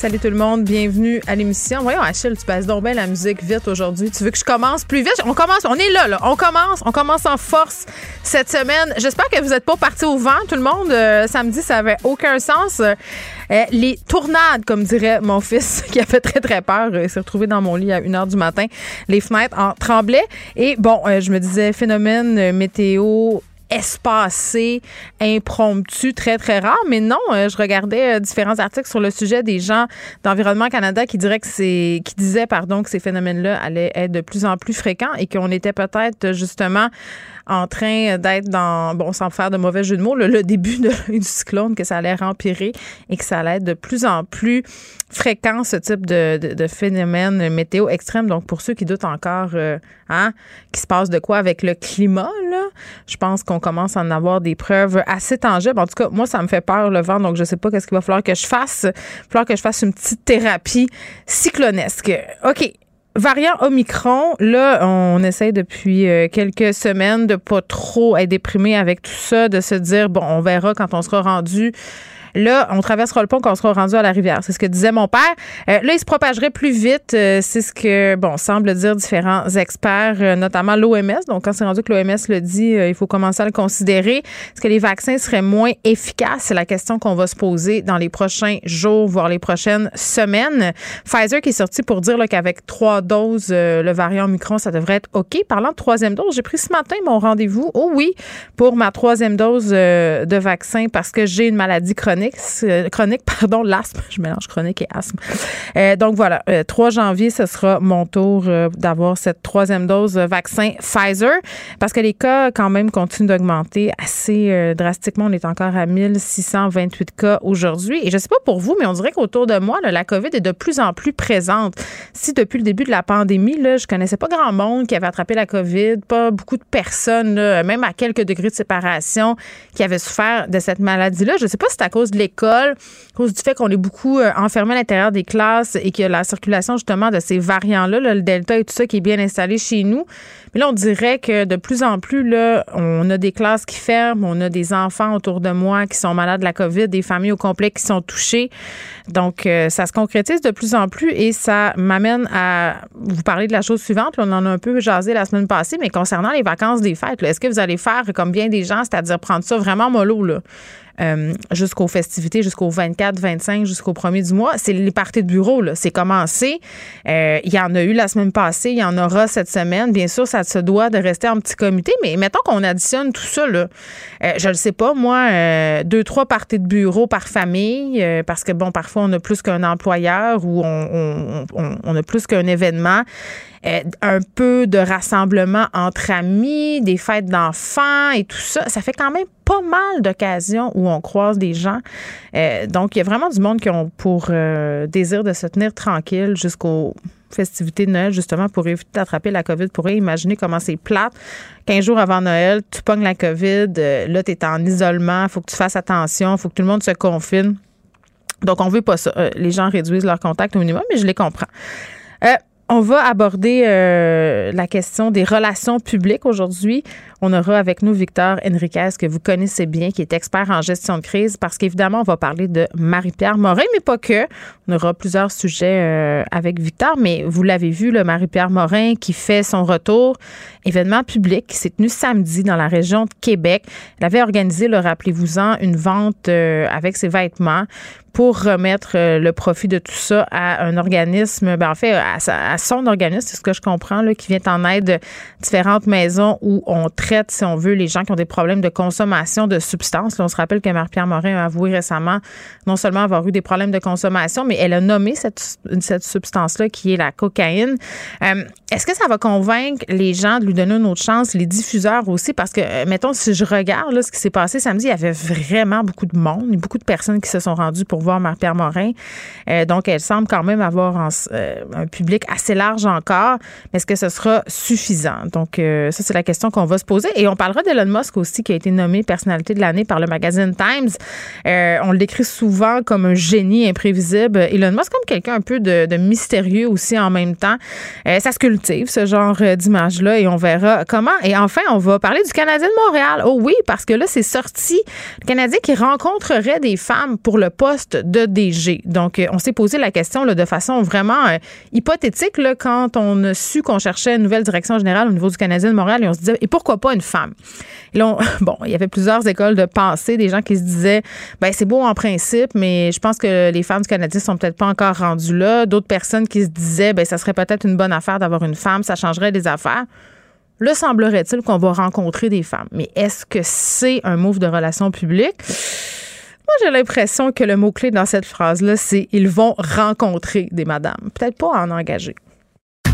Salut tout le monde, bienvenue à l'émission. Voyons, Achille, tu passes donc bien la musique vite aujourd'hui. Tu veux que je commence plus vite? On commence, on est là, là. On commence, on commence en force cette semaine. J'espère que vous n'êtes pas partis au vent, tout le monde. Euh, samedi, ça avait aucun sens. Euh, les tournades, comme dirait mon fils, qui a fait très, très peur. Il s'est retrouvé dans mon lit à 1 h du matin. Les fenêtres en tremblaient. Et bon, euh, je me disais, phénomène météo espacé, impromptu, très, très rare. Mais non, euh, je regardais euh, différents articles sur le sujet des gens d'Environnement Canada qui diraient que c'est, qui disaient, pardon, que ces phénomènes-là allaient être de plus en plus fréquents et qu'on était peut-être justement en train d'être dans, bon, sans faire de mauvais jeu de mots, le, début de, du cyclone, que ça allait empirer et que ça allait être de plus en plus fréquent, ce type de, de, phénomène météo extrême. Donc, pour ceux qui doutent encore, euh, hein, qui se passe de quoi avec le climat, là, je pense qu'on commence à en avoir des preuves assez tangibles. En tout cas, moi, ça me fait peur, le vent, donc je sais pas qu'est-ce qu'il va falloir que je fasse. Il va falloir que je fasse une petite thérapie cyclonesque. OK variant Omicron, là, on essaie depuis euh, quelques semaines de pas trop être déprimé avec tout ça, de se dire, bon, on verra quand on sera rendu Là, on traversera le pont quand on sera rendu à la rivière. C'est ce que disait mon père. Euh, là, il se propagerait plus vite. Euh, c'est ce que, bon, semble dire différents experts, euh, notamment l'OMS. Donc, quand c'est rendu que l'OMS le dit, il faut commencer à le considérer. Est-ce que les vaccins seraient moins efficaces? C'est la question qu'on va se poser dans les prochains jours, voire les prochaines semaines. Pfizer qui est sorti pour dire qu'avec trois doses, le variant Micron, ça devrait être OK. Parlant de troisième dose, j'ai pris ce matin mon rendez-vous, oh oui, pour ma troisième dose de vaccin parce que j'ai une maladie chronique chronique, pardon, l'asthme. Je mélange chronique et asthme. Euh, donc voilà, 3 euh, janvier, ce sera mon tour euh, d'avoir cette troisième dose vaccin Pfizer parce que les cas quand même continuent d'augmenter assez drastiquement. On est encore à 1628 cas aujourd'hui. Et je sais pas pour vous, mais on dirait qu'autour de moi, la COVID est de plus en plus présente. Si depuis le début de la pandémie, là, je connaissais pas grand monde qui avait attrapé la COVID, pas beaucoup de personnes, même à quelques degrés de séparation, qui avaient souffert de cette maladie-là. Je sais pas si c'est à cause de l'école, à cause du fait qu'on est beaucoup euh, enfermé à l'intérieur des classes et que la circulation justement de ces variants-là, le Delta et tout ça qui est bien installé chez nous. Mais là, on dirait que de plus en plus, là, on a des classes qui ferment, on a des enfants autour de moi qui sont malades de la COVID, des familles au complet qui sont touchées. Donc, euh, ça se concrétise de plus en plus et ça m'amène à vous parler de la chose suivante. on en a un peu jasé la semaine passée, mais concernant les vacances des fêtes, est-ce que vous allez faire comme bien des gens, c'est-à-dire prendre ça vraiment mollo, là? Euh, jusqu'aux festivités, jusqu'au 24, 25, jusqu'au 1er du mois. C'est les parties de bureau, là. C'est commencé. Euh, il y en a eu la semaine passée, il y en aura cette semaine. Bien sûr, ça se doit de rester en petit comité, mais mettons qu'on additionne tout ça, là. Euh, je ne sais pas, moi, deux, trois parties de bureau par famille, parce que, bon, parfois, on a plus qu'un employeur ou on, on a plus qu'un événement. Un peu de rassemblement entre amis, des fêtes d'enfants et tout ça. Ça fait quand même pas mal d'occasions où on croise des gens. Euh, donc, il y a vraiment du monde qui ont pour euh, désir de se tenir tranquille jusqu'aux festivités de Noël, justement, pour éviter d'attraper la COVID. Pour imaginer comment c'est plate. 15 jours avant Noël, tu pognes la COVID. Euh, là, tu es en isolement. Faut que tu fasses attention. Faut que tout le monde se confine. Donc, on veut pas ça. les gens réduisent leur contact au minimum, mais je les comprends. On va aborder la question des relations publiques aujourd'hui. On aura avec nous Victor Enriquez, que vous connaissez bien, qui est expert en gestion de crise, parce qu'évidemment, on va parler de Marie-Pierre Morin, mais pas que. On aura plusieurs sujets euh, avec Victor, mais vous l'avez vu, le Marie-Pierre Morin qui fait son retour, événement public, qui s'est tenu samedi dans la région de Québec. Elle avait organisé, le rappelez-vous-en, une vente euh, avec ses vêtements pour remettre euh, le profit de tout ça à un organisme, ben en fait, à, son organisme, c'est ce que je comprends, qui vient en aide différentes maisons où on si on veut, les gens qui ont des problèmes de consommation de substances. on se rappelle que Marie-Pierre Morin a avoué récemment non seulement avoir eu des problèmes de consommation, mais elle a nommé cette, substance-là qui est la cocaïne. Euh, est-ce que ça va convaincre les gens de lui donner une autre chance, les diffuseurs aussi? Parce que, euh, mettons, si je regarde là, ce qui s'est passé samedi, il y avait vraiment beaucoup de monde, beaucoup de personnes qui se sont rendues pour voir Marie-Pierre Morin. Euh, donc, elle semble quand même avoir un public assez large encore. Est-ce que ce sera suffisant? Donc, ça, c'est la question qu'on va se poser. Et on parlera d'Elon Musk aussi, qui a été nommé personnalité de l'année par le magazine Times. on le décrit souvent comme un génie imprévisible. Elon Musk comme quelqu'un un peu de, mystérieux aussi en même temps. ça se ce genre euh, d'image-là, et on verra comment. Et enfin, on va parler du Canadien de Montréal. Oh oui, parce que là, c'est sorti le Canadien qui rencontrerait des femmes pour le poste de DG. Donc, euh, on s'est posé la question là, de façon vraiment euh, hypothétique quand on a su qu'on cherchait une nouvelle direction générale au niveau du Canadien de Montréal, et on se disait, et pourquoi pas une femme? Bon, il y avait plusieurs écoles de pensée, des gens qui se disaient, ben c'est beau en principe, mais je pense que les femmes du Canadien sont peut-être pas encore rendues là. D'autres personnes qui se disaient, ben ça serait peut-être une bonne affaire d'avoir une femme, ça changerait des affaires. Là, semblerait-il qu'on va rencontrer des femmes? Mais est-ce que c'est un move de relations publiques? Moi, j'ai l'impression que le mot-clé dans cette phrase-là, c'est ils vont rencontrer des madames. Peut-être pas en engager.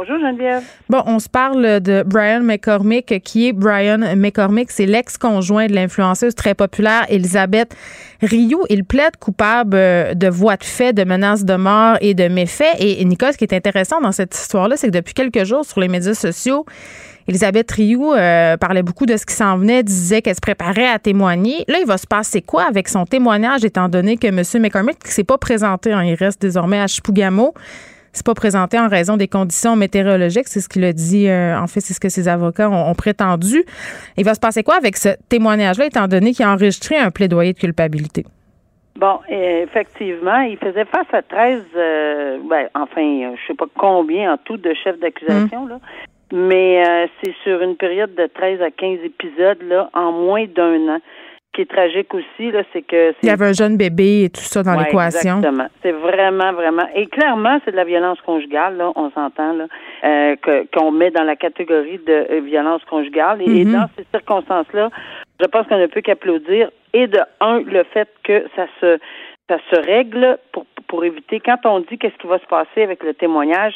Bonjour Geneviève. Bon, on se parle de Brian McCormick. Qui est Brian McCormick? C'est l'ex-conjoint de l'influenceuse très populaire Elisabeth Rio. Il plaide coupable euh, de voies de fait, de menaces de mort et de méfaits. Et Nicole, ce qui est intéressant dans cette histoire-là, c'est que depuis quelques jours sur les médias sociaux, Elisabeth Rioux euh, parlait beaucoup de ce qui s'en venait, disait qu'elle se préparait à témoigner. Là, il va se passer quoi avec son témoignage, étant donné que M. McCormick ne s'est pas présenté, hein, il reste désormais à Chipougamau c'est pas présenté en raison des conditions météorologiques. C'est ce qu'il a dit. Euh, en fait, c'est ce que ses avocats ont, prétendu. Il va se passer quoi avec ce témoignage-là, étant donné qu'il a enregistré un plaidoyer de culpabilité? Bon, effectivement, il faisait face à 13, euh, ben, enfin, je sais pas combien en tout de chefs d'accusation, hum. là. Mais euh, c'est sur une période de 13 à 15 épisodes, là, en moins d'un an qui est tragique aussi, là, c'est que... Il y avait un jeune bébé et tout ça dans l'équation. Exactement. C'est vraiment, vraiment... Et clairement, c'est de la violence conjugale, là, on s'entend, là, euh, qu'on met dans la catégorie de euh, violence conjugale. Et, mm-hmm. dans ces circonstances-là, je pense qu'on ne peut qu'applaudir. Et de un, le fait que ça se ça se règle pour, pour éviter, quand on dit qu'est-ce qui va se passer avec le témoignage,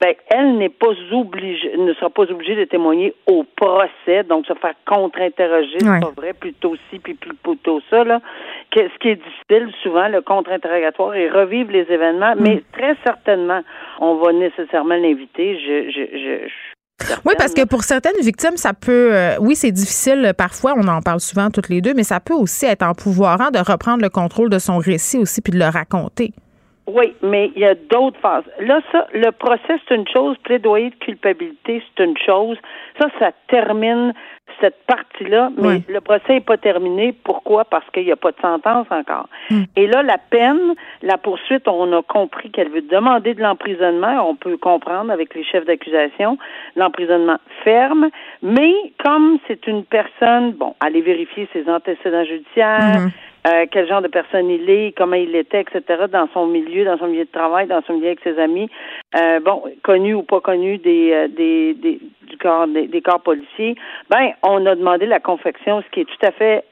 ben, elle n'est pas obligée, ne sera pas obligée de témoigner au procès, donc se faire contre-interroger, c'est pas vrai, plutôt ci, puis plutôt ça, là. ce qui est difficile, souvent, le contre-interrogatoire et revivre les événements, mais mm. très certainement, on va nécessairement l'inviter. Je, je, je, oui, parce que pour certaines victimes, ça peut, euh, oui, c'est difficile parfois, on en parle souvent toutes les deux, mais ça peut aussi être empouvoirant de reprendre le contrôle de son récit aussi puis de le raconter. Oui, mais il y a d'autres phases. Là, ça, le procès, c'est une chose, plaidoyer de culpabilité, c'est une chose. Ça, ça termine cette partie-là, mais le procès n'est pas terminé. Pourquoi? Parce qu'il n'y a pas de sentence encore. Hmm. Et là, la peine, la poursuite, on a compris qu'elle veut demander de l'emprisonnement. On peut comprendre avec les chefs d'accusation, l'emprisonnement ferme. Mais comme c'est une personne, bon, aller vérifier ses antécédents judiciaires, hmm. Euh, quel genre de personne il est, comment il était, etc., dans son milieu, dans son milieu de travail, dans son milieu avec ses amis, euh, bon, connu ou pas connu des, euh, des, des du corps des, corps policiers, ben, on a demandé la confection, ce qui est tout à fait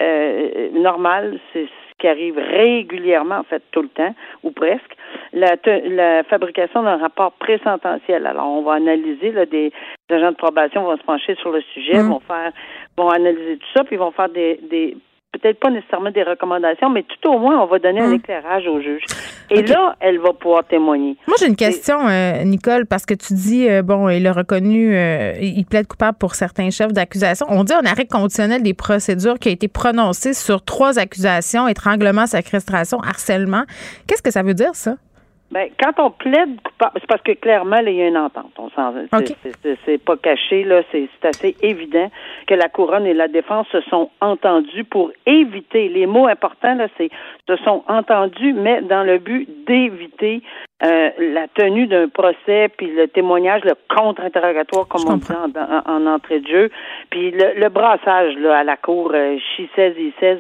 normal, c'est ce qui arrive régulièrement, en fait, tout le temps, ou presque, la, la fabrication d'un rapport présententiel. Alors, on va analyser, là, des, agents de probation vont se pencher sur le sujet, mmh. vont faire, vont analyser tout ça, puis vont faire des, des peut-être pas nécessairement des recommandations, mais tout au moins, on va donner un hum. éclairage au juge. Et là, elle va pouvoir témoigner. Moi, j'ai une question, euh, Nicole, parce que tu dis, euh, bon, il a reconnu, euh, il plaide coupable pour certains chefs d'accusation. On dit un arrêt conditionnel des procédures qui a été prononcé sur trois accusations, étranglement, séquestration, harcèlement. Qu'est-ce que ça veut dire, ça? Ben, quand on plaide coupable, c'est parce que clairement, il y a une entente. On c'est pas caché, là, c'est assez évident que la couronne et la défense se sont entendus pour éviter. Les mots importants, là, c'est se sont entendus, mais dans le but d'éviter euh, la tenue d'un procès, puis le témoignage, le contre-interrogatoire, comme on dit en, entrée de jeu, puis le, brassage là, à la cour, euh, she says, he says,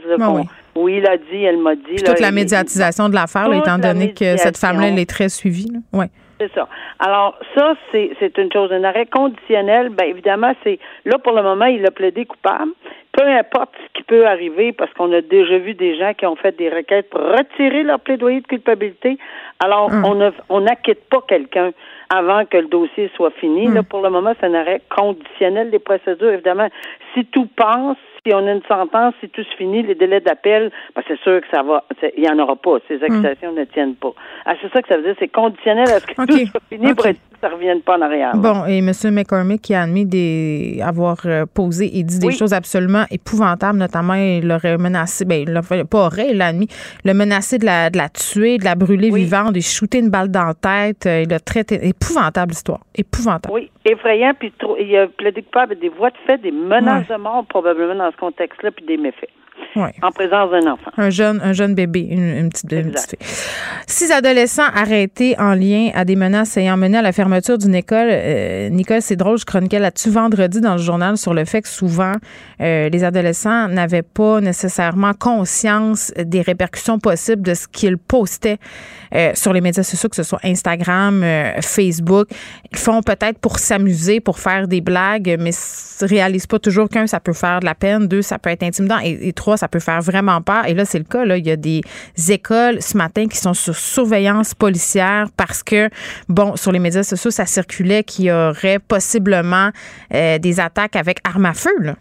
oui. il a dit, elle m'a dit. toute la médiatisation de l'affaire, étant donné que cette femme-là, elle est très suivie. Oui. C'est ça. Alors, ça, c'est, c'est une chose. Un arrêt conditionnel, bien évidemment, c'est là pour le moment, il a plaidé coupable. Peu importe ce qui peut arriver, parce qu'on a déjà vu des gens qui ont fait des requêtes pour retirer leur plaidoyer de culpabilité. Alors, hum. on on n'acquitte pas quelqu'un avant que le dossier soit fini. Là, hum. pour le moment, c'est un arrêt conditionnel des procédures. Évidemment, si tout passe, si on a une sentence, si tout se finit, les délais d'appel, ben c'est sûr que ça va, il n'y en aura pas. Ces accusations ne tiennent pas. Ah, c'est ça que ça veut dire, c'est conditionnel à ce que tout soit fini pour être ça ne revienne pas en arrière. Bon, et M. McCormick qui a admis des, avoir euh, posé et dit des choses absolument épouvantables, notamment il aurait menacé, ben, il pas aurait, il a admis, le menacé de la, de la tuer, de la brûler vivante, de shooter une balle dans la tête. Euh, il a traité, épouvantable histoire, épouvantable. Oui, effrayant, puis il a plaidé coupable des voies de fait, des menaces de mort probablement dans contexte-là, puis des méfaits. En présence d'un enfant. Un jeune, un jeune bébé, une, petite, fille. Six adolescents arrêtés en lien à des menaces ayant mené à la fermeture d'une école. Euh, Nicole, c'est drôle, je chroniquais là-dessus vendredi dans le journal sur le fait que souvent, euh, les adolescents n'avaient pas nécessairement conscience des répercussions possibles de ce qu'ils postaient euh, sur les médias sociaux, que ce soit Instagram, Facebook. Ils font peut-être pour s'amuser, pour faire des blagues, mais ne réalisent pas toujours qu'un, ça peut faire de la peine, deux, ça peut être intimidant, et, et trois, ça peut faire vraiment peur. Et là, c'est le cas. Là. Il y a des écoles ce matin qui sont sur surveillance policière parce que, bon, sur les médias sociaux, ça circulait qu'il y aurait possiblement euh, des attaques avec armes à feu.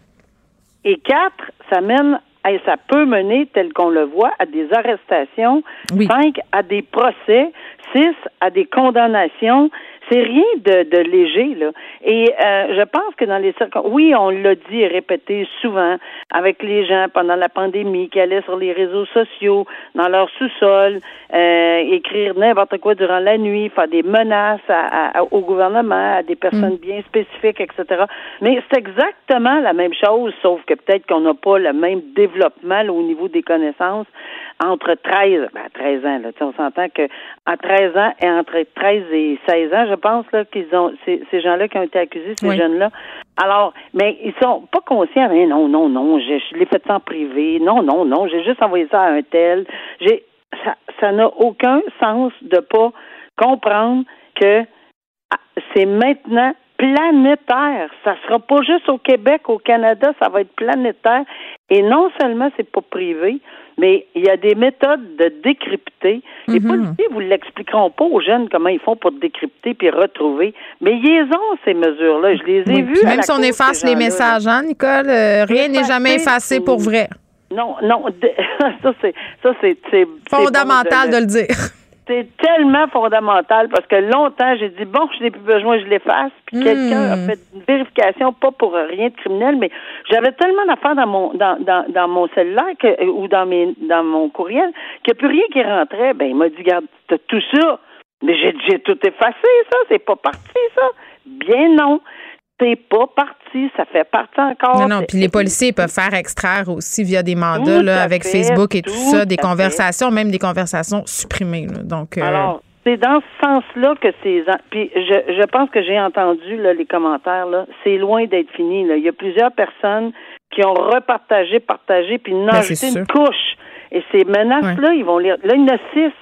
Et quatre, ça mène et ça peut mener, tel qu'on le voit, à des arrestations, cinq à des procès, six à des condamnations. C'est rien de, de, léger, là. Et euh, je pense que dans les circonstances, oui, on l'a dit et répété souvent avec les gens pendant la pandémie qui allaient sur les réseaux sociaux, dans leur sous-sol, euh, écrire n'importe quoi durant la nuit, faire des menaces à, au gouvernement, à des personnes mm. bien spécifiques, etc. Mais c'est exactement la même chose, sauf que peut-être qu'on n'a pas le même développement au niveau des connaissances entre 13, ben 13 ans, là, on s'entend que à 13 ans et entre 13 et 16 ans, je pense là qu'ils ont ces, ces gens-là qui ont été accusés, ces jeunes-là. Alors, mais ils sont pas conscients. Mais non, non, non, je, je l'ai fait ça en privé. Non, non, non, j'ai juste envoyé ça à un tel. J'ai ça, ça n'a aucun sens de pas comprendre que ah, c'est maintenant planétaire. Ça sera pas juste au Québec, au Canada, ça va être planétaire. Et non seulement c'est pas privé, mais il y a des méthodes de décrypter. Les mhm. policiers vous l'expliqueront pas aux jeunes comment ils font pour décrypter puis retrouver. Mais ils ont ces mesures-là. Je les ai vues. Même si on efface les messages, hein, Nicole, euh, rien n'est jamais effacé pour vrai. Non, non, ça c'est ça c'est fondamental de le dire c'est tellement fondamental parce que longtemps, j'ai dit, bon, je n'ai plus besoin, je l'efface. Puis quelqu'un a hmm. fait une vérification, pas pour rien de criminel, mais j'avais tellement d'affaires dans mon dans, dans, dans mon cellulaire que, ou dans mes dans mon courriel qu'il n'y a plus rien qui rentrait. Ben, il m'a dit, garde, tout ça. Mais j'ai, j'ai tout effacé, ça. C'est pas parti, ça. Bien non c'est pas parti, ça fait partie encore. Non, non, puis les policiers peuvent faire extraire aussi via des mandats là, avec Facebook et tout, ça, des conversations, même des conversations supprimées. Donc, euh, Alors, c'est dans ce sens-là que ces... Puis je, je pense que j'ai entendu là, les commentaires, là, c'est loin d'être fini. Là. Il y a plusieurs personnes qui ont repartagé, partagé, puis ben, ajouté une couche. Et ces menaces-là, ils vont lire. Là, il y en a six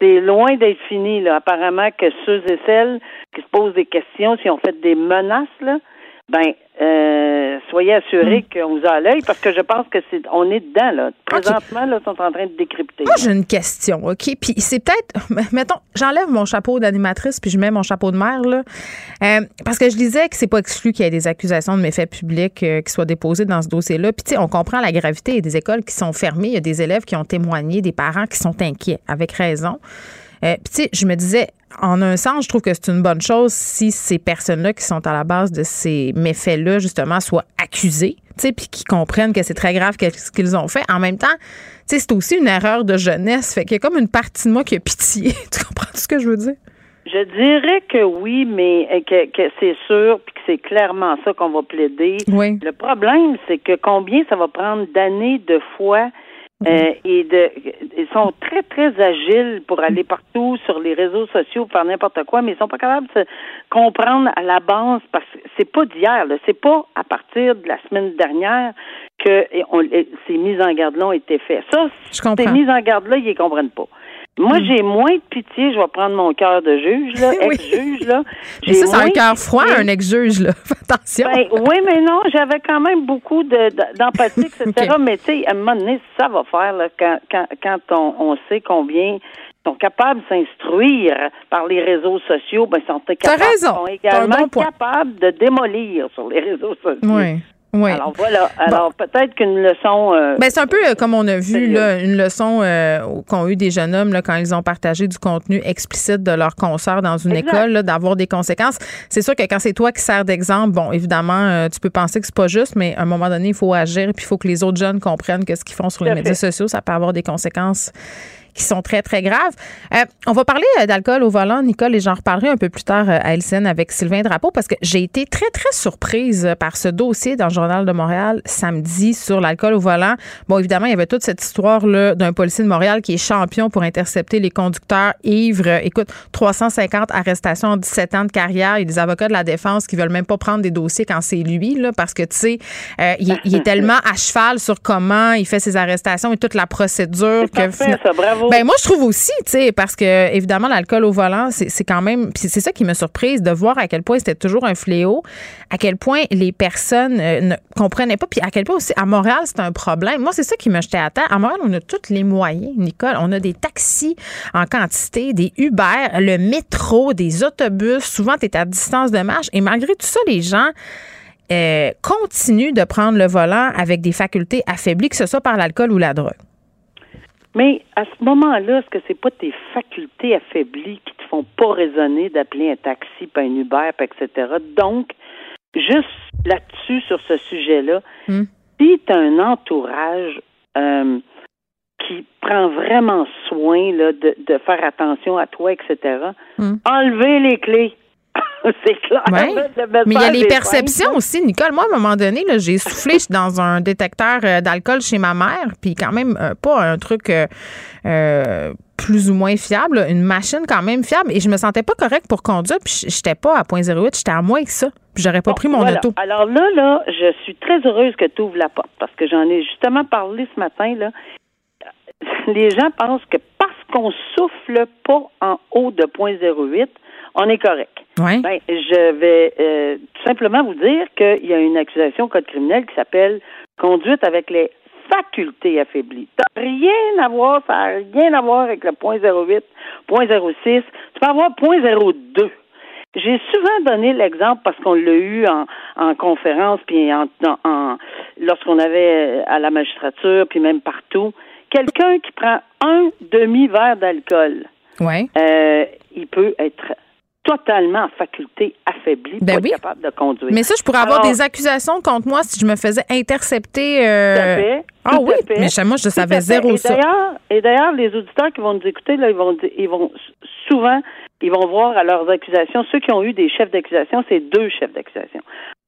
c'est loin d'être fini, là. Apparemment que ceux et celles qui se posent des questions, si on fait des menaces, là, ben, euh, soyez assurés hmm. qu'on vous a à l'œil parce que je pense que c'est on est dedans là. Présentement là, sont en train de décrypter. Moi, j'ai une question, ok? Puis c'est peut-être, mettons, j'enlève mon chapeau d'animatrice puis je mets mon chapeau de mère là, euh, parce que je disais que c'est pas exclu qu'il y ait des accusations de méfaits publics euh, qui soient déposées dans ce dossier-là. Puis tu sais, on comprend la gravité. Il y a des écoles qui sont fermées, il y a des élèves qui ont témoigné, des parents qui sont inquiets, avec raison. Euh, puis, tu sais, je me disais, en un sens, je trouve que c'est une bonne chose si ces personnes-là qui sont à la base de ces méfaits-là, justement, soient accusées, tu sais, puis qu'ils comprennent que c'est très grave ce qu'ils ont fait. En même temps, tu sais, c'est aussi une erreur de jeunesse. Fait qu'il y a comme une partie de moi qui a pitié. tu comprends ce que je veux dire? Je dirais que oui, mais euh, que, que c'est sûr, puis que c'est clairement ça qu'on va plaider. Oui. Le problème, c'est que combien ça va prendre d'années, de fois Euh, et de, ils sont très, très agiles pour aller partout sur les réseaux sociaux, faire n'importe quoi, mais ils sont pas capables de se comprendre à la base parce que c'est pas d'hier, c'est pas à partir de la semaine dernière que on, ces mises en garde-là ont été faites. Ça, ces mises en garde-là, ils les comprennent pas. Moi, hmm. j'ai moins de pitié, je vais prendre mon cœur de juge, là, ex-juge, là. Mais ça, c'est un cœur froid, un ex-juge, là. Attention. Ben, oui, mais non, j'avais quand même beaucoup d'empathie, de, etc. Mais tu sais, à un moment donné, ça va faire, là, quand, quand, quand on, on sait combien sont capables de s'instruire par les réseaux sociaux, ben, sont, capables, sont également capables de démolir sur les réseaux sociaux. Oui. Oui. Alors voilà. Alors peut-être qu'une leçon. Euh, ben, c'est un peu euh, comme on a vu là, une leçon euh, qu'ont eu des jeunes hommes là, quand ils ont partagé du contenu explicite de leur concert dans une école, d'avoir des conséquences. C'est sûr que quand c'est toi qui sers d'exemple, bon, évidemment, tu peux penser que c'est pas juste, mais à un moment donné, il faut agir, puis il faut que les autres jeunes comprennent que ce qu'ils font sur les médias sociaux, ça peut avoir des conséquences qui sont très, très graves. Euh, on va parler euh, d'alcool au volant, Nicole, et j'en reparlerai un peu plus tard euh, à LCN avec Sylvain Drapeau parce que j'ai été très, très surprise par ce dossier dans le Journal de Montréal samedi sur l'alcool au volant. Bon, évidemment, il y avait toute cette histoire-là d'un policier de Montréal qui est champion pour intercepter les conducteurs ivres. Écoute, 350 arrestations en 17 ans de carrière. Il y a des avocats de la défense qui veulent même pas prendre des dossiers quand c'est lui, là, parce que, tu sais, il, il, est tellement à cheval sur comment il fait ses arrestations et toute la procédure. Que, parfait, ça, bravo. Ben moi, je trouve aussi, tu sais, parce que évidemment, l'alcool au volant, c'est quand même. C'est ça qui me surprise de voir à quel point c'était toujours un fléau, à quel point les personnes euh, ne comprenaient pas, puis à quel point aussi à Montréal, c'est un problème. Moi, c'est ça qui me jetait à terre. À Montréal, on a tous les moyens, Nicole. On a des taxis en quantité, des Uber, le métro, des autobus. Souvent, tu es à distance de marche. Et malgré tout ça, les gens. Euh, continuent de prendre le volant avec des facultés affaiblies, que ce soit par l'alcool ou la drogue. Mais à ce moment-là, est-ce que c'est pas tes facultés affaiblies qui te font pas raisonner d'appeler un taxi, pas un Uber, etc. Donc, juste là-dessus, sur ce sujet-là, hmm. si tu as un entourage euh, qui prend vraiment soin là, de, de, faire attention à toi, etc., hmm. enlever les clés. c'est clair. Mais il y a les perceptions aussi, Nicole. Moi, à un moment donné, j'ai soufflé dans un détecteur euh, d'alcool chez ma mère, puis quand même euh, pas un truc euh, plus ou moins fiable, une machine quand même fiable, et je me sentais pas correcte pour conduire, puis j'étais pas à 0.08, j'étais à moins que ça, puis j'aurais pas pris mon auto. Alors là, là, je suis très heureuse que tu ouvres la porte, parce que j'en ai justement parlé ce matin, là. Les gens pensent que parce qu'on souffle pas en haut de 0.08, on est correct. Ben, je vais euh, tout simplement vous dire qu'il y a une accusation au code criminel qui s'appelle conduite avec les facultés affaiblies. Ça n'a rien à voir, ça n'a rien à voir avec le point 08, point 06. Tu peux avoir point 02. J'ai souvent donné l'exemple parce qu'on l'a eu en, en conférence, puis en, en lorsqu'on avait euh, à la magistrature, puis même partout. Quelqu'un qui prend un demi-verre d'alcool, ouais. euh, il peut être totalement en faculté affaiblie ben pour être capable de conduire. Mais ça, je pourrais avoir des accusations contre moi si je me faisais intercepter. Euh... ah oui, mais chez moi, je savais zéro et ça. Et d'ailleurs, les auditeurs qui vont nous écouter, là, ils vont, ils vont souvent, ils vont voir à leurs accusations, ceux qui ont eu des chefs d'accusation, c'est deux chefs d'accusation.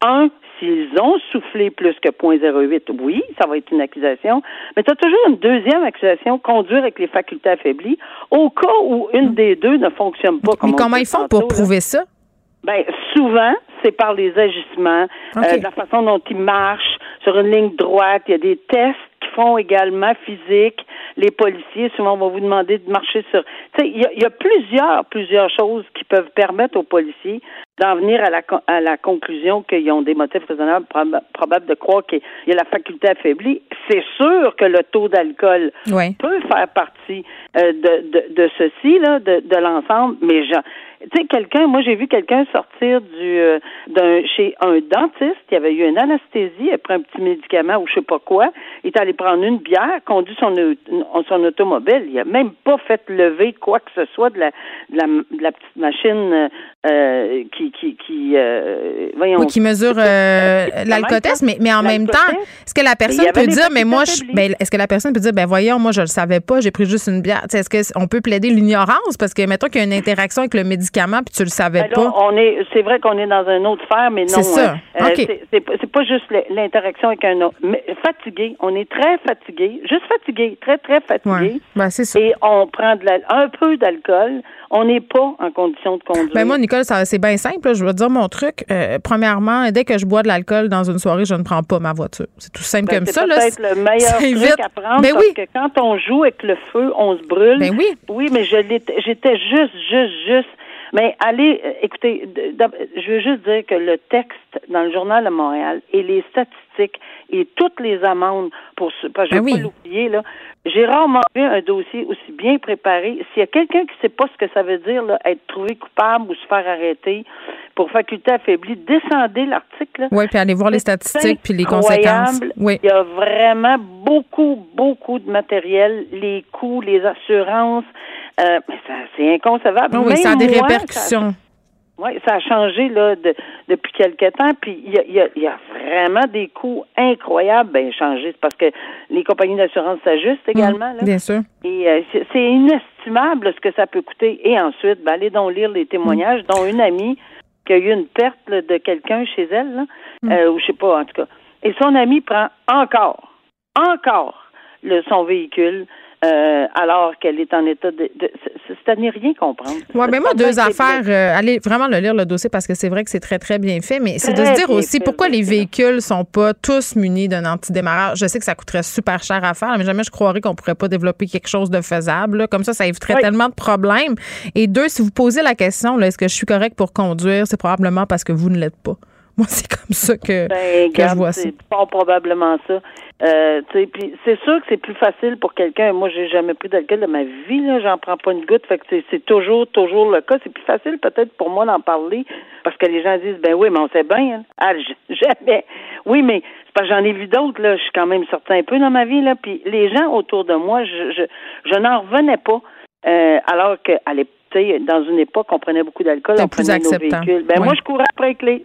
Un, s'ils ont soufflé plus que 0.08, oui, ça va être une accusation, mais tu as toujours une deuxième accusation, conduire avec les facultés affaiblies, au cas où une des deux ne fonctionne pas. Comme mais comment ils font pour prouver ça? Ben, souvent, c'est par les agissements, euh, la façon dont ils marchent sur une ligne droite. Il y a des tests qui font également physique. Les policiers, souvent, vont vous demander de marcher sur. Tu sais, il y, a plusieurs, plusieurs choses qui peuvent permettre aux policiers d'en venir à la, à la conclusion qu'ils ont des motifs raisonnables probables de croire qu'il y a la faculté affaiblie. C'est sûr que le taux d'alcool peut faire partie euh, de, de, de, ceci, là, de, de l'ensemble, mais je, tu sais, quelqu'un, moi j'ai vu quelqu'un sortir du euh, d'un chez un dentiste. Qui avait eu une anesthésie, après un petit médicament ou je sais pas quoi, il est allé prendre une bière, conduit son son automobile, il a même pas fait lever quoi que ce soit de la de la, de la petite machine euh, qui qui qui euh, voyons, oui, qui mesure l'alcotest, mais mais en même temps, est-ce que la personne peut dire mais moi je, ben, est-ce que la personne peut dire ben voyons moi je le savais pas, j'ai pris juste une bière. est-ce que on peut plaider l'ignorance? Parce que mettons qu'il y a une interaction avec le médicament puis tu le savais ben pas? on est c'est vrai qu'on est dans un autre sphère mais non. C'est ça. Hein. c'est pas juste l'interaction avec un autre. Mais fatigué, on est très fatigué, juste fatigué, très très fatigué. Ben, c'est ça. Et on prend de la, un peu d'alcool on n'est pas en condition de conduire. Ben moi, Nicole, c'est bien simple. Je vais dire mon truc. Euh, premièrement, dès que je bois de l'alcool dans une soirée, je ne prends pas ma voiture. C'est tout simple ben, comme ça. C'est peut-être le meilleur truc à prendre ben parce que quand on joue avec le feu, on se brûle. Ben oui. Oui, mais j'étais juste, juste, juste. Mais allez, euh, écoutez, je veux juste dire que le texte dans le journal de Montréal et les statistiques et toutes les amendes pour parce que je vais pas l'oublier là, j'ai rarement vu un dossier aussi bien préparé. S'il y a quelqu'un qui sait pas ce que ça veut dire, là, être trouvé coupable ou se faire arrêter pour faculté affaiblie, descendez l'article. Oui, puis allez voir les statistiques puis les conséquences. Oui. Il y a vraiment beaucoup, beaucoup de matériel, les coûts, les assurances. Euh, c'est inconcevable. oui, ça a des répercussions. Oui, ça a changé là depuis quelque temps. Puis il y a, y a, vraiment des coûts incroyables. Ben changé, c'est parce que les compagnies d'assurance s'ajustent mmh, également. là. Bien sûr. Et euh, c'est inestimable ce que ça peut coûter. Et ensuite, ben, allez donc lire les témoignages, dont une amie qui a eu une perte de quelqu'un chez elle, là, mmh. euh, ou je sais pas en tout cas. Et son ami prend encore, encore le, son véhicule euh, alors qu'elle est en état de, c'est à n'y rien comprendre. Oui, mais moi, deux affaires. Euh, allez vraiment le lire, le dossier, parce que c'est vrai que c'est très, très bien fait, mais c'est de se dire aussi pourquoi les véhicules sont pas tous munis d'un antidémarrage. Je sais que ça coûterait super cher à faire, mais jamais je croirais qu'on pourrait pas développer quelque chose de faisable. Comme ça, ça éviterait tellement de problèmes. Et deux, si vous posez la question, est-ce que je suis correct pour conduire, c'est probablement parce que vous ne l'êtes pas. Moi, c'est comme ça que, ben, je vois ça. C'est pas probablement ça. Euh, puis c'est sûr que c'est plus facile pour quelqu'un. Moi, j'ai jamais pris d'alcool de ma vie. Là, j'en prends pas une goutte. Fait que c'est toujours, toujours le cas. C'est plus facile peut-être pour moi d'en parler parce que les gens disent, ben oui, mais on sait bien. Hein. Ah, jamais. Oui, mais c'est parce que j'en ai vu d'autres. Là, je suis quand même sorti un peu dans ma vie. Là, puis les gens autour de moi, je, je, je n'en revenais pas. Euh, alors qu'à l'époque, dans une époque, on prenait beaucoup d'alcool, on prenait nos véhicules. Ben moi, je courais après les clés.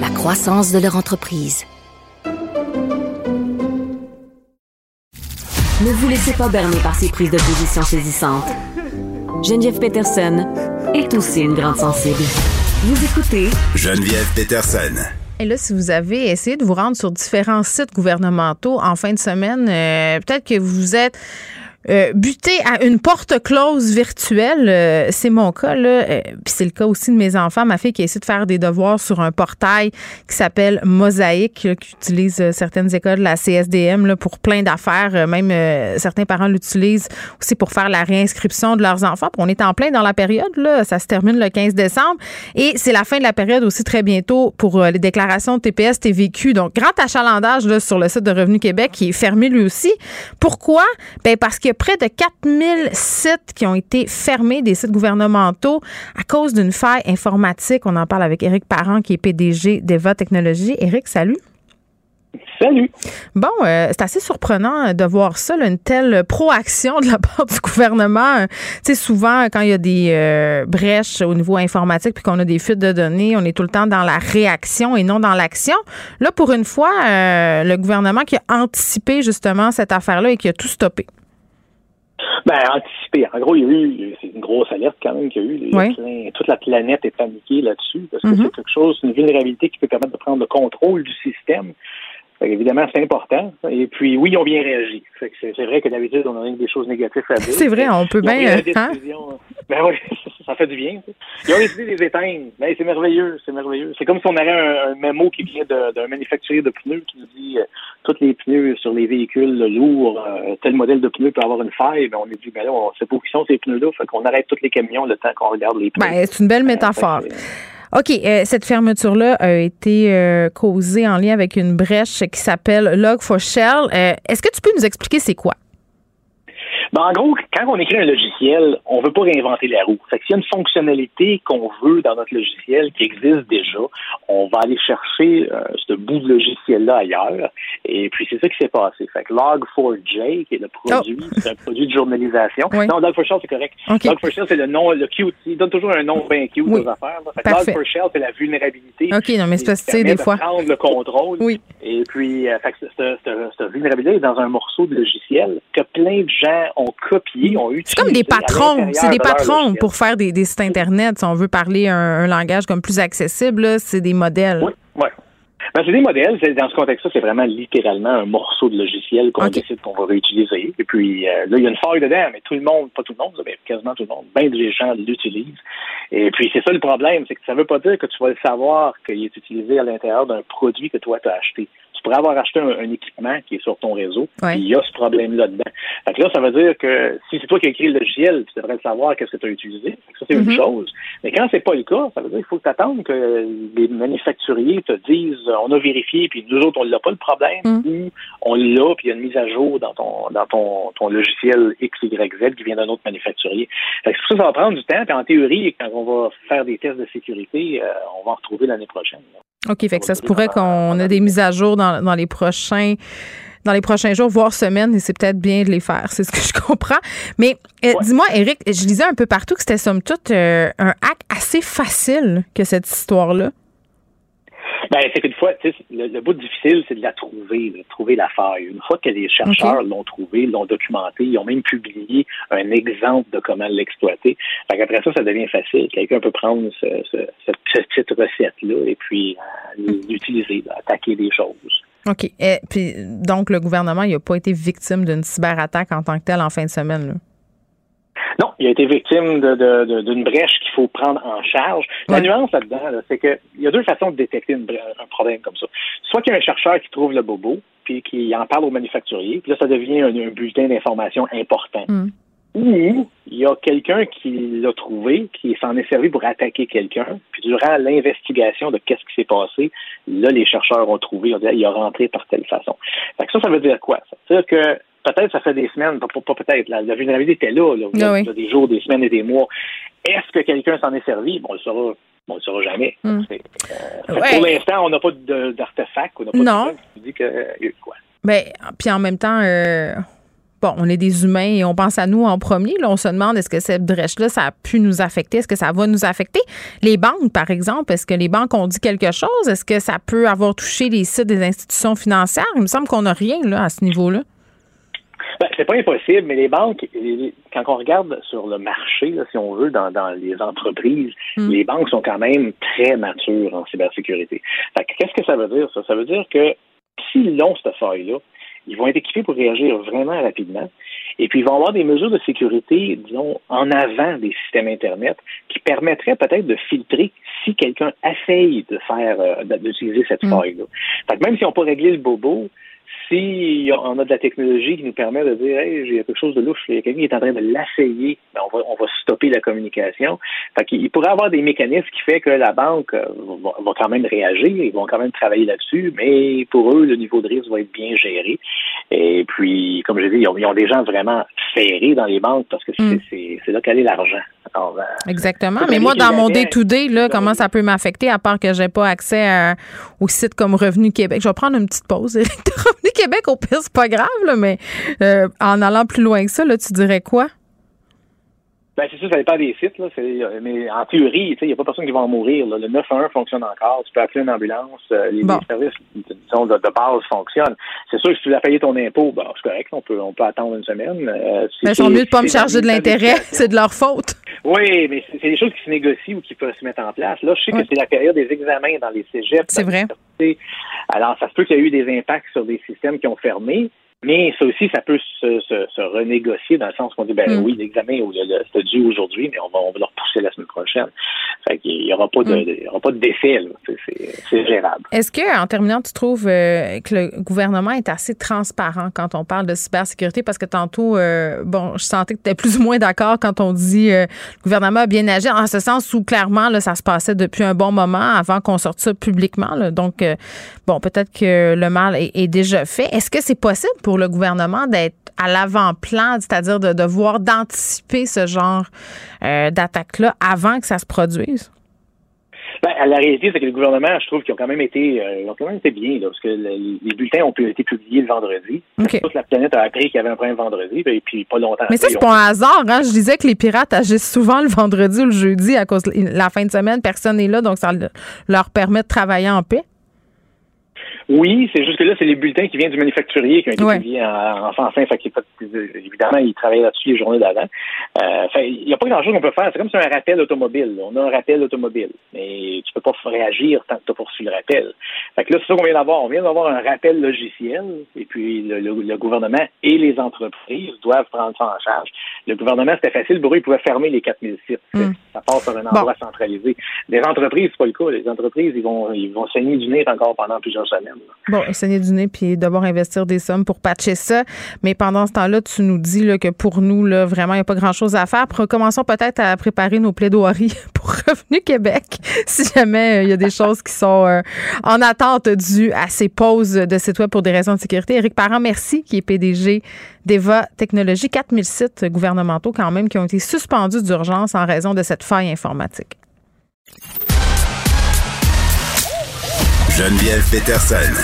la croissance de leur entreprise. Ne vous laissez pas berner par ces prises de position saisissantes. Geneviève Peterson est aussi une grande sensible. Vous écoutez Geneviève Peterson. Et là, si vous avez essayé de vous rendre sur différents sites gouvernementaux en fin de semaine, euh, peut-être que vous êtes euh, buter à une porte close virtuelle, euh, c'est mon cas là. Euh, puis c'est le cas aussi de mes enfants. Ma fille qui essaie de faire des devoirs sur un portail qui s'appelle Mosaïque, qui utilise certaines écoles de la CSDM là, pour plein d'affaires. même certains parents l'utilisent aussi pour faire la réinscription de leurs enfants. On est en plein dans la période là. Ça se termine le 15 décembre et c'est la fin de la période aussi très bientôt pour les déclarations de TPS TVQ. Donc grand achalandage là, sur le site de Revenu Québec qui est fermé lui aussi. Pourquoi? Ben parce que près de 4000 sites qui ont été fermés, des sites gouvernementaux, à cause d'une faille informatique. On en parle avec Éric Parent, qui est PDG d'Eva Technologies. Éric, salut. Salut. Bon, euh, c'est assez surprenant de voir ça, une telle proaction de la part du gouvernement. Tu sais, souvent, quand il y a des euh, brèches au niveau informatique puis qu'on a des fuites de données, on est tout le temps dans la réaction et non dans l'action. Là, pour une fois, euh, le gouvernement qui a anticipé justement cette affaire-là et qui a tout stoppé. Ben, anticiper. En gros, il y a eu, c'est une grosse alerte quand même qu'il y a eu. toute la planète est paniquée là-dessus parce que mm-hmm. c'est quelque chose, une vulnérabilité qui peut permettre de prendre le contrôle du système. Évidemment, c'est important. Et puis, oui, ils ont bien réagi. c'est, vrai que d'habitude, on a des choses négatives à dire. C'est vrai, on peut bien. Hein? Ben oui, ça fait du bien. Ils ont décidé de les éteindre. Ben, c'est merveilleux, c'est merveilleux. C'est comme si on avait un, mémo qui vient d'un manufacturier de pneus qui nous dit euh, tous les pneus sur les véhicules lourds, euh, tel modèle de pneu peut avoir une faille. Ben, on a dit, ben là, on sait pas où sont ces pneus-là. Fait qu'on arrête tous les camions le temps qu'on regarde les pneus. Ben, c'est une belle métaphore. OK, cette fermeture-là a été causée en lien avec une brèche qui s'appelle Log4Shell. Est-ce que tu peux nous expliquer c'est quoi? Ben, en gros, quand on écrit un logiciel, on veut pas réinventer la roue. Fait que s'il y a une fonctionnalité qu'on veut dans notre logiciel qui existe déjà, on va aller chercher euh, ce bout de logiciel-là ailleurs. Et puis, c'est ça qui s'est passé. Fait que Log4j, qui est le produit, oh. c'est un produit de journalisation. Non, Log4Shell, c'est correct. Log4Shell, c'est le nom, le cute. Il donne toujours un nom bien cute aux affaires. Fait que Log4Shell, c'est la vulnérabilité. OK, non, mais c'est parce que, des fois. Prendre le contrôle. Oui. Et puis, euh, fait que cette vulnérabilité est dans un morceau de logiciel que plein de gens ont copié, ont utilisé. C'est comme des patrons. C'est des patrons pour faire des, sites Internet. Si on veut parler un, langage comme plus accessible, c'est des modèles. Oui, oui. Ben, c'est des modèles. Dans ce contexte-là, c'est vraiment littéralement un morceau de logiciel qu'on décide qu'on va réutiliser. Et puis euh, là, il y a une faille dedans, mais tout le monde, pas tout le monde, mais quasiment tout le monde, bien des gens l'utilisent. Et puis c'est ça le problème, c'est que ça ne veut pas dire que tu vas le savoir qu'il est utilisé à l'intérieur d'un produit que toi tu as acheté pourrais avoir acheté un, équipement qui est sur ton réseau, il y a ce problème-là dedans. Fait là, ça veut dire que si c'est toi qui as écrit le logiciel, tu devrais savoir qu'est-ce que tu as utilisé. Ça, c'est une mm-hmm. chose. Mais quand c'est pas le cas, ça veut dire qu'il faut que tu attendes que les manufacturiers te disent on a vérifié, puis nous autres, on l'a pas le problème, mm. ou on l'a, puis il y a une mise à jour dans ton dans ton, ton logiciel XYZ qui vient d'un autre manufacturier. Fait que ça, ça va prendre du temps, puis en théorie, quand on va faire des tests de sécurité, euh, on va en retrouver l'année prochaine. OK, fait que ça se pourrait qu'on ait des mises à jour dans, dans les prochains dans les prochains jours, voire semaines, et c'est peut-être bien de les faire. C'est ce que je comprends. Mais euh, dis-moi, Eric, je lisais un peu partout que c'était somme toute euh, un hack assez facile que cette histoire-là. Ben, c'est qu'une fois, le, le bout difficile, c'est de la trouver, de trouver la faille. Une fois que les chercheurs l'ont trouvé, l'ont documenté, ils ont même publié un exemple de comment l'exploiter. Fait qu'après ça, ça devient facile. Quelqu'un peut prendre ce, ce, cette petite recette-là et puis euh, l'utiliser, attaquer des choses. OK. Et puis, donc, le gouvernement, il n'a pas été victime d'une cyberattaque en tant que telle en fin de semaine, là? Non, il a été victime d'une de, de, brèche qu'il faut prendre en charge. La nuance là-dedans, c'est qu'il y a deux façons de détecter un problème comme ça. Soit qu'il y a un chercheur qui trouve le bobo, puis qui en parle au manufacturier, puis là, ça devient un, bulletin d'information important. Mm. Ou il y a quelqu'un qui l'a trouvé, qui s'en est servi pour attaquer quelqu'un, puis durant l'investigation de qu'est-ce qui s'est passé, là, les chercheurs ont trouvé, on dit, il a rentré par telle façon. Fait que ça, ça veut dire quoi? Ça veut dire que peut-être ça fait des semaines, pas, peut-être, la, vulnérabilité était là, là il, y a, des jours, des semaines et des mois. Est-ce que quelqu'un s'en est servi? Bon, on le saura. Bon, on le saura jamais. Hmm. Euh, pour l'instant, on n'a pas d'artefact, on n'a pas non. de qui dit eu quoi. Ben, puis en même temps, euh, bon, on est des humains et on pense à nous en premier. Là, on se demande est-ce que cette brèche-là, ça a pu nous affecter? Est-ce que ça va nous affecter? Les banques, par exemple, est-ce que les banques ont dit quelque chose? Est-ce que ça peut avoir touché les sites des institutions financières? Il me semble qu'on n'a rien là, à ce niveau-là. Ben, c'est pas impossible, mais les banques, quand on regarde sur le marché, si on veut, dans, les entreprises, hmm. les banques sont quand même très matures en cybersécurité. Qu'est-ce que ça veut dire, ça? Ça veut dire que s'ils ont cette faille-là, ils vont être équipés pour réagir vraiment rapidement. Et puis, ils vont avoir des mesures de sécurité, disons, en avant des systèmes Internet qui permettraient peut-être de filtrer si quelqu'un essaye de faire, euh, d'utiliser cette hmm. faille-là. même si on peut régler le bobo, si on a de la technologie qui nous permet de dire hey, j'ai quelque chose de louche, il y a quelqu'un qui est en train de l'essayer, ben on va on va stopper la communication. Fait qu'il pourrait avoir des mécanismes qui fait que la banque euh, va, quand même réagir, ils vont quand même travailler là-dessus, mais pour eux, le niveau de risque va être bien géré. Et puis, comme je dis, ils ont, des gens vraiment ferrés dans les banques parce que c'est mm. là qu'allait l'argent. Ben, Exactement. Mais moi, dans mon day-to-day, là, comment ça peut m'affecter à part que j'ai pas accès à, aux sites comme Revenu Québec? Je vais prendre une petite pause. Revenu Québec, au pire, c'est pas grave, là, mais euh, en allant plus loin que ça, là, tu dirais quoi? Ben, c'est sûr, ça dépend des sites, là. Mais en théorie, il n'y a pas personne qui va en mourir. Le 911 fonctionne encore. Tu peux appeler une ambulance. Euh, les, services disons, de, base fonctionnent. C'est sûr que si tu as payé ton impôt, ben, c'est correct. On peut, on peut attendre une semaine. Euh, mais ils sont mieux de pas me charger de l'intérêt. C'est de leur faute. Oui, mais c'est des choses qui se négocient ou qui peuvent se mettre en place. Là, je sais que c'est la période des examens dans les cégeps. C'est vrai. Alors, ça se peut qu'il y ait eu des impacts sur des systèmes qui ont fermé. Mais ça aussi, ça peut se, se, renégocier dans le sens qu'on dit, ben mm. oui, l'examen c'est dû aujourd'hui, mais on va, on va le repousser la semaine prochaine. Fait qu'il n'y aura pas de, mm. il aura pas de décès, c'est gérable. Est-ce que, en terminant, tu trouves euh, que le gouvernement est assez transparent quand on parle de cybersécurité? Parce que tantôt, euh, bon, je sentais que tu étais plus ou moins d'accord quand on dit euh, le gouvernement a bien agi, en ce sens où clairement, là, ça se passait depuis un bon moment avant qu'on sorte ça publiquement. Donc, bon, peut-être que le mal est, est déjà fait. Est-ce que c'est possible pour le gouvernement d'être à l'avant-plan, c'est-à-dire de devoir d'anticiper ce genre euh, d'attaque-là avant que ça se produise? Ben, la réalité, c'est que le gouvernement, je trouve qu'ils ont quand même été, euh, ont quand même été bien, parce que les bulletins ont pu, été publiés le vendredi. Toute la planète a appris qu'il y avait un problème vendredi, et puis pas longtemps. Mais ça, c'est pas un hasard. Hein? Je disais que les pirates agissent souvent le vendredi ou le jeudi à cause de la fin de semaine. Personne n'est là, donc ça leur permet de travailler en paix. Oui, c'est juste que là, c'est les bulletins qui viennent du manufacturier qui ont été publiés en, en français. Fait évidemment, ils travaillent là-dessus les journées d'avant. Euh, il n'y a pas grand-chose qu'on peut faire. C'est comme si un rappel automobile. On a un rappel automobile, mais tu peux pas réagir tant que tu as poursuivi le rappel. Fait que là, c'est ça qu'on vient d'avoir. On vient d'avoir un rappel logiciel, et puis le, gouvernement et les entreprises doivent prendre ça en charge. Le gouvernement, c'était facile pour eux, ils pouvaient fermer les 4000 sites. Hmm. Ça passe par un endroit centralisé. Les entreprises, c'est pas le cas. Les entreprises, ils vont, ils vont saigner du nez encore pendant plusieurs semaines. Bon, saigner du nez puis devoir investir des sommes pour patcher ça. Mais pendant ce temps-là, tu nous dis là, que pour nous, là, vraiment, il n'y a pas grand-chose à faire. Commençons peut-être à préparer nos plaidoiries pour Revenu Québec, si jamais euh, il y a des choses qui sont euh, en attente dues à ces pauses de site web pour des raisons de sécurité. Éric Parent, merci, qui est PDG d'Eva Technologies. 4000 sites gouvernementaux quand même qui ont été suspendus d'urgence en raison de cette faille informatique. Geneviève Peterson.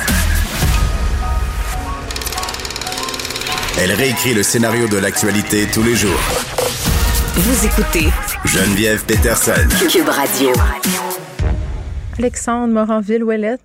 Elle réécrit le scénario de l'actualité tous les jours. Vous écoutez Geneviève Peterson. Cube Radio. Alexandre Moranville-Ouellette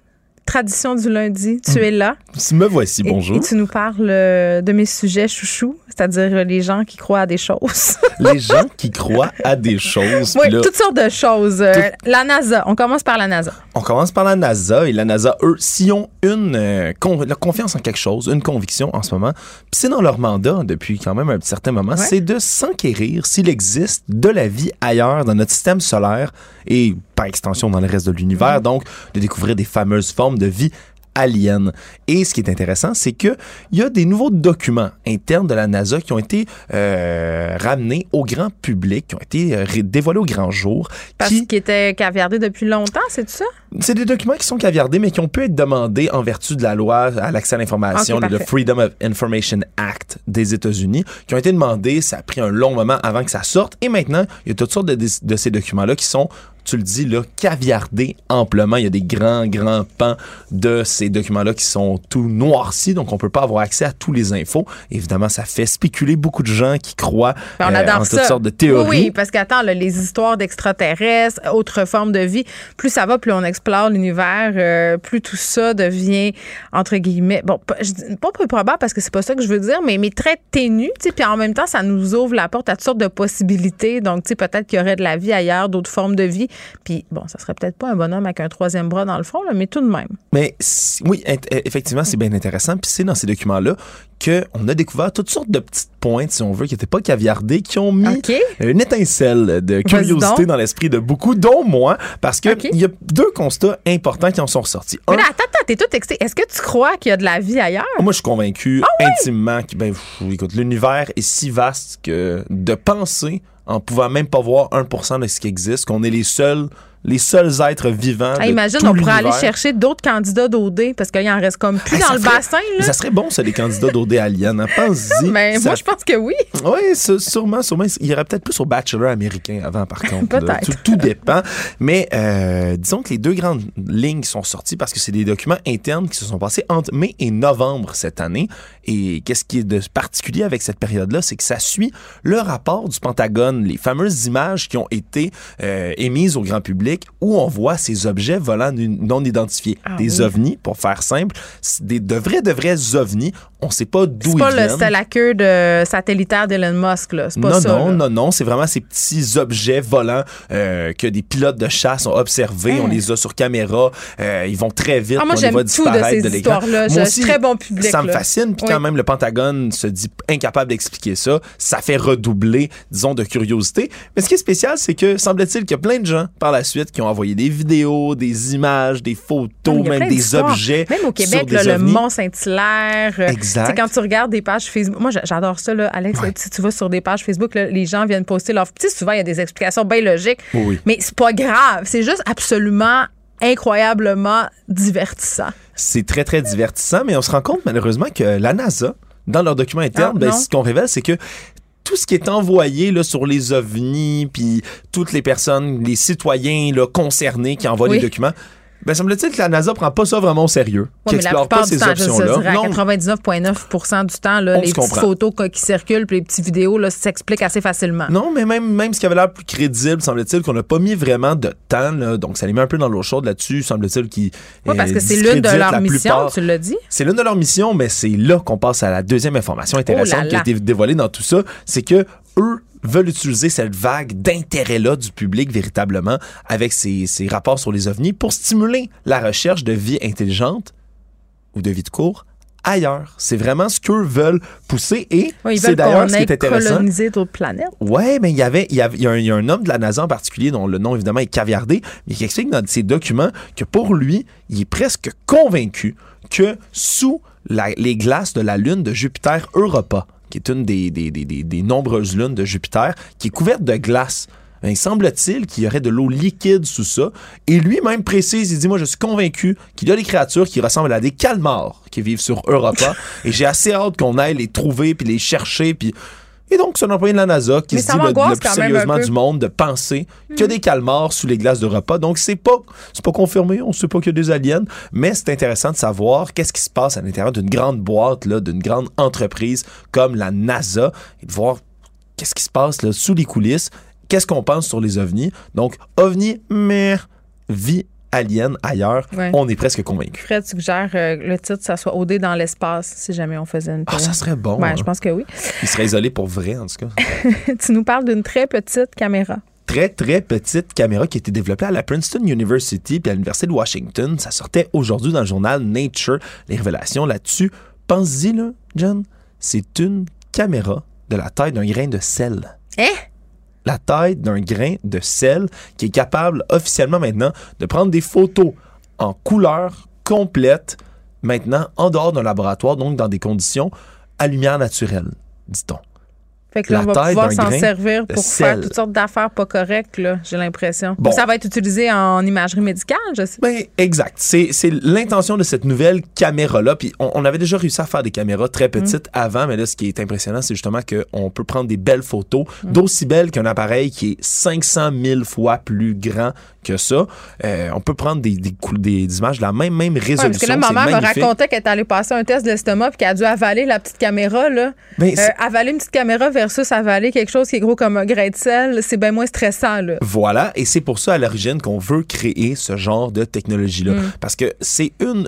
tradition du lundi, tu es là. Me voici, bonjour. Et, tu nous parles euh, de mes sujets chouchous, c'est-à-dire les gens qui croient à des choses. les gens qui croient à des choses. Oui, toutes sortes de choses. Euh, la NASA, on commence par la NASA. On commence par la NASA et la NASA, eux, s'ils ont une euh, confiance en quelque chose, une conviction en ce moment, puis c'est dans leur mandat depuis quand même un certain moment, c'est de s'enquérir s'il existe de la vie ailleurs dans notre système solaire et par extension dans le reste de l'univers, donc de découvrir des fameuses formes de vie aliens. Et ce qui est intéressant, c'est que il y a des nouveaux documents internes de la NASA qui ont été euh, ramenés au grand public, qui ont été euh, dévoilés au grand jour. Parce qu'ils étaient caviardés depuis longtemps, c'est ça? C'est des documents qui sont caviardés, mais qui ont pu être demandés en vertu de la loi à l'accès à l'information, le Freedom of Information Act des États-Unis, qui ont été demandés. Ça a pris un long moment avant que ça sorte. Et maintenant, il y a toutes sortes de, de ces documents-là qui sont tu le dis, là, caviardé amplement. Il y a des grands, grands pans de ces documents-là qui sont tout noircis, donc on peut pas avoir accès à tous les infos. Évidemment, ça fait spéculer beaucoup de gens qui croient ben, euh, en toutes sortes de théories. Oui, parce qu'attends, les histoires d'extraterrestres, autres formes de vie, plus ça va, plus on explore l'univers, euh, plus tout ça devient, entre guillemets, bon, pas, pas peu probable parce que c'est pas ça que je veux dire, mais, mais très ténu, puis en même temps, ça nous ouvre la porte à toutes sortes de possibilités. Donc, tu sais, peut-être qu'il y aurait de la vie ailleurs, d'autres formes de vie. Puis, bon, ça serait peut-être pas un bonhomme avec un troisième bras dans le fond, mais tout de même. Mais oui, effectivement, c'est bien intéressant. Puis c'est dans ces documents-là qu'on a découvert toutes sortes de petites pointes, si on veut, qui n'étaient pas caviardées, qui ont mis une étincelle de curiosité dans l'esprit de beaucoup, dont moi, parce qu'il il y a deux constats importants qui en sont ressortis. mais là, attends, attends, t'es tout excité. Est-ce que tu crois qu'il y a de la vie ailleurs? Moi, je suis convaincu ah intimement que, ben, écoute, l'univers est si vaste que de penser en pouvant même pas voir 1% de ce qui existe, qu'on est les seuls les seuls êtres vivants. Ah, imagine, on pourrait aller chercher d'autres candidats d'OD parce qu'il en reste comme plus dans le bassin. Là. Ça serait bon, ça, les candidats d'OD aliens. Hein? Pense-y. Mais moi, je pense que oui. Oui, sûrement, sûrement. Il y aurait peut-être plus au Bachelor américain avant, par contre. Tout, tout, dépend. Mais euh, disons que les deux grandes lignes sont sorties parce que c'est des documents internes qui se sont passés entre mai et novembre cette année. Et qu'est-ce qui est de particulier avec cette période-là, c'est que ça suit le rapport du Pentagone, les fameuses images qui ont été euh, émises au grand public où on voit ces objets volants non identifiés. Ah des ovnis, pour faire simple, des, de vrais, de vrais ovnis On sait pas d'où ils pas viennent. C'est pas la queue de satellitaire d'Elon Musk, là. C'est pas non, ça. non, là. non, non. C'est vraiment ces petits objets volants euh, que des pilotes de chasse ont observés. Hein? On les a sur caméra. Euh, ils vont très vite. Ah, moi, j'aime tout de disparaître ces de l'écran. histoires-là. Moi aussi, très bon public, Ça me là. fascine. Puis Oui. quand même, le Pentagone se dit incapable d'expliquer ça. Ça fait redoubler, disons, de curiosité. Mais ce qui est spécial, c'est que semble-t-il qu'il y a plein de gens par la suite qui ont envoyé des vidéos, des images, des photos, même des objets. Même au Québec, sur là, le ovnis. Mont-Saint-Hilaire. Exact. Quand tu regardes des pages Facebook, moi j'a- j'adore ça, là, Alex. Ouais. Si tu vas sur des pages Facebook, là, les gens viennent poster leur. Tu sais, souvent, il y a des explications bien logiques. Oui. Mais c'est pas grave. C'est juste absolument incroyablement divertissant. C'est très, très divertissant, mais on se rend compte malheureusement que la NASA, dans leur document interne, Ah, ben, ce qu'on révèle, c'est que tout ce qui est envoyé là, sur les ovnis, puis toutes les personnes, les citoyens là, concernés qui envoient Oui. des documents, ben, semble-t-il que la NASA prend pas ça vraiment au sérieux, Ouais, qui mais la explore plupart pas du ces options-là. à Non, 99,9% du temps, là, les petites photos quoi, qui circulent puis les petites vidéos là, s'expliquent assez facilement. Non, mais même, même ce qui avait l'air plus crédible, semble-t-il, qu'on n'a pas mis vraiment de temps, là, donc ça les met un peu dans l'eau chaude là-dessus, semble-t-il, qui Oui, parce que c'est l'une de leurs missions, tu l'as dit. C'est l'une de leurs missions, mais c'est là qu'on passe à la deuxième information intéressante Oh là qui a été dévoilée dans tout ça. C'est que eux veulent utiliser cette vague d'intérêt-là du public véritablement avec ces, ces rapports sur les ovnis pour stimuler la recherche de vie intelligente ou de vie de cours ailleurs. C'est vraiment ce qu'eux veulent pousser et c'est d'ailleurs ce qui est intéressant. colonisé d'autres planètes. Ouais, mais il y avait, il y avait, il y a un, il y a un homme de la NASA en particulier dont le nom évidemment est caviardé, mais qui explique dans ses documents que pour lui, il est presque convaincu que sous la- les glaces de la lune de Jupiter Europa, qui est une des, des, des, des- des nombreuses lunes de Jupiter, qui est couverte de glace. Ben, il semble-t-il qu'il y aurait de l'eau liquide sous ça. Et lui-même précise, il dit, moi je suis convaincu qu'il y a des créatures qui ressemblent à des calmars qui vivent sur Europa. et j'ai assez hâte qu'on aille les trouver, puis les chercher, puis... Et donc, c'est un employé de la NASA qui Mais se dit le, plus sérieusement du monde de penser qu'il y a des calmars sous les glaces d'Europa. Donc, c'est pas, c'est pas confirmé. On sait pas qu'il y a des aliens. Mais c'est intéressant de savoir qu'est-ce qui se passe à l'intérieur d'une grande boîte, là, d'une grande entreprise comme la NASA et de voir qu'est-ce qui se passe là, sous les coulisses. Qu'est-ce qu'on pense sur les ovnis? Donc, ovnis, mais vie alien ailleurs, Ouais. on est presque convaincu. Fred suggère euh, le titre, ça soit OD dans l'espace, si jamais on faisait une. Ah, ça serait bon. Ouais, hein. je pense que oui. Il serait isolé pour vrai, en tout cas. tu nous parles d'une très petite caméra. très, très petite caméra qui a été développée à la Princeton University puis à l'Université de Washington. Ça sortait aujourd'hui dans le journal Nature. Les révélations là-dessus. Pense-y, là, John. C'est une caméra de la taille d'un grain de sel. Hein? La taille d'un grain de sel qui est capable officiellement maintenant de prendre des photos en couleur complète maintenant en dehors d'un laboratoire, donc dans des conditions à lumière naturelle, dit-on. Fait que là, on va pouvoir s'en servir pour sel. faire toutes sortes d'affaires pas correctes, là, j'ai l'impression. Bon. Ça va être utilisé en imagerie médicale, je sais. Ben, exact. C'est, l'intention de cette nouvelle caméra-là. Puis on, on avait déjà réussi à faire des caméras très petites avant, mais là, ce qui est impressionnant, c'est justement qu'on peut prendre des belles photos, d'aussi belles qu'un appareil qui est 500 000 fois plus grand que ça. Euh, on peut prendre des, des, des images de la même, même Ouais, résolution. parce que là, ma mère me racontait qu'elle est allée passer un test de l'estomac puis qu'elle a dû avaler la petite caméra. Là. Ben, Euh, avaler une petite caméra versus avaler quelque chose qui est gros comme un grain de sel, c'est bien moins stressant. Là. Voilà, et c'est pour ça à l'origine qu'on veut créer ce genre de technologie-là. Mm. Parce que c'est une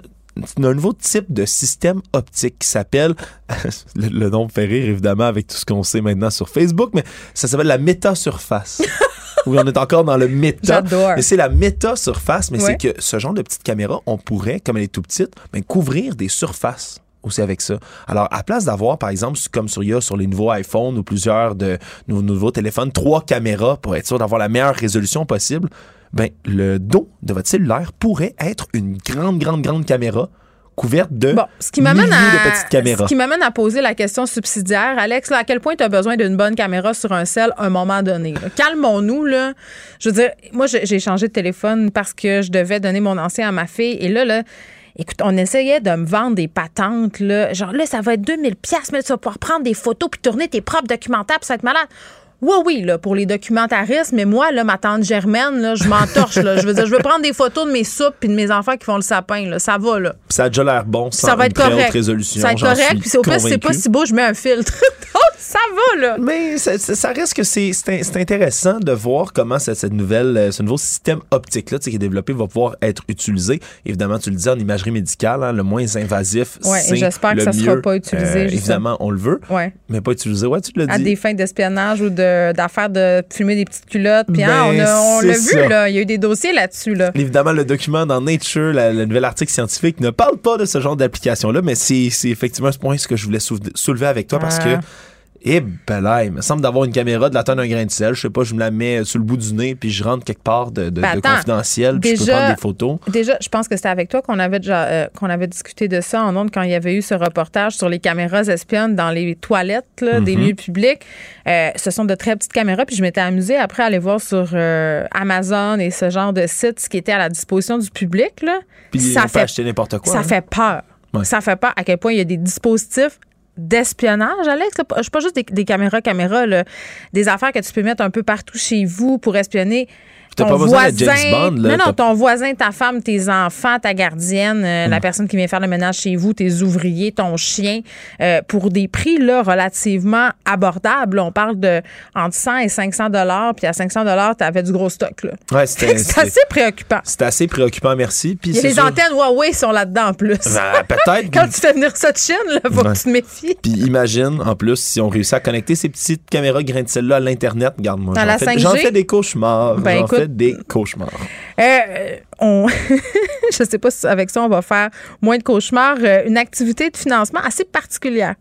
un nouveau type de système optique qui s'appelle, le, le nom me fait rire évidemment avec tout ce qu'on sait maintenant sur Facebook, mais ça s'appelle la métasurface. oui, on est encore dans le méta. J'adore. Mais c'est la métasurface, mais Ouais. c'est que ce genre de petite caméra, on pourrait, comme elle est tout petite, ben, couvrir des surfaces aussi avec ça. Alors, à place d'avoir, par exemple, comme sur, il y a sur les nouveaux iPhones ou plusieurs de nos nouveaux téléphones, trois caméras pour être sûr d'avoir la meilleure résolution possible, ben, le dos de votre cellulaire pourrait être une grande, grande, grande caméra couverte de Bon, ce qui m'amène à petites caméras. ce qui m'amène à poser la question subsidiaire, Alex, là, à quel point tu as besoin d'une bonne caméra sur un cell à un moment donné? Calmons-nous là. Je veux dire, moi j'ai changé de téléphone parce que je devais donner mon ancien à ma fille et là là Écoute, on essayait de me vendre des patentes, là. Genre, là, ça va être 2000 pièces mais tu vas pouvoir prendre des photos puis tourner tes propres documentaires puis ça va être malade. Oui, oui, là, pour les documentaristes, mais moi, là, ma tante Germaine, là, je m'entorche, là. Je veux dire, je veux prendre des photos de mes soupes puis de mes enfants qui font le sapin, là. Ça va, là. ça a déjà l'air bon, sans ça va être correct. résolution. Ça va être correct, puis au si c'est pas si beau, je mets un filtre. Donc, ça va, là. Mais ça, reste que c'est c'est- c'est intéressant de voir comment cette, cette nouvelle, euh, ce nouveau système optique-là qui est développé va pouvoir être utilisé. Évidemment, tu le dis en imagerie médicale, hein, le moins invasif, Ouais, et c'est j'espère que le ça sera mieux. pas utilisé, Euh, évidemment, on le veut, Ouais. mais pas utilisé. Ouais, tu l'as À dit. des fins d'espionnage ou de- d'affaires de, filmer des petites culottes. Puis, hein, Ben, on c'est l'a vu, là. Il y a eu des dossiers là-dessus, là. Évidemment, le document dans Nature, la- le nouvel article scientifique, ne parle pas de ce genre d'application-là, mais c'est effectivement ce point ce que je voulais soulever- avec toi parce que. Eh ben là, il me semble d'avoir une caméra de la taille d'un grain de sel. Je sais pas, je me la mets sur le bout du nez puis je rentre quelque part de, de- Ben, de confidentiel puis je peux prendre des photos. Déjà, je pense que c'était avec toi qu'on avait déjà euh, qu'on avait discuté de ça en ondes quand il y avait eu ce reportage sur les caméras espionnes dans les toilettes là, des Mhm. lieux publics. Euh, ce sont de très petites caméras. Puis je m'étais amusée après à aller voir sur euh, Amazon et ce genre de sites ce qui était à la disposition du public. Là. Puis ça fait acheter n'importe quoi. ça hein. fait peur. Ouais. Ça fait peur à quel point il y a des dispositifs d'espionnage, Alex. Je suis pas juste des, caméras, caméras, des affaires que tu peux mettre un peu partout chez vous pour espionner T'as ton pas besoin voisin. James Bond, là. non, non, ton voisin, ta femme, tes enfants, ta gardienne, euh, Mm. la personne qui vient faire le ménage chez vous, tes ouvriers, ton chien, euh, pour des prix là relativement abordables. On parle de entre 100 et 500 dollars, puis à 500 dollars, tu avais du gros stock. là. Ouais, C'est assez préoccupant. c'est assez préoccupant, merci. Puis les sûr- antennes Huawei sont là-dedans en plus. Ben, peut-être. Quand tu fais venir ça de Chine, là, faut Ouais. que tu te méfies. Puis imagine, en plus, si on réussit à connecter ces petites caméras grain de sel-là à l'Internet, regarde-moi. Dans j'en fais- 5G? J'en fais des cauchemars. Ben, écoute- des cauchemars. Euh, on, je sais pas si avec ça on va faire moins de cauchemars. Euh, une activité de financement assez particulière.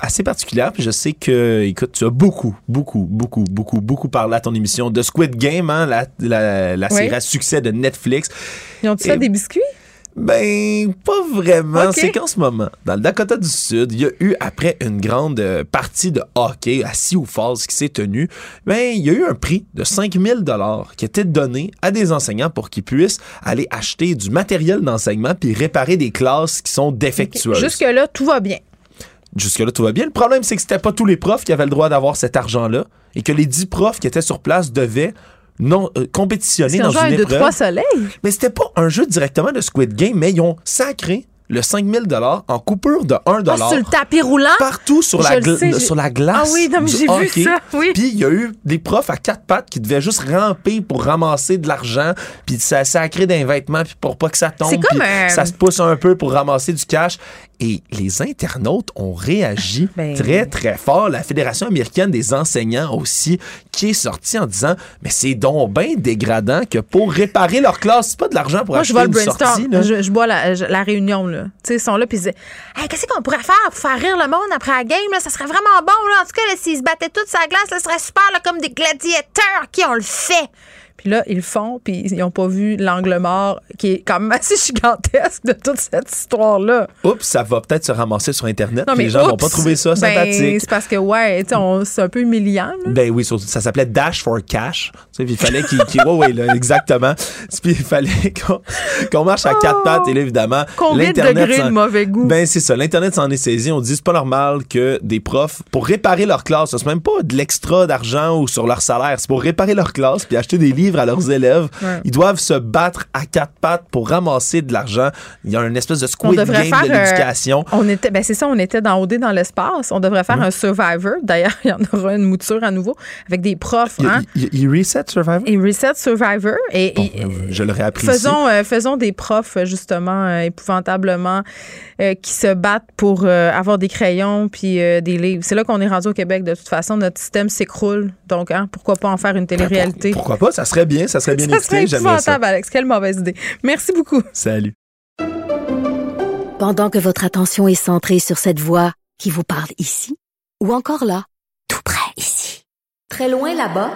assez particulière. Puis je sais que, écoute, tu as beaucoup, beaucoup, beaucoup, beaucoup, beaucoup parlé à ton émission de Squid Game, hein, la, la, la Oui. série à succès de Netflix. Ils ont-tu fait des biscuits? Ben, pas vraiment. C'est qu'en ce moment, dans le Dakota du Sud, il y a eu, après une grande euh, partie de hockey à Sioux Falls qui s'est tenue, ben, il y a eu un prix de 5000 dollars qui était donné à des enseignants pour qu'ils puissent aller acheter du matériel d'enseignement puis réparer des classes qui sont défectueuses. Jusque-là, tout va bien. Jusque-là, tout va bien. Le problème, c'est que c'était pas tous les profs qui avaient le droit d'avoir cet argent-là et que les 10 profs qui étaient sur place devaient non euh, compétitionner dans une un, deux, épreuve. trois soleils. Mais c'était pas un jeu directement de Squid Game, mais ils ont sacré le 5000 dollars en coupure de 1 Ah, dollar sur le tapis roulant? partout sur Je la, le sais, sur la glace. Ah oui, non, mais du j'ai vu ça, oui. Puis il y a eu des profs à quatre pattes qui devaient juste ramper pour ramasser de l'argent, puis ça sacré d'un vêtement puis pour pas que ça tombe. C'est comme un- ça se pousse un peu pour ramasser du cash. Et les internautes ont réagi Ben- très, très fort. La Fédération américaine des enseignants aussi, qui est sortie en disant Mais c'est donc bien dégradant que pour réparer leur classe, c'est pas de l'argent pour Moi, je acheter vois le une brainstorm. sortie. là. Je, je vois la, je- la réunion, là. Ils sont là, puis ils Hey, qu'est-ce qu'on pourrait faire pour faire rire le monde après la game, là? Ça serait vraiment bon. En tout cas, s'ils se battaient tous la glace, ça serait super, comme des gladiateurs qui ont le fait. Puis là, ils le font, puis ils n'ont pas vu l'angle mort qui est quand même assez gigantesque de toute cette histoire-là. Oups, ça va peut-être se ramasser sur Internet. Non, mais les gens vont oups, pas trouver ça ben, sympathique. c'est parce que, ouais, c'est un peu humiliant, là. Ben oui, ça s'appelait Dash for Cash. Tu sais, puis il fallait qu'il. ouais, ouais, là, exactement. Puis il fallait qu'on marche à quatre pattes. Et là, évidemment, Oh! L'Internet de mauvais goût? Ben, c'est ça. L'Internet s'en est saisi. On dit, c'est pas normal que des profs, pour réparer leur classe, c'est même pas de l'extra d'argent ou sur leur salaire, c'est pour réparer leur classe puis acheter des livres à leurs élèves. Ouais. Ils doivent se battre à quatre pattes pour ramasser de l'argent. Il y a une espèce de squid game faire de euh, l'éducation. on était ben c'est ça on était dans OD dans l'espace on devrait faire un Survivor d'ailleurs il y en aura une mouture à nouveau avec des profs Il, hein il- il reset Survivor? et reset Survivor et, Bon, et- euh, je l'aurais appris faisons euh, faisons des profs justement euh, épouvantablement qui se battent pour avoir des crayons puis des livres c'est là qu'on est rendu au Québec de toute façon notre système s'écroule donc hein, pourquoi pas en faire une télé-réalité? Ben, Pourquoi pas? Ça serait bien, ça serait bien ça serait écouté. Ça. Alex quelle mauvaise idée merci beaucoup Salut. Pendant que votre attention est centrée sur cette voix qui vous parle ici, ou encore là, tout près ici, très loin là-bas,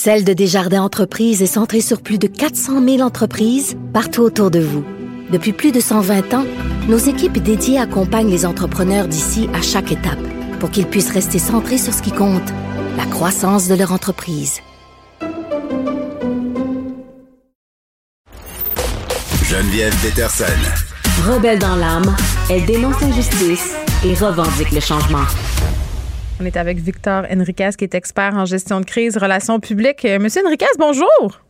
Celle de Desjardins Entreprises est centrée sur plus de 400 000 entreprises partout autour de vous. Depuis plus de 120 ans, nos équipes dédiées accompagnent les entrepreneurs d'ici à chaque étape pour qu'ils puissent rester centrés sur ce qui compte, la croissance de leur entreprise. Geneviève Peterson. Rebelle dans l'âme, elle dénonce l'injustice et revendique le changement. On est avec Victor Enriquez, qui est expert en gestion de crise, relations publiques. Euh, Monsieur Enriquez, bonjour.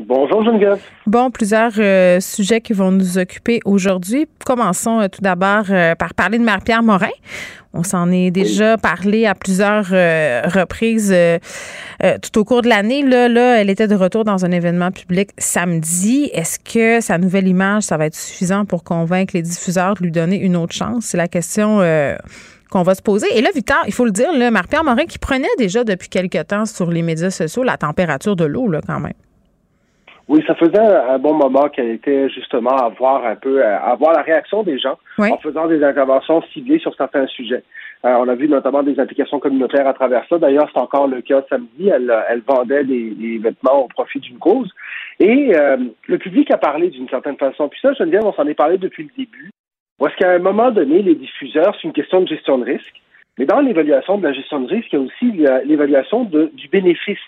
Bonjour Geneviève. Bon, plusieurs euh, sujets qui vont nous occuper aujourd'hui. Commençons euh, tout d'abord par parler de Marie-Pierre Morin. On s'en est déjà parlé à plusieurs reprises tout au cours de l'année. Là, là, elle était de retour dans un événement public samedi. Est-ce que sa nouvelle image, ça va être suffisant pour convaincre les diffuseurs de lui donner une autre chance? C'est la question qu'on va se poser. Et là, Victor, il faut le dire, là, Marie-Pierre Morin qui prenait déjà depuis quelque temps sur les médias sociaux la température de l'eau, là, quand même. Oui, ça faisait un bon moment qu'elle était justement à voir un peu, à voir la réaction des gens en faisant des interventions ciblées sur certains sujets. Euh, on a vu notamment des implications communautaires à travers ça. D'ailleurs, c'est encore le cas samedi. Elle, elle vendait des, vêtements au profit d'une cause. Et euh, le public a parlé d'une certaine façon. Puis ça, Geneviève, on s'en est parlé depuis le début. Parce qu'à un moment donné, les diffuseurs, c'est une question de gestion de risque. Mais dans l'évaluation de la gestion de risque, il y a aussi l'évaluation du bénéfice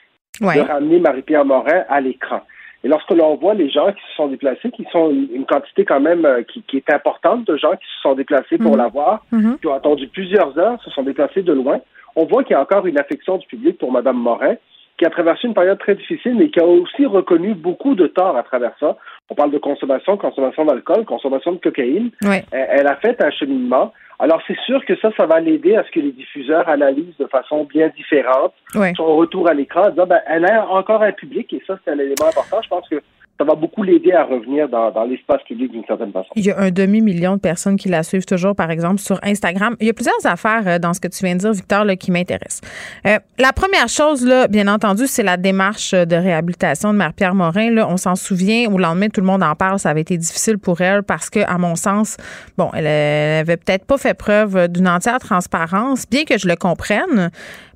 de ramener Marie-Pierre Morin à l'écran. Et lorsque l'on voit les gens qui se sont déplacés, qui sont une, quantité quand même euh, qui, est importante de gens qui se sont déplacés pour mhm. la voir, mhm. qui ont attendu plusieurs heures, se sont déplacés de loin, on voit qu'il y a encore une affection du public pour Mme Morin, qui a traversé une période très difficile, mais qui a aussi reconnu beaucoup de tort à travers ça. On parle de consommation, consommation d'alcool, consommation de cocaïne. Elle, a fait un cheminement. Alors, c'est sûr que ça, ça va l'aider à ce que les diffuseurs analysent de façon bien différente son retour à l'écran, en disant, ben, elle a encore un public, et ça, c'est un élément important. Je pense que ça va beaucoup l'aider à revenir dans, l'espace public d'une certaine façon. Il y a un demi-million de personnes qui la suivent toujours, par exemple, sur Instagram. Il y a plusieurs affaires euh, dans ce que tu viens de dire, Victor, qui m'intéressent. Euh, la première chose, là, bien entendu, c'est la démarche de réhabilitation de Marie-Pierre Morin. Là, on s'en souvient, au lendemain, tout le monde en parle. Ça avait été difficile pour elle parce que, à mon sens, bon, elle avait peut-être pas fait preuve d'une entière transparence, bien que je le comprenne.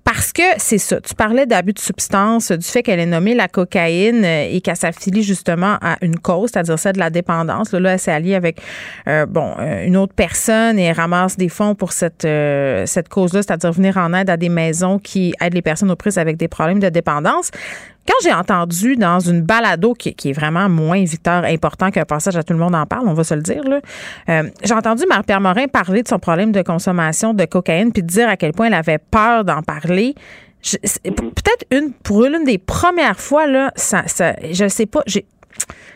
Parce que c'est ça. Tu parlais d'abus de substance, du fait qu'elle ait nommé la cocaïne euh, et qu'elle s'affilie justement à une cause, c'est-à-dire celle de la dépendance. Là, elle s'est alliée avec euh, bon euh, une autre personne et ramasse des fonds pour cette cette cause-là, c'est-à-dire venir en aide à des maisons qui aident les personnes aux prises avec des problèmes de dépendance. Quand j'ai entendu dans une balado qui, est vraiment moins Victor important qu'un passage à tout le monde en parle, on va se le dire, là, euh, j'ai entendu Marie-Pierre Morin parler de son problème de consommation de cocaïne puis dire à quel point elle avait peur d'en parler. Peut-être une pour une des premières fois là, ça, ça je sais pas, j'ai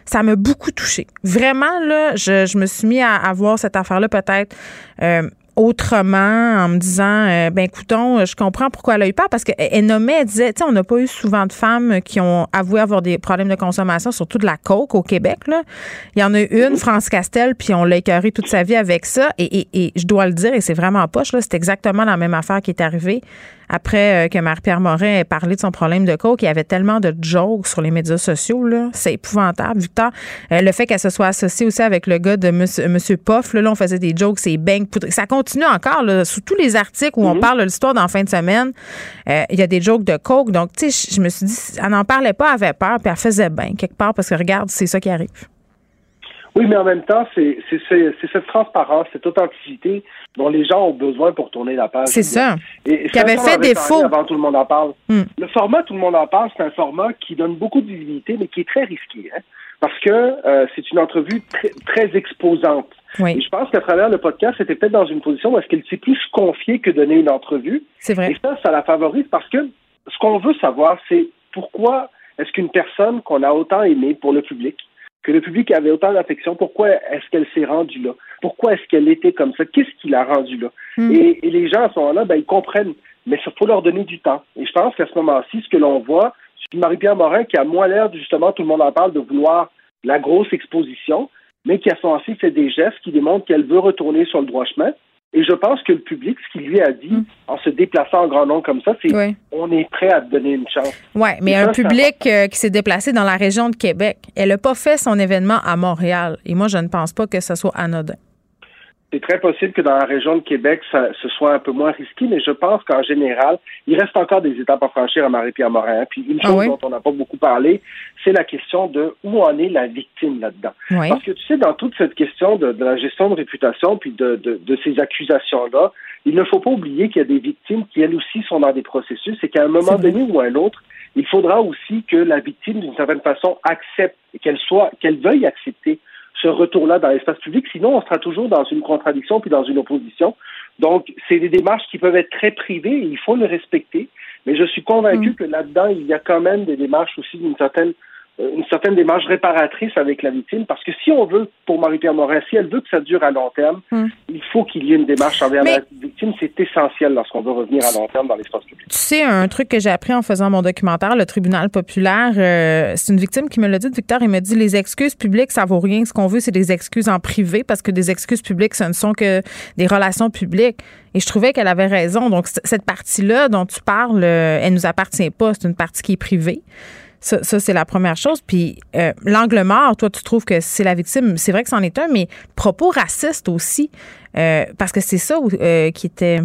ça m'a beaucoup touché. Vraiment là, je, je me suis mis à, à voir cette affaire là peut-être euh, autrement en me disant euh, ben écoutons je comprends pourquoi elle a eu peur parce qu'elle nommait elle disait tu sais on n'a pas eu souvent de femmes qui ont avoué avoir des problèmes de consommation surtout de la coke au Québec là. Il y en a une France Castel puis on l'a écœuré toute sa vie avec ça. Et, et, et je dois le dire et c'est vraiment poche là c'est exactement la même affaire qui est arrivée après euh, que Marie-Pierre Morin ait parlé de son problème de coke, il y avait tellement de jokes sur les médias sociaux, là. C'est épouvantable. Victor, euh, le fait qu'elle se soit associée aussi avec le gars de Monsieur, Monsieur Poff, là, on faisait des jokes, c'est bang, Ça continue encore, là, sous tous les articles où on mhm. parle de l'histoire dans fin de semaine. Euh, il y a des jokes de coke. Donc, tu sais, je me suis dit, elle n'en parlait pas, elle avait peur, puis elle faisait bien, quelque part, parce que regarde, c'est ça qui arrive. Oui, mais en même temps, c'est cette transparence, cette authenticité dont les gens ont besoin pour tourner la page. C'est ça. Et, qui avait fait défaut. Avant tout le monde en parle. Hmm. Le format tout le monde en parle, c'est un format qui donne beaucoup de visibilité, mais qui est très risqué, hein, parce que euh, c'est une entrevue très, très exposante. Oui. Et je pense qu'à travers le podcast, c'était peut-être dans une position où est-ce qu'elle s'est plus confiée que donner une entrevue. C'est vrai. Et ça, ça la favorise parce que ce qu'on veut savoir, c'est pourquoi est-ce qu'une personne qu'on a autant aimée pour le public, que le public avait autant d'affection, pourquoi est-ce qu'elle s'est rendue là? Pourquoi est-ce qu'elle était comme ça? Qu'est-ce qui l'a rendue là? Hmm. Et, les gens à ce moment-là, ben, ils comprennent, mais il faut leur donner du temps. Et je pense qu'à ce moment-ci, ce que l'on voit, c'est Marie-Pierre Morin qui a moins l'air, justement, tout le monde en parle, de vouloir la grosse exposition, mais qui a son aussi fait des gestes qui démontrent qu'elle veut retourner sur le droit chemin. Et je pense que le public, ce qu'il lui a dit, mm. en se déplaçant en grand nombre comme ça, c'est on est prêt à te donner une chance. Oui, mais un public euh, qui s'est déplacé dans la région de Québec. Elle n'a pas fait son événement à Montréal. Et moi, je ne pense pas que ce soit anodin c'est très possible que dans la région de Québec, ça, ce soit un peu moins risqué, mais je pense qu'en général, il reste encore des étapes à franchir à Marie-Pierre Morin. Puis une ah chose dont on n'a pas beaucoup parlé, c'est la question de où en est la victime là-dedans. Parce que tu sais, dans toute cette question de, la gestion de réputation puis de, de, ces accusations-là, il ne faut pas oublier qu'il y a des victimes qui, elles aussi, sont dans des processus et qu'à un moment donné ou à un autre, il faudra aussi que la victime, d'une certaine façon, accepte et qu'elle soit, qu'elle veuille accepter ce retour-là dans l'espace public. Sinon, on sera toujours dans une contradiction puis dans une opposition. Donc, c'est des démarches qui peuvent être très privées et il faut le respecter. Mais je suis convaincu mm. que là-dedans, il y a quand même des démarches aussi d'une certaine une certaine démarche réparatrice avec la victime, parce que si on veut, pour Marie-Pierre Morin, si elle veut que ça dure à long terme, hmm. il faut qu'il y ait une démarche envers la victime. C'est essentiel lorsqu'on veut revenir à long terme dans l'espace public. Tu sais, un truc que j'ai appris en faisant mon documentaire, le tribunal populaire, euh, c'est une victime qui me l'a dit, Victor, il m'a dit, les excuses publiques, ça vaut rien. Ce qu'on veut, c'est des excuses en privé, parce que des excuses publiques, ce ne sont que des relations publiques. Et je trouvais qu'elle avait raison. Donc, cette partie-là dont tu parles, euh, elle nous appartient pas. C'est une partie qui est privée. Ça, c'est la première chose. Puis euh, l'angle mort, toi, tu trouves que c'est la victime. C'est vrai que c'en est un, mais propos racistes aussi, euh, parce que c'est ça euh, qui était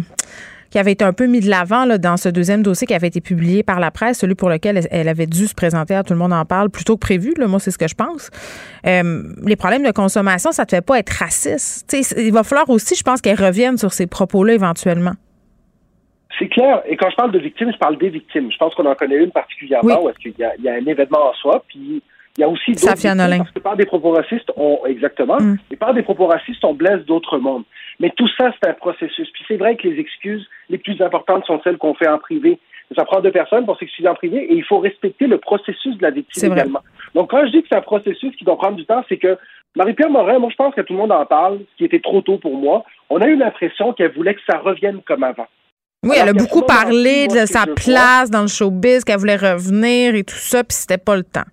qui avait été un peu mis de l'avant dans ce deuxième dossier qui avait été publié par la presse, celui pour lequel elle, avait dû se présenter à tout le monde en parle, plutôt que prévu. Là, moi, c'est ce que je pense. les problèmes de consommation, ça ne te fait pas être raciste. il va falloir aussi, je pense, qu'elle revienne sur ces propos-là éventuellement. C'est clair. Et quand je parle de victimes, je parle des victimes. Je pense qu'on en connaît une particulièrement où est-ce qu'il y, y, a un événement en soi, puis il y a aussi d'autres parce que par des propos racistes, on exactement, mm. et par des propos racistes, on blesse d'autres mondes. Mais tout ça, c'est un processus. Puis c'est vrai que les excuses les plus importantes sont celles qu'on fait en privé. Ça prend deux personnes pour s'excuser en privé et il faut respecter le processus de la victime également. Donc quand je dis que c'est un processus qui doit prendre du temps, c'est que Marie-Pierre Morin, moi je pense que tout le monde en parle, ce qui était trop tôt pour moi. On a eu l'impression qu'elle voulait que ça revienne comme avant. Oui, elle a beaucoup parlé de sa place dans le showbiz, qu'elle voulait revenir et tout ça, puis c'était pas le temps.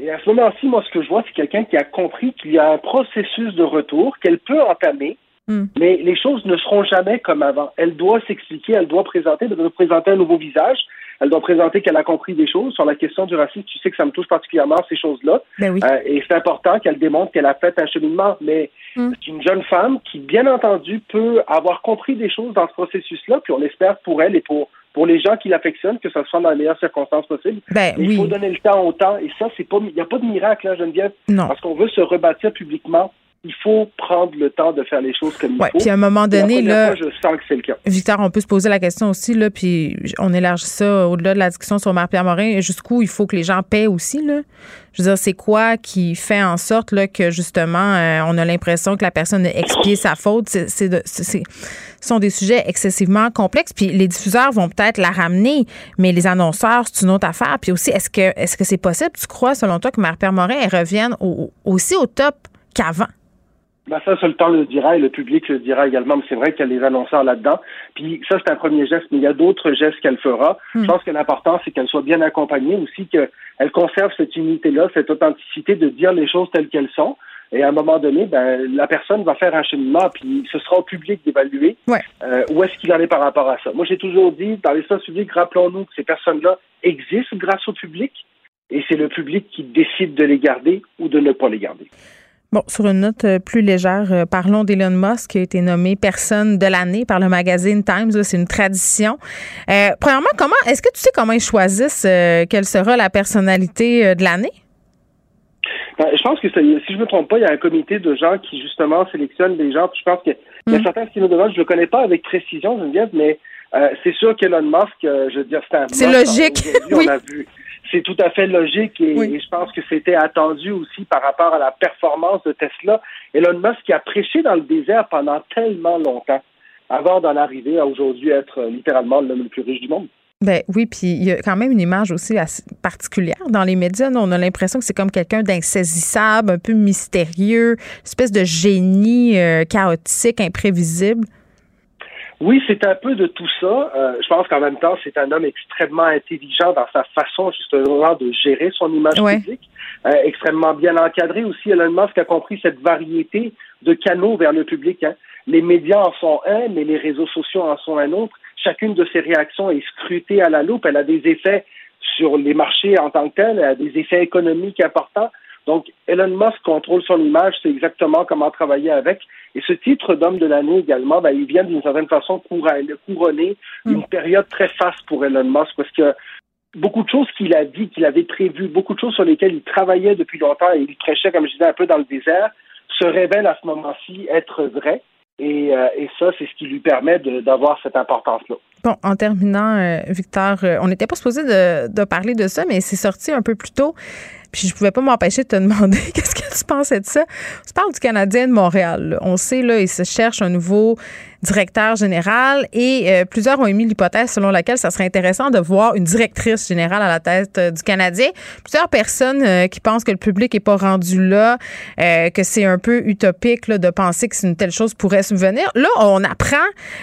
Et à ce moment-ci, moi, ce que je vois, c'est quelqu'un qui a compris qu'il y a un processus de retour qu'elle peut entamer, hmm. mais les choses ne seront jamais comme avant. Elle doit s'expliquer, elle doit présenter, elle doit présenter un nouveau visage, elle doit présenter qu'elle a compris des choses. Sur la question du racisme, tu sais que ça me touche particulièrement, ces choses-là. Ben oui. Euh, et c'est important qu'elle démontre qu'elle a fait un cheminement. Mais mm. c'est une jeune femme qui, bien entendu, peut avoir compris des choses dans ce processus-là, puis on espère pour elle et pour pour les gens qui l'affectionnent, que ça soit dans les meilleures circonstances possibles. Ben, il faut donner le temps au temps. Et ça, c'est pas, il n'y a pas de miracle, hein, Geneviève? Non. Parce qu'on veut se rebâtir publiquement il faut prendre le temps de faire les choses comme il faut. Puis à un moment donné, là, je sens que c'est le cas. Victor, on peut se poser la question aussi, là, puis on élargit ça au-delà de la discussion sur Marie-Pierre Morin, jusqu'où il faut que les gens paient aussi, là. Je veux dire, c'est quoi qui fait en sorte là, que justement, euh, on a l'impression que la personne a expié sa faute? C'est, ce sont des sujets excessivement complexes. Puis les diffuseurs vont peut-être la ramener, mais les annonceurs, c'est une autre affaire. Puis aussi, est-ce que est-ce que c'est possible, tu crois, selon toi, que Marie-Pierre Morin elle revienne aussi au top qu'avant? Ben ça, seul le temps le dira et le public le dira également. Mais c'est vrai qu'il y a les annonceurs là-dedans. Puis ça, c'est un premier geste, mais il y a d'autres gestes qu'elle fera. Je hmm. pense que l'important, c'est qu'elle soit bien accompagnée aussi, qu'elle conserve cette unité-là, cette authenticité de dire les choses telles qu'elles sont. Et à un moment donné, ben, la personne va faire un cheminement, puis ce sera au public d'évaluer euh, où est-ce qu'il en est par rapport à ça. Moi, j'ai toujours dit, dans l'espace public, rappelons-nous que ces personnes-là existent grâce au public, et c'est le public qui décide de les garder ou de ne pas les garder. Bon, sur une note euh, plus légère, euh, parlons d'Elon Musk qui a été nommé personne de l'année par le magazine Times. C'est une tradition. Euh, premièrement, comment est-ce que tu sais comment ils choisissent quelle sera la personnalité de l'année? Ben, je pense que si je ne me trompe pas, il y a un comité de gens qui justement sélectionnent les gens. je pense qu'il y a hmm. certains qui nous demandent, je ne le connais pas avec précision, Geneviève, mais c'est sûr qu'Elon Musk, je veux dire, c'est un. C'est logique. oui. On a vu c'est tout à fait logique et, je pense que c'était attendu aussi par rapport à la performance de Tesla. Elon Musk qui a prêché dans le désert pendant tellement longtemps avant d'en arriver à aujourd'hui être littéralement l'homme le plus riche du monde. Ben oui, puis il y a quand même une image aussi assez particulière dans les médias. on a l'impression que c'est comme quelqu'un d'insaisissable, un peu mystérieux, une espèce de génie euh, chaotique, imprévisible. Oui, c'est un peu de tout ça. Euh, je pense qu'en même temps, c'est un homme extrêmement intelligent dans sa façon justement de gérer son image publique, euh, extrêmement bien encadré aussi. Elon Musk a compris cette variété de canaux vers le public. Hein. Les médias en sont un, mais les réseaux sociaux en sont un autre. Chacune de ces réactions est scrutée à la loupe. Elle a des effets sur les marchés en tant que tel, elle a des effets économiques importants. Donc, Elon Musk contrôle son image, c'est exactement comment travailler avec. Et ce titre d'homme de l'année également, ben, il vient d'une certaine façon couronner mm. une période très faste pour Elon Musk parce que beaucoup de choses qu'il a dit, qu'il avait prévues, beaucoup de choses sur lesquelles il travaillait depuis longtemps et il prêchait, comme je disais, un peu dans le désert, se révèlent à ce moment-ci être vraies. Et, euh, et, ça, c'est ce qui lui permet d'avoir cette importance-là. Bon, en terminant, euh, Victor, euh, on n'était pas supposé de, de, parler de ça, mais c'est sorti un peu plus tôt. Puis je pouvais pas m'empêcher de te demander qu'est-ce que tu pensais de ça. On se parle du Canadien de Montréal. On sait, là, il se cherche un nouveau directeur général et euh, plusieurs ont émis l'hypothèse selon laquelle ça serait intéressant de voir une directrice générale à la tête euh, du Canadien. Plusieurs personnes euh, qui pensent que le public est pas rendu là, que c'est un peu utopique là, de penser que une telle chose pourrait subvenir. Là, on apprend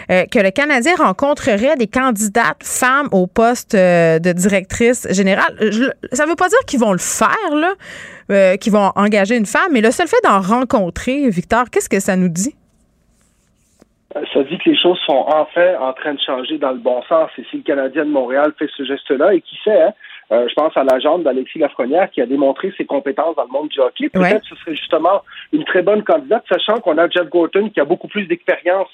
que le Canadien rencontrerait des candidates femmes au poste de directrice générale. ça veut pas dire qu'ils vont le faire là, qu'ils vont engager une femme, mais le seul fait d'en rencontrer, Victor, qu'est-ce que ça nous dit? Ça dit que les choses sont enfin en train de changer dans le bon sens. Et si le Canadien de Montréal fait ce geste-là, et qui sait, hein, euh, je pense à la jambe d'Alexis Lafrenière qui a démontré ses compétences dans le monde du hockey. Peut-être que ce serait justement une très bonne candidate, sachant qu'on a Jeff Gorton qui a beaucoup plus d'expérience,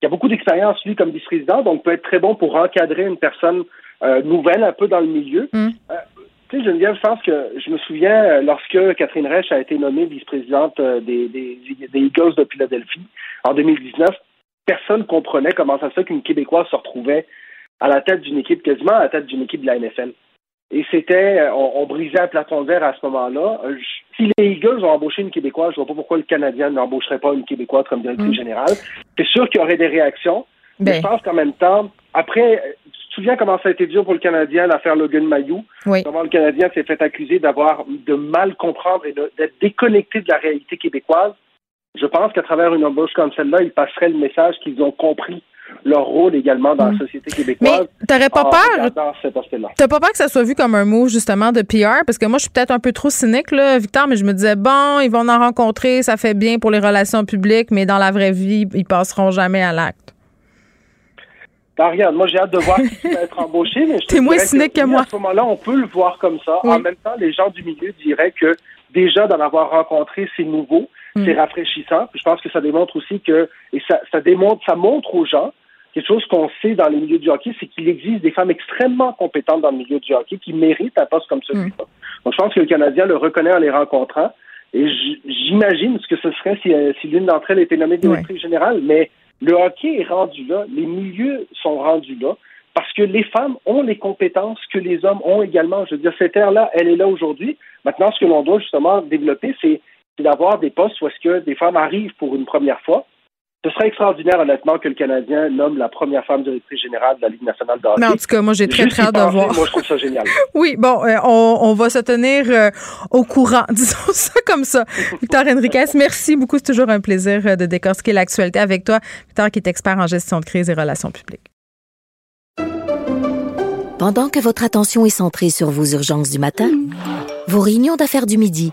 qui a beaucoup d'expérience, lui, comme vice-président, donc peut être très bon pour encadrer une personne euh, nouvelle un peu dans le milieu. Mm. Euh, tu sais, Geneviève, je pense que je me souviens lorsque Catherine Reich a été nommée vice-présidente des, des, des Eagles de Philadelphie en 2019 personne comprenait comment ça se fait qu'une Québécoise se retrouvait à la tête d'une équipe, quasiment à la tête d'une équipe de la NFL. Et c'était, euh, on, brisait un plafond de verre à ce moment-là. Euh, si les Eagles ont embauché une Québécoise, je vois pas pourquoi le Canadien n'embaucherait pas une Québécoise comme directrice mm. générale. C'est sûr qu'il y aurait des réactions, mais ben. je pense qu'en même temps, après, tu te souviens comment ça a été dur pour le Canadien l'affaire Logan Mayou? Comment le Canadien s'est fait accuser d'avoir, de mal comprendre et d'être déconnecté de la réalité québécoise? Je pense qu'à travers une embauche comme celle-là, ils passeraient le message qu'ils ont compris leur rôle également dans la mm. société québécoise. Mais t'aurais pas peur? T'as pas peur que ça soit vu comme un mot justement de PR parce que moi je suis peut-être un peu trop cynique là, Victor, mais je me disais bon, ils vont en rencontrer, ça fait bien pour les relations publiques, mais dans la vraie vie, ils passeront jamais à l'acte. Ben, regarde, moi j'ai hâte de voir qui va être embauché, mais je T'es moins cynique que, moi. À ce moment-là, on peut le voir comme ça. En même temps, les gens du milieu diraient que déjà d'en avoir rencontré, c'est nouveau. C'est mm. rafraîchissant. je pense que ça démontre aussi que, et ça, ça démontre, ça montre aux gens quelque chose qu'on sait dans les milieux du hockey, c'est qu'il existe des femmes extrêmement compétentes dans le milieu du hockey qui méritent un poste comme celui-là. Mm. Donc, je pense que le Canadien le reconnaît en les rencontrant. Et j'imagine ce que ce serait si, euh, si l'une d'entre elles était nommée directrice générale. Mais le hockey est rendu là, les milieux sont rendus là, parce que les femmes ont les compétences que les hommes ont également. Je veux dire, cette ère-là, elle est là aujourd'hui. Maintenant, ce que l'on doit justement développer, c'est c'est d'avoir des postes où est-ce que des femmes arrivent pour une première fois. Ce serait extraordinaire, honnêtement, que le Canadien nomme la première femme directrice générale de la Ligue nationale de hockey. Mais en tout cas, moi, j'ai très, très hâte de voir. Moi, je trouve ça génial. oui, bon, euh, on, va se tenir euh, au courant, disons ça comme ça. Victor Henriquez, merci beaucoup. C'est toujours un plaisir euh, de décortiquer l'actualité avec toi. Victor, qui est expert en gestion de crise et relations publiques. Pendant que votre attention est centrée sur vos urgences du matin, vos réunions d'affaires du midi,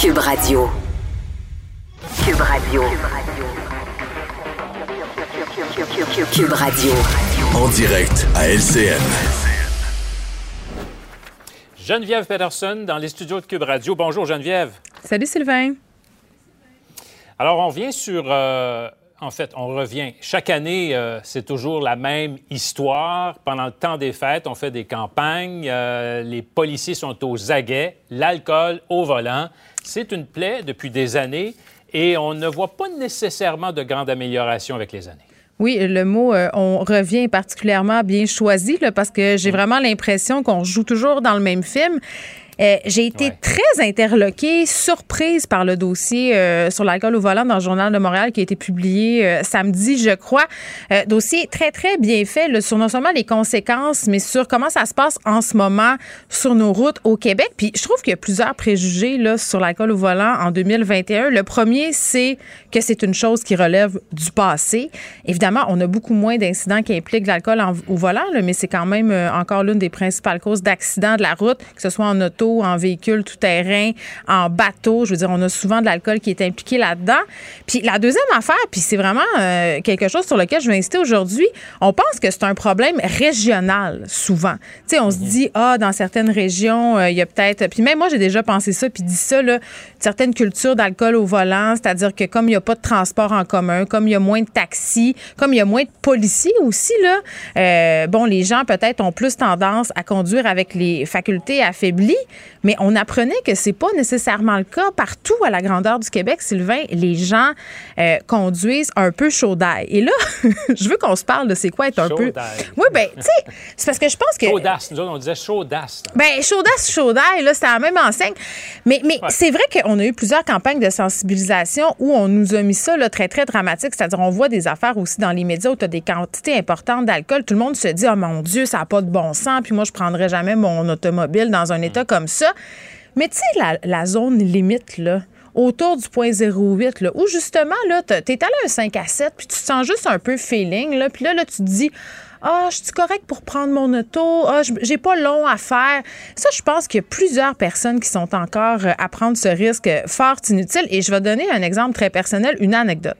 Cube Radio. Cube Radio. Cube Radio. En direct à LCN. Geneviève Peterson dans les studios de Cube Radio. Bonjour Geneviève. Salut Sylvain. Alors on vient sur euh, en fait, on revient. Chaque année, euh, c'est toujours la même histoire. Pendant le temps des fêtes, on fait des campagnes. Euh, les policiers sont aux aguets, l'alcool au volant. C'est une plaie depuis des années et on ne voit pas nécessairement de grande amélioration avec les années. Oui, le mot euh, on revient particulièrement bien choisi parce que j'ai vraiment l'impression qu'on joue toujours dans le même film. Euh, j'ai été très interloquée, surprise par le dossier euh, sur l'alcool au volant dans le Journal de Montréal qui a été publié euh, samedi, je crois. dossier très, très bien fait sur non seulement les conséquences, mais sur comment ça se passe en ce moment sur nos routes au Québec. Puis je trouve qu'il y a plusieurs préjugés là, sur l'alcool au volant en 2021. Le premier, c'est que c'est une chose qui relève du passé. Évidemment, on a beaucoup moins d'incidents qui impliquent l'alcool au volant, mais c'est quand même encore l'une des principales causes d'accidents de la route, que ce soit en auto moto, en véhicule tout-terrain, en bateau. Je veux dire, on a souvent de l'alcool qui est impliqué là-dedans. Puis la deuxième affaire, puis c'est vraiment euh, quelque chose sur lequel je vais insister aujourd'hui, on pense que c'est un problème régional, souvent. Tu sais, on se mhm. dit, ah, dans certaines régions, euh, il y a peut-être... Puis même moi, j'ai déjà pensé ça, puis dit ça, là, certaines cultures d'alcool au volant, c'est-à-dire que comme il n'y a pas de transport en commun, comme il y a moins de taxis, comme il y a moins de policiers aussi, là, euh, bon, les gens peut-être ont plus tendance à conduire avec les facultés affaiblies, mais on apprenait que c'est pas nécessairement le cas partout à la grandeur du Québec, Sylvain. Les gens euh, conduisent un peu chaud d'ail. Et là, je veux qu'on se parle de c'est quoi être un peu. Oui, ben, tu sais, c'est parce que je pense que. Chaudasse, nous autres, on disait chaudasse. Ben, chaudasse, chaud d'ail, là, c'était la même enseigne. Mais, mais c'est vrai qu'on a eu plusieurs campagnes de sensibilisation où on nous a mis ça là, très, très dramatique. C'est-à-dire, on voit des affaires aussi dans les médias où tu as des quantités importantes d'alcool. Tout le monde se dit, oh mon Dieu, ça n'a pas de bon sens, puis moi, je prendrais jamais mon automobile dans un état comme Mais tu sais, la, zone limite, là, autour du point 08, là, où justement, là, t'es allé un 5 à 7, puis tu te sens juste un peu feeling, là, puis là, là, tu te dis, ah, je suis correct pour prendre mon auto. Ah, j'ai pas long à faire. Ça, je pense qu'il y a plusieurs personnes qui sont encore euh, à prendre ce risque fort inutile. Et je vais donner un exemple très personnel, une anecdote.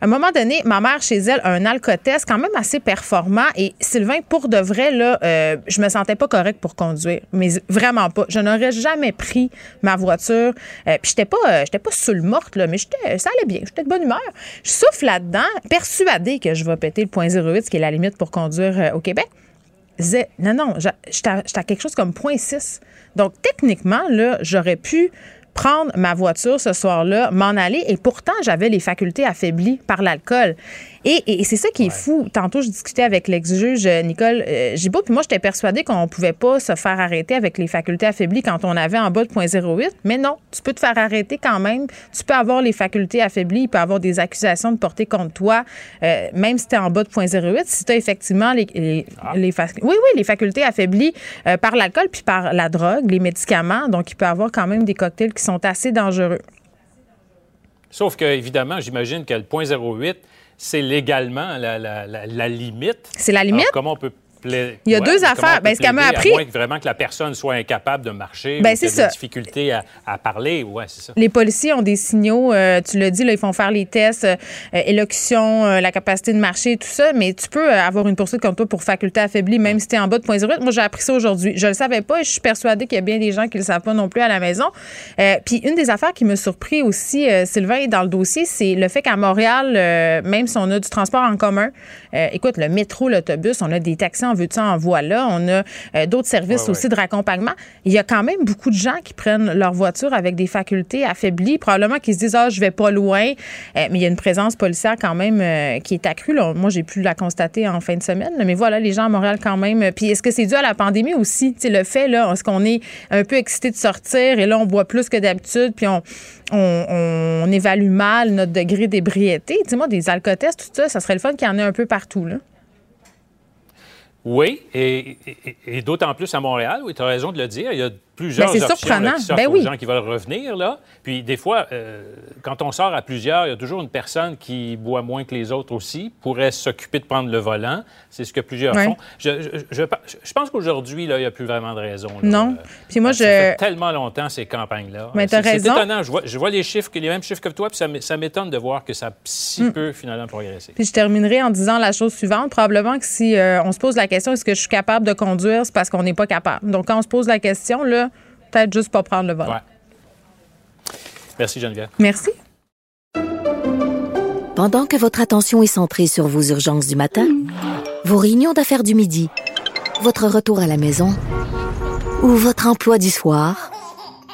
À un moment donné, ma mère, chez elle, a un alcotest quand même assez performant. Et Sylvain, pour de vrai, là, euh, je me sentais pas correct pour conduire. Mais vraiment pas. Je n'aurais jamais pris ma voiture. Euh, puis j'étais pas, euh, j'étais pas sous le morte, là, mais j'étais, ça allait bien. J'étais de bonne humeur. Je souffle là-dedans, persuadée que je vais péter le point 08, ce qui est la limite pour conduire euh, au Québec. Non, non, j'étais à quelque chose comme 0.6. Donc, techniquement, là, j'aurais pu prendre ma voiture ce soir-là, m'en aller, et pourtant, j'avais les facultés affaiblies par l'alcool. Et, c'est ça qui est fou. Tantôt, je discutais avec l'ex-juge euh, Nicole euh, Gibault, puis moi, j'étais persuadée qu'on ne pouvait pas se faire arrêter avec les facultés affaiblies quand on avait en bas de 0.08. Mais non, tu peux te faire arrêter quand même. Tu peux avoir les facultés affaiblies, il peut avoir des accusations de porter contre toi, euh, même si tu es en bas de 0.08. Si tu as effectivement les, les, ah. oui, oui, les facultés affaiblies par l'alcool puis par la drogue, les médicaments. Donc, il peut avoir quand même des cocktails qui sont assez dangereux. Sauf que, évidemment, j'imagine que le 0.08 c'est légalement la, la, la, limite. C'est la limite? comment on peut il y a deux affaires. Ben, ce qu'elle m'a appris. À moins que vraiment que la personne soit incapable de marcher ben, ou qu'il des difficultés à, à parler. Ouais, c'est ça. Les policiers ont des signaux. Euh, tu l'as dit, là, ils font faire les tests, euh, élocution, euh, la capacité de marcher, tout ça. Mais tu peux avoir une poursuite contre toi pour faculté affaiblie, même si tu es en bas de 0.08. Moi, j'ai appris ça aujourd'hui. Je le savais pas et je suis persuadée qu'il y a bien des gens qui le savent pas non plus à la maison. puis une des affaires qui me surpris aussi, Sylvain, dans le dossier, c'est le fait qu'à Montréal, même si on a du transport en commun, écoute, le métro, l'autobus, on a des taxis on veut ça en voilà. On a euh, d'autres services aussi de raccompagnement. Il y a quand même beaucoup de gens qui prennent leur voiture avec des facultés affaiblies, probablement qui se disent ah je vais pas loin, euh, mais il y a une présence policière quand même euh, qui est accrue. Moi j'ai pu la constater en fin de semaine, mais voilà les gens à Montréal quand même. Puis est-ce que c'est dû à la pandémie aussi? C'est le fait là, est-ce qu'on est un peu excité de sortir? Et là on boit plus que d'habitude, puis on, on, évalue mal notre degré d'ébriété. Dis-moi, des alcotests, tout ça, ça serait le fun qu'il y en ait un peu partout. Là. Oui, et, et, d'autant plus à Montréal, oui, tu as raison de le dire. Plusieurs ben, options là, qui ben gens qui veulent revenir. Là. Puis des fois, euh, quand on sort à plusieurs, il y a toujours une personne qui boit moins que les autres aussi, pourrait s'occuper de prendre le volant. C'est ce que plusieurs font. Je, je, je, pense qu'aujourd'hui, il n'y a plus vraiment de raison. Non. Puis moi, ça je... fait tellement longtemps, ces campagnes-là. Mais c'est, raison. étonnant. Je vois, je vois les chiffres, les mêmes chiffres que toi, puis ça, m'étonne de voir que ça a si hmm. peu, finalement, progressé. Puis je terminerai en disant la chose suivante. Probablement que si euh, on se pose la question, est-ce que je suis capable de conduire, c'est parce qu'on n'est pas capable. Donc, quand on se pose la question, là, peut-être juste pas prendre le vol. Merci, Geneviève. Merci. Pendant que votre attention est centrée sur vos urgences du matin, vos réunions d'affaires du midi, votre retour à la maison ou votre emploi du soir,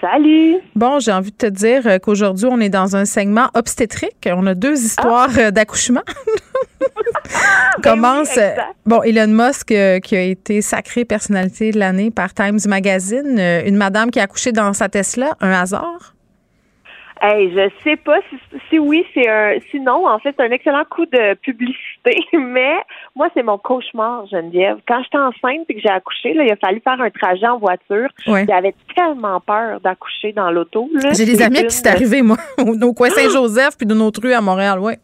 Salut. Bon, j'ai envie de te dire euh, qu'aujourd'hui, on est dans un segment obstétrique. On a deux histoires euh, d'accouchement. Ben commence. bon, Elon Musk euh, qui a été sacré personnalité de l'année par Times Magazine, euh, une madame qui a accouché dans sa Tesla, un hasard? Hey, je sais pas si, oui, c'est un. Sinon, en fait, c'est un excellent coup de publicité. Mais moi, c'est mon cauchemar, Geneviève. Quand j'étais enceinte et que j'ai accouché, là, il a fallu faire un trajet en voiture. J'avais tellement peur d'accoucher dans l'auto. J'ai des amis qui c'est arrivé, moi, au coin Saint-Joseph puis de notre rue à Montréal, ouais.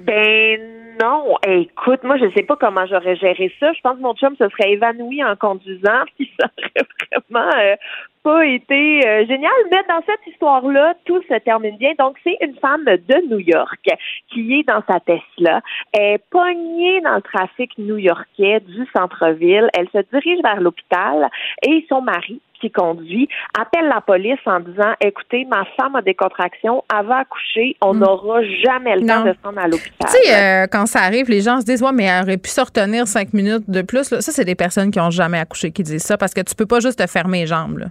Ben non. écoute, moi, je sais pas comment j'aurais géré ça. Je pense que mon chum se serait évanoui en conduisant, puis ça aurait vraiment euh, pas été euh, génial, mais dans cette histoire-là, tout se termine bien. Donc, c'est une femme de New York qui est dans sa Tesla, est pognée dans le trafic new-yorkais du centre-ville. Elle se dirige vers l'hôpital et son mari, qui conduit appelle la police en disant écoutez, ma femme a des contractions, elle va accoucher, on hmm. n'aura jamais le temps de se rendre à l'hôpital. Tu sais, euh, quand ça arrive, les gens se disent ouais, mais elle aurait pu se retenir cinq minutes de plus. Ça, c'est des personnes qui n'ont jamais accouché qui disent ça parce que tu peux pas juste te fermer les jambes. Là.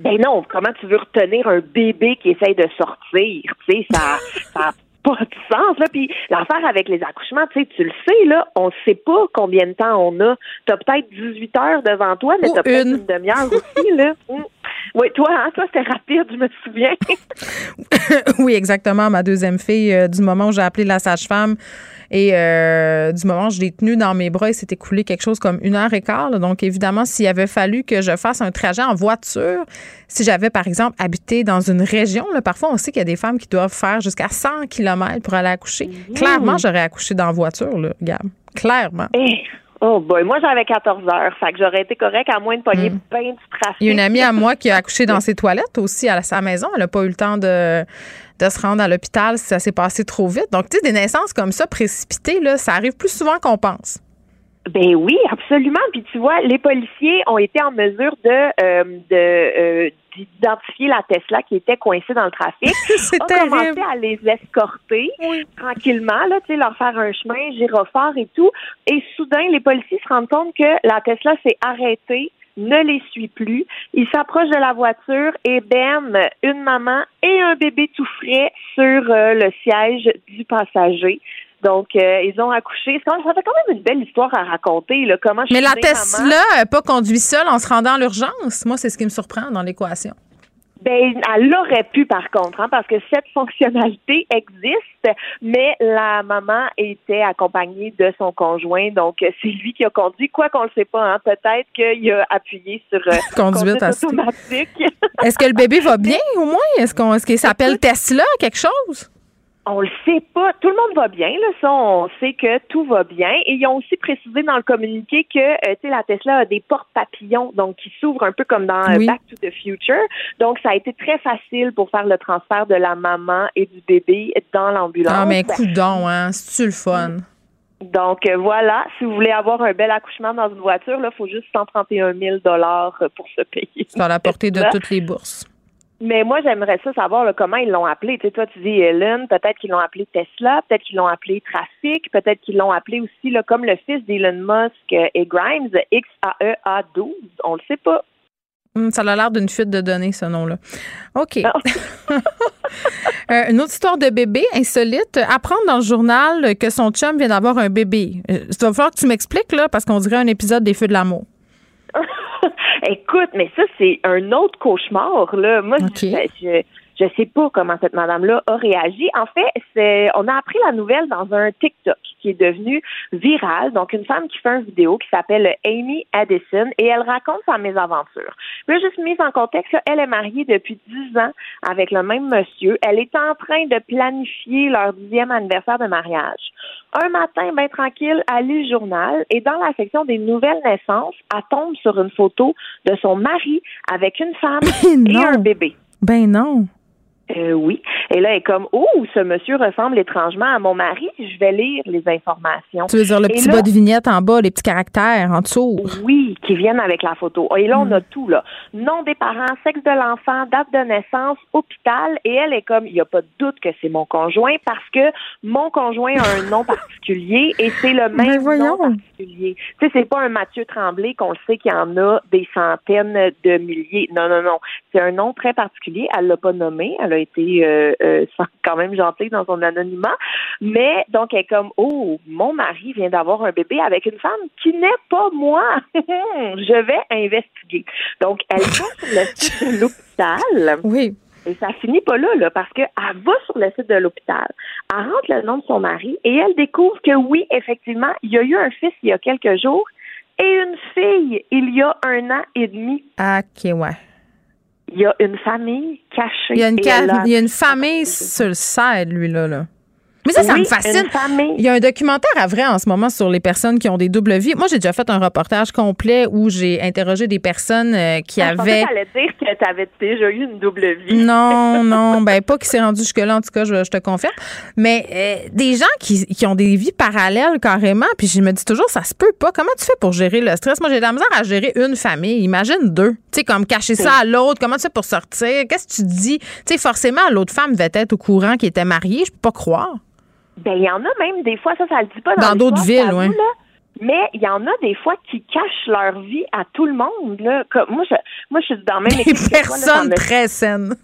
Ben non, comment tu veux retenir un bébé qui essaye de sortir? Tu sais, ça, ça pas de sens. Là. Puis l'affaire avec les accouchements, tu sais, tu le sais, là, on sait pas combien de temps on a. Tu as peut-être 18 heures devant toi, mais tu as peut-être une, demi-heure aussi. Là. Oui, toi, hein, toi, c'était rapide, je me souviens. oui, exactement. Ma deuxième fille, euh, du moment où j'ai appelé la sage-femme, et euh, du moment où je l'ai tenu dans mes bras, il s'est écoulé quelque chose comme une heure et quart. Donc, évidemment, s'il avait fallu que je fasse un trajet en voiture, si j'avais, par exemple, habité dans une région, là, parfois, on sait qu'il y a des femmes qui doivent faire jusqu'à 100 km pour aller accoucher. Mmh. Clairement, j'aurais accouché dans la voiture, là, Gab. Clairement. Eh, oh boy, moi j'avais 14 heures, fait que j'aurais été correct à moins de pogner mmh. du trafic. Il y a une amie à moi qui a accouché dans ses toilettes aussi à sa maison. Elle n'a pas eu le temps de de se rendre à l'hôpital si ça s'est passé trop vite. Donc, tu sais, des naissances comme ça, précipitées, là, ça arrive plus souvent qu'on pense. Ben oui, absolument. Puis tu vois, les policiers ont été en mesure de euh, de euh, d'identifier la Tesla qui était coincée dans le trafic. C'est terrible. commencé à les escorter tranquillement, là, tu sais, leur faire un chemin, gyrophare et tout. Et soudain, les policiers se rendent compte que la Tesla s'est arrêtée ne les suit plus. Il s'approche de la voiture et bam, une maman et un bébé tout frais sur euh, le siège du passager. Donc, euh, ils ont accouché. Ça fait quand même une belle histoire à raconter. Là, comment Mais la Tesla n'a pas conduit seule en se rendant à l'urgence. Moi, c'est ce qui me surprend dans l'équation. Ben, elle aurait pu par contre, hein, parce que cette fonctionnalité existe, mais la maman était accompagnée de son conjoint, donc c'est lui qui a conduit, quoi qu'on le sait pas, hein, peut-être qu'il a appuyé sur euh, conduite automatique. Est-ce que le bébé va bien au moins? Est-ce qu'on, est-ce qu'il s'appelle Tesla, quelque chose? On le sait pas. Tout le monde va bien, là. Ça, on sait que tout va bien. Et ils ont aussi précisé dans le communiqué que, euh, tu sais, la Tesla a des portes papillons, donc qui s'ouvrent un peu comme dans euh, Back to the Future. Donc, ça a été très facile pour faire le transfert de la maman et du bébé dans l'ambulance. Ah, mais coudon, hein. C'est-tu le fun? Donc euh, voilà, si vous voulez avoir un bel accouchement dans une voiture, il faut juste 131 000 dollars pour se payer. C'est à la portée de toutes les bourses. Mais moi, j'aimerais ça savoir comment ils l'ont appelé. Tu sais, toi, tu dis Elon, peut-être qu'ils l'ont appelé Tesla, peut-être qu'ils l'ont appelé Trafic, peut-être qu'ils l'ont appelé aussi là, comme le fils d'Elon Musk et Grimes, X-A-E-A-12. On le sait pas. Hum, ça a l'air d'une fuite de données, ce nom-là. OK. Euh, une autre histoire de bébé insolite. Apprendre dans le journal que son chum vient d'avoir un bébé. Euh, il va falloir que tu m'expliques, là, parce qu'on dirait un épisode des Feux de l'amour. Écoute, mais ça, c'est un autre cauchemar, là. Moi, je, je sais pas comment cette madame-là a réagi. En fait, c'est, on a appris la nouvelle dans un TikTok qui est devenu viral. Donc, une femme qui fait une vidéo qui s'appelle Amy Addison et elle raconte sa mésaventure. Puis juste mise en contexte, elle est mariée depuis 10 ans avec le même monsieur. Elle est en train de planifier leur dixième anniversaire de mariage. Un matin, bien tranquille, elle lit le journal et dans la section des nouvelles naissances, elle tombe sur une photo de son mari avec une femme et un bébé. Ben non. Euh, oui. Et là, elle est comme, oh, ce monsieur ressemble étrangement à mon mari. Je vais lire les informations. Tu veux dire le petit bas de vignette en bas, les petits caractères en dessous? Oui, qui viennent avec la photo. Et là, on hmm. a tout, là. Nom des parents, sexe de l'enfant, date de naissance, hôpital. Et elle est comme, il n'y a pas de doute que c'est mon conjoint parce que mon conjoint a un nom particulier et c'est le même nom particulier. Tu sais, c'est pas un Mathieu Tremblay qu'on le sait qu'il y en a des centaines de milliers. Non, non, non. C'est un nom très particulier. Elle l'a pas nommé. Elle a été euh, euh, quand même gentille dans son anonymat. Mais donc, elle est comme, oh, mon mari vient d'avoir un bébé avec une femme qui n'est pas moi. Je vais investiguer. Donc, elle va sur le site de l'hôpital. Oui. Et ça finit pas là, là, parce qu'elle va sur le site de l'hôpital, elle rentre le nom de son mari et elle découvre que oui, effectivement, il y a eu un fils il y a quelques jours et une fille il y a un an et demi. Ah, ok, ouais. Il y a une famille cachée. Il y a une, il y a une famille sur le side, lui, là. là. Mais ça, ça me fascine. Il y a un documentaire à vrai en ce moment sur les personnes qui ont des doubles vies. Moi, j'ai déjà fait un reportage complet où j'ai interrogé des personnes euh, qui ah, avaient. Je dire que tu avais déjà eu une double vie. Non, non, ben pas qui s'est rendu jusque-là, en tout cas, je, te confirme. Mais euh, des gens qui, qui, ont des vies parallèles carrément, puis je me dis toujours, ça se peut pas. Comment tu fais pour gérer le stress? Moi, j'ai de la misère à gérer une famille. Imagine deux. Tu sais, comme cacher ça à l'autre. Comment tu fais pour sortir? Qu'est-ce que tu dis? Tu sais, forcément, l'autre femme devait être au courant qui était mariée. Je peux pas croire. Ben, il y en a même des fois, ça, ça le dit pas dans, d'autres villes, oui. Mais il y en a des fois qui cachent leur vie à tout le monde. Là. Comme, moi, je, moi, je suis dans même équipe. Personne très saine.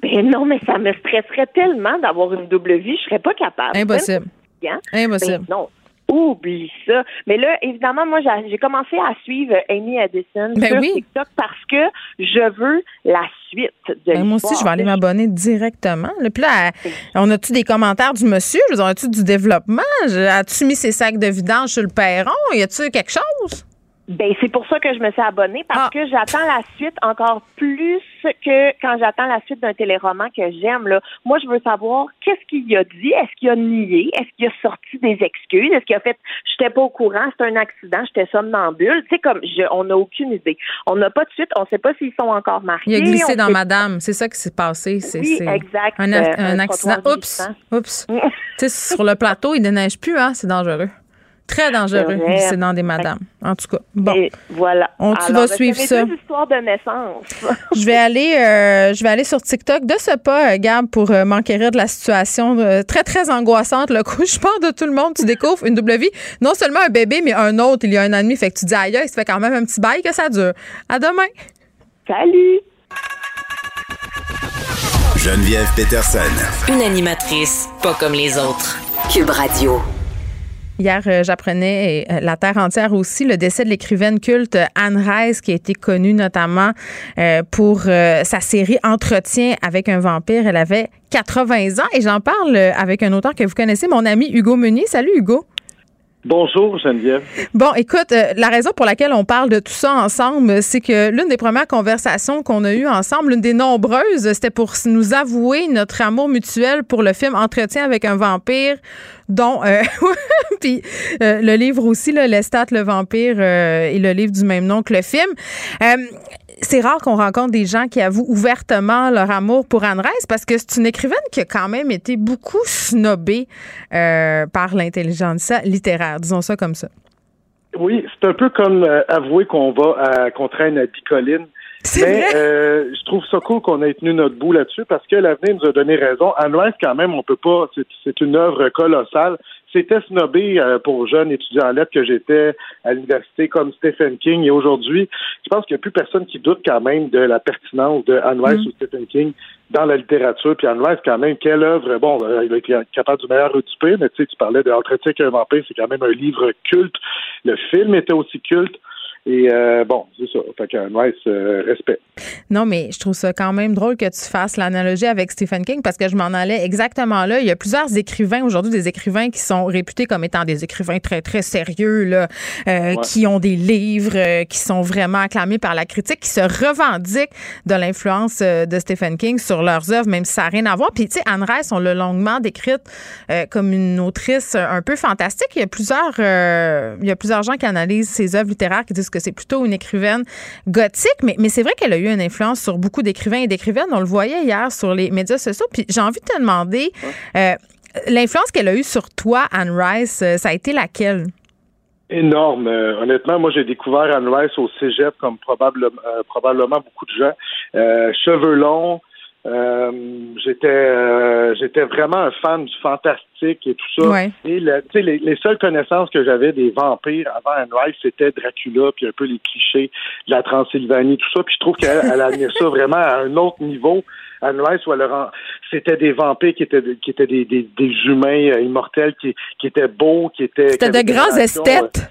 Ben non, mais ça me stresserait tellement d'avoir une double vie, je serais pas capable. Impossible. Impossible. Ben non, Oublie ça. Mais là, évidemment, moi, j'ai commencé à suivre Amy Addison ben sur oui. TikTok parce que je veux la suite de ben Moi aussi, je vais aller m'abonner directement. Puis là, on a-tu des commentaires du monsieur? On a-tu du développement? As-tu mis ses sacs de vidange sur le perron? Y a-tu quelque chose? Ben c'est pour ça que je me suis abonnée parce ah. que j'attends la suite encore plus que quand j'attends la suite d'un téléroman que j'aime là. Moi je veux savoir qu'est-ce qu'il a dit, est-ce qu'il a nié, est-ce qu'il a sorti des excuses, est-ce qu'il a fait j'étais pas au courant, c'est un accident, j'étais somnambule, tu sais comme je, on n'a aucune idée. On n'a pas de suite, on sait pas s'ils sont encore mariés. Il a glissé dans madame, c'est ça qui s'est passé, c'est oui, exact. Un, un, accident. Oups. Oups. tu sais sur le plateau, il ne neige plus hein, c'est dangereux. Très dangereux, c'est dans des madames. En tout cas, bon. voilà. On, tu vas suivre ça. Deux histoires de naissance. je vais aller, euh, je vais aller sur TikTok de ce pas, euh, Gab, pour euh, m'enquérir de la situation très très angoissante. Le couche-part de tout le monde, tu découvres une double vie. Non seulement un bébé, mais un autre. Il y a un an et demi, fait que tu dis aïe, ça fait quand même un petit bail que ça dure. À demain. Salut. Geneviève Peterson. Une animatrice pas comme les autres. Cube Radio. Hier, euh, j'apprenais, euh, la terre entière aussi, le décès de l'écrivaine culte Anne Rice, qui a été connue notamment euh, pour sa série Entretien avec un vampire. Elle avait 80 ans et j'en parle avec un auteur que vous connaissez, mon ami Hugo Meunier. Salut Hugo. Bonjour Geneviève. Bon, écoute, euh, la raison pour laquelle on parle de tout ça ensemble, c'est que l'une des premières conversations qu'on a eues ensemble, l'une des nombreuses, c'était pour nous avouer notre amour mutuel pour le film Entretien avec un vampire, dont euh, puis euh, le livre aussi, là, Lestat le vampire et le livre du même nom que le film c'est rare qu'on rencontre des gens qui avouent ouvertement leur amour pour Anne Rice parce que c'est une écrivaine qui a quand même été beaucoup snobée euh, par l'intelligence littéraire, disons ça comme ça. Oui, c'est un peu comme euh, avouer qu'on va à, qu'on traîne à Bicoline. Mais euh, je trouve ça cool qu'on ait tenu notre bout là-dessus parce que l'avenir nous a donné raison. Anne Rice, quand même, on peut pas. C'est une œuvre colossale c'était snobé euh, pour jeunes étudiants en lettres que j'étais à l'université comme Stephen King. Et aujourd'hui, je pense qu'il n'y a plus personne qui doute quand même de la pertinence de Anne Rice mm. ou Stephen King dans la littérature. Puis Anne Rice, quand même, quelle œuvre? Bon, euh, il a été capable du meilleur ou du pire, mais tu sais, tu parlais de Entretien avec un vampire, c'est quand même un livre culte. Le film était aussi culte. Et euh, bon, c'est ça. Fait qu'un nice euh, respect. Non, mais je trouve ça quand même drôle que tu fasses l'analogie avec Stephen King parce que je m'en allais exactement là. Il y a plusieurs écrivains aujourd'hui, des écrivains qui sont réputés comme étant des écrivains très, très sérieux, là, euh, qui ont des livres qui sont vraiment acclamés par la critique, qui se revendiquent de l'influence de Stephen King sur leurs œuvres, même si ça n'a rien à voir. Puis, tu sais, Anne Rice, on l'a longuement décrite comme une autrice un peu fantastique. Il y a plusieurs, il y a plusieurs gens qui analysent ses œuvres littéraires qui disent que c'est plutôt une écrivaine gothique, mais, mais c'est vrai qu'elle a eu une influence sur beaucoup d'écrivains et d'écrivaines. On le voyait hier sur les médias sociaux. Puis j'ai envie de te demander, euh, l'influence qu'elle a eue sur toi, Anne Rice, euh, ça a été laquelle? Énorme. Euh, honnêtement, moi, j'ai découvert Anne Rice au cégep, comme probablement, probablement beaucoup de gens. cheveux longs, euh, j'étais euh, j'étais vraiment un fan du fantastique et tout ça. Et le, les, les seules connaissances que j'avais des vampires avant Anne Rice, c'était Dracula, puis un peu les clichés de la Transylvanie, tout ça. Puis je trouve qu'elle a amené ça vraiment à un autre niveau. Anne Rice, où elle c'était des vampires qui étaient qui étaient des, des, des humains euh, immortels qui, qui étaient beaux, qui étaient. C'était de grands esthètes.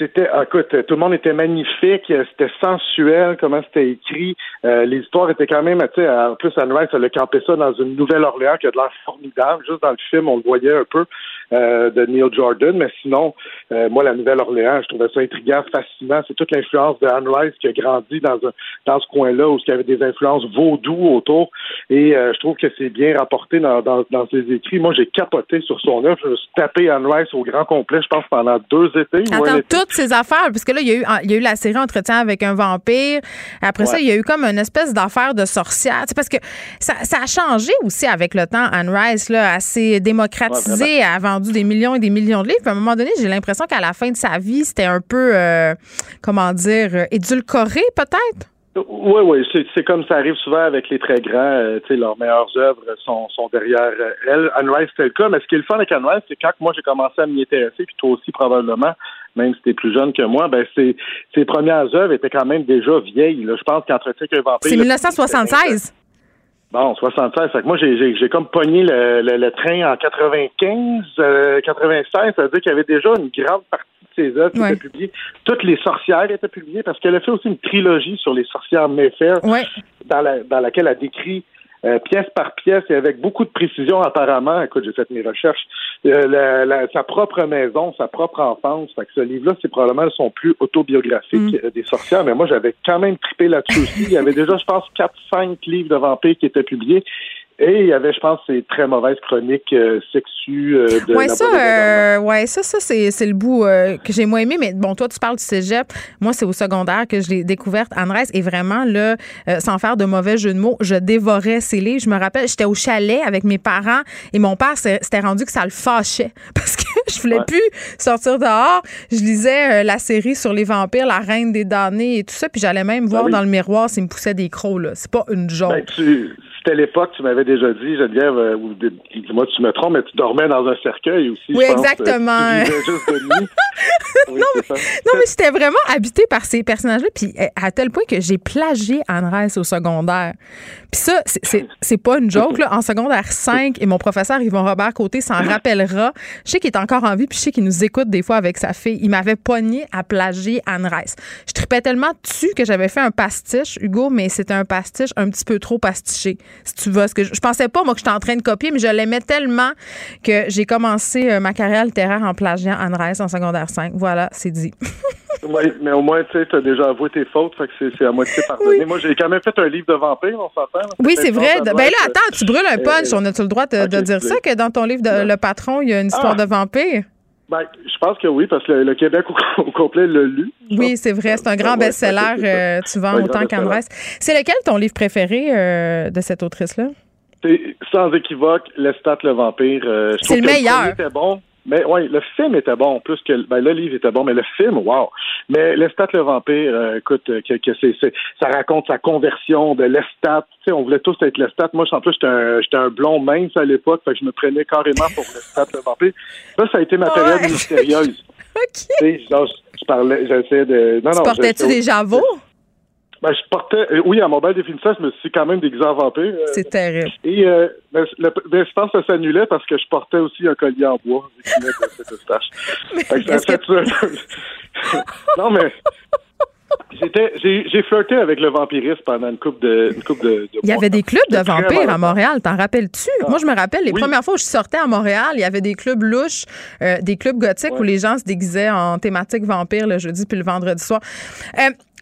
C'était, ah, écoute, tout le monde était magnifique, c'était sensuel, comment c'était écrit. Euh, les histoires étaient quand même, tu sais, en plus, Anne Rice, elle a campé ça dans une Nouvelle-Orléans qui a de l'air formidable. Juste dans le film, on le voyait un peu. Euh, de Neil Jordan, mais sinon, euh, moi, la Nouvelle-Orléans, je trouvais ça intriguant, fascinant. C'est toute l'influence de Anne Rice qui a grandi dans, un, dans ce coin-là où il y avait des influences vaudou autour. Et euh, je trouve que c'est bien rapporté dans, dans, dans, ses écrits. Moi, j'ai capoté sur son œuvre. Je me suis tapé Anne Rice au grand complet, je pense, pendant deux étés. Attends, toutes ces affaires, parce que là, il y, a eu, il y a eu la série Entretien avec un vampire. Après ça, il y a eu comme une espèce d'affaire de sorcière. C'est parce que ça, ça, a changé aussi avec le temps. Anne Rice, là, assez démocratisé avant des millions et des millions de livres. à un moment donné, j'ai l'impression qu'à la fin de sa vie, c'était un peu, euh, comment dire, euh, édulcoré peut-être? Oui, oui, c'est comme ça arrive souvent avec les très grands. Euh, tu sais, leurs meilleures œuvres sont, sont derrière elles. Anne Rice, c'était le cas. Mais ce qui est le fun avec Anne Rice, c'est quand moi j'ai commencé à m'y intéresser, puis toi aussi probablement, même si tu es plus jeune que moi, ben ses premières œuvres étaient quand même déjà vieilles. Là. Je pense qu'Entretien qu'un vampire. C'est 1976. Bon, 76. Fait que moi, j'ai, j'ai, comme pogné le, le, train en 95, 96. Euh, ça veut dire qu'il y avait déjà une grande partie de ses œuvres qui étaient publiées. Toutes les sorcières étaient publiées parce qu'elle a fait aussi une trilogie sur les sorcières Mayfair, dans, la, dans laquelle elle décrit euh, pièce par pièce et avec beaucoup de précision apparemment. Écoute, j'ai fait mes recherches. Euh, sa propre maison, sa propre enfance. Fait que ce livre-là, c'est probablement son plus autobiographique mm. euh, des sorcières. Mais moi, j'avais quand même trippé là-dessus aussi. Il y avait déjà, je pense, quatre, cinq livres de vampires qui étaient publiés. Et il y avait, je pense, ces très mauvaises chroniques euh, sexues euh, de ouais, ça, euh, ouais, ça, ça, c'est, c'est le bout euh, que j'ai moins aimé. Mais bon, toi, tu parles du cégep. Moi, c'est au secondaire que je l'ai découverte. Anne et vraiment, là, sans faire de mauvais jeu de mots, je dévorais ses livres. Je me rappelle, j'étais au chalet avec mes parents et mon père s'était rendu que ça le fâchait parce que je voulais plus sortir dehors. Je lisais la série sur les vampires, La Reine des damnés et tout ça. Puis j'allais même ben voir dans le miroir s'il me poussait des crocs, là. C'est pas une joke. Ben, c'était l'époque, tu m'avais déjà dit, Geneviève, euh, ou dis-moi tu me trompes, mais tu dormais dans un cercueil aussi. Oui, exactement. non, mais, j'étais vraiment habitée par ces personnages-là, puis euh, à tel point que j'ai plagié Anne au secondaire. Puis ça, c'est pas une joke, là. En secondaire 5, et mon professeur Yvon Robert Côté s'en rappellera. Je sais qu'il est encore en vie, puis je sais qu'il nous écoute des fois avec sa fille. Il m'avait pogné à plagier Anne Je tripais tellement dessus que j'avais fait un pastiche, Hugo, mais c'était un pastiche un petit peu trop pastiché si tu vois ce que je, je pensais pas moi que j'étais en train de copier mais je l'aimais tellement que j'ai commencé euh, ma carrière littéraire en plagiant Anne Rice en secondaire 5 voilà c'est dit oui, mais au moins, tu sais, as déjà avoué tes fautes, fait que c'est à moitié pardonné. Moi, j'ai quand même fait un livre de vampire, on s'entend. Oui, c'est vrai. Ben là, attends, tu brûles un punch. On a-tu le droit de, dire ça, que dans ton livre de Le Patron, il y a une histoire ah! de vampire? Ben, je pense que oui, parce que le, Québec au, complet l'a lu. Oui, c'est vrai. C'est un grand best-seller. Euh, tu vends autant qu'Andresse. C'est lequel ton livre préféré euh, de cette autrice-là? C'est sans équivoque, Lestat le vampire. Euh, c'est le meilleur. C'était bon. Mais oui, le film était bon, plus que ben, le livre était bon, mais le film, wow. Mais Lestat le vampire, euh, écoute, euh, que, que c'est, ça raconte sa conversion de Lestat. Tu sais, on voulait tous être Lestat. Moi, en plus, j'étais un, j'étais un blond mince à l'époque, fait que je me prenais carrément pour Lestat le vampire. Là, ça a été ma période mystérieuse. OK. Tu sais, je, parlais, j'essayais de. Non, tu portais-tu des javots? Ben, je portais, euh, oui, bal des finissants, je me suis quand même déguisé en vampire. Euh, c'est terrible. Et euh, ben, le, ben, je pense que ça s'annulait parce que je portais aussi un collier en bois. non, mais j'ai flirté avec le vampirisme pendant une coupe de, une coupe de, Il y avait des clubs de vampires à Montréal, t'en rappelles-tu? Ah. Moi, je me rappelle, les premières fois où je sortais à Montréal, il y avait des clubs louches, des clubs gothiques où les gens se déguisaient en thématique vampire le jeudi puis le vendredi soir.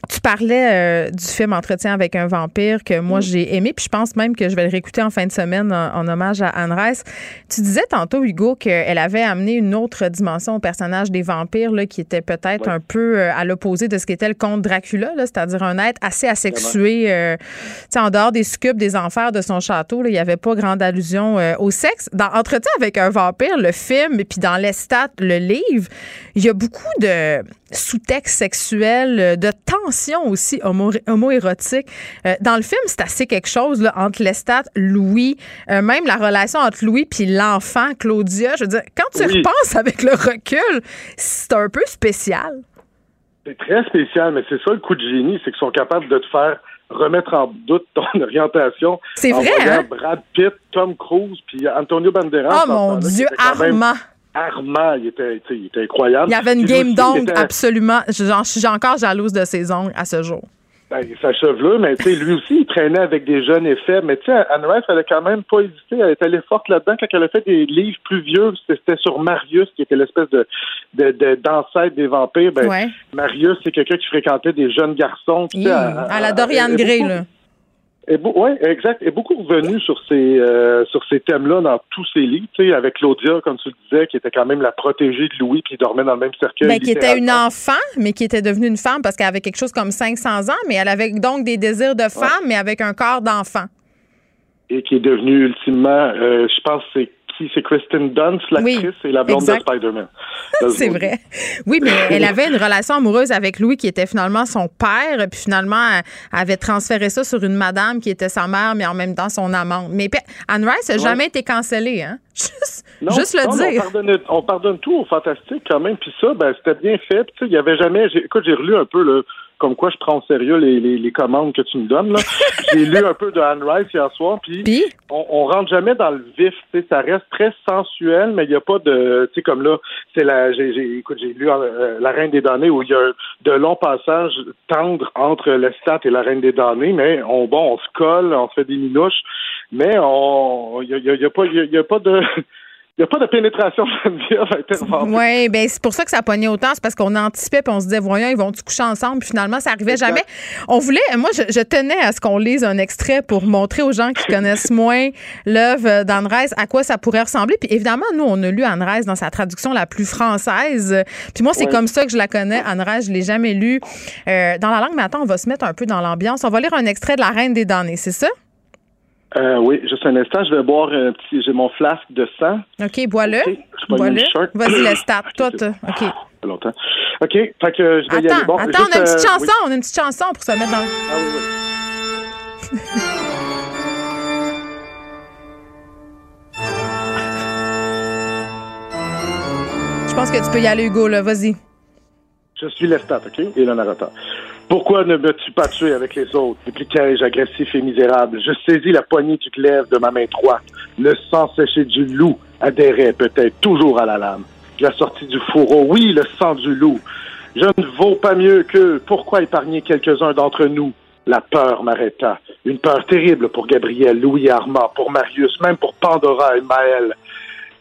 Tu parlais euh, du film Entretien avec un vampire que moi mm. j'ai aimé, puis je pense même que je vais le réécouter en fin de semaine en, hommage à Anne Rice. Tu disais tantôt, Hugo, qu'elle avait amené une autre dimension au personnage des vampires là, qui était peut-être un peu euh, à l'opposé de ce qu'était le comte Dracula, c'est-à-dire un être assez asexué. Euh, en dehors des succubes, des enfers de son château, il n'y avait pas grande allusion au sexe. Dans Entretien avec un vampire, le film, et puis dans l'estat, le livre, il y a beaucoup de sous-texte sexuel, euh, de tension aussi homo-érotique. Euh, dans le film, c'est assez quelque chose là, entre Lestat, Louis, euh, même la relation entre Louis puis l'enfant Claudia. Je veux dire, quand tu repenses avec le recul, c'est un peu spécial. C'est très spécial, mais c'est ça le coup de génie, c'est qu'ils sont capables de te faire remettre en doute ton orientation. C'est vrai, hein? Brad Pitt, Tom Cruise, puis Antonio Banderas. Oh mon Dieu, Armand! Armand, il était, il était incroyable. Il y avait une game d'ongles, absolument. Je suis encore jalouse de ses ongles à ce jour. Ben, sa chevelure, mais lui aussi, il traînait avec des jeunes effets. Mais tu sais, Anne Rice, elle a quand même pas hésité. Elle est allée forte là-dedans quand elle a fait des livres plus vieux. C'était sur Marius, qui était l'espèce de, d'ancêtre des vampires. Ben, Marius, c'est quelqu'un qui fréquentait des jeunes garçons. à, la Dorian Gray, là. Oui, exact. est beaucoup revenu sur ces euh, sur ces thèmes-là dans tous ses livres, tu sais, avec Claudia, comme tu le disais, qui était quand même la protégée de Louis, qui dormait dans le même cercueil. Ben, qui était une enfant, mais qui était devenue une femme parce qu'elle avait quelque chose comme 500 ans, mais elle avait donc des désirs de femme, mais avec un corps d'enfant. Et qui est devenue ultimement, euh, je pense, c'est c'est Kristen Dunst, l'actrice, et la blonde de Spider-Man. c'est vrai. Oui, mais elle avait une relation amoureuse avec Louis qui était finalement son père, puis finalement, elle avait transféré ça sur une madame qui était sa mère, mais en même temps son amante. Mais Anne Rice n'a jamais été cancellée, hein? Juste, le dire. On pardonne, tout au fantastique quand même, puis ça, ben, c'était bien fait. il y avait jamais. Écoute, j'ai relu un peu le comme quoi je prends au sérieux les, les, commandes que tu me donnes. Là. J'ai lu un peu de Anne Rice hier soir, puis on, on rentre jamais dans le vif. Ça reste très sensuel, mais il n'y a pas de, tu sais, comme là, c'est la, j'ai, écoute, j'ai lu euh, La Reine des données où il y a de longs passages tendres entre Lestat et La Reine des données, mais on, bon, on se colle, on fait des minouches, mais on, il y a, y a, pas, il y a pas de il n'y a pas de pénétration Oui, ben c'est pour ça que ça pognait autant. C'est parce qu'on anticipait puis on se disait, voyons, ils vont se coucher ensemble? Puis finalement, ça arrivait jamais. On voulait, moi, je, tenais à ce qu'on lise un extrait pour montrer aux gens qui connaissent moins l'œuvre d'Anne à quoi ça pourrait ressembler. Puis évidemment, nous, on a lu Anne dans sa traduction la plus française. Puis moi, c'est comme ça que je la connais. Anne je l'ai jamais lu euh, dans la langue. Mais attends, on va se mettre un peu dans l'ambiance. On va lire un extrait de La Reine des damnés, c'est ça? Euh, oui, juste un instant, je vais boire un petit. J'ai mon flasque de sang. OK, bois-le. bois-le. Vas-y, laisse stat. Toi, OK. longtemps. OK, fait que je vais attends, y aller. Bon, attends, on a une petite euh, chanson. On a une petite chanson pour se mettre dans le. Ah oui, oui. je pense que tu peux y aller, Hugo, là. Vas-y. Je suis Lestat, OK? Et le narrateur. Pourquoi ne me-tu pas tué avec les autres? Répliquai-je agressif et misérable. Je saisis la poignée du de ma main droite. Le sang séché du loup adhérait peut-être toujours à la lame. La sortie du fourreau, oui, le sang du loup. Je ne vaux pas mieux que pourquoi épargner quelques-uns d'entre nous? La peur m'arrêta. Une peur terrible pour Gabriel, Louis Armand, pour Marius, même pour Pandora et Maël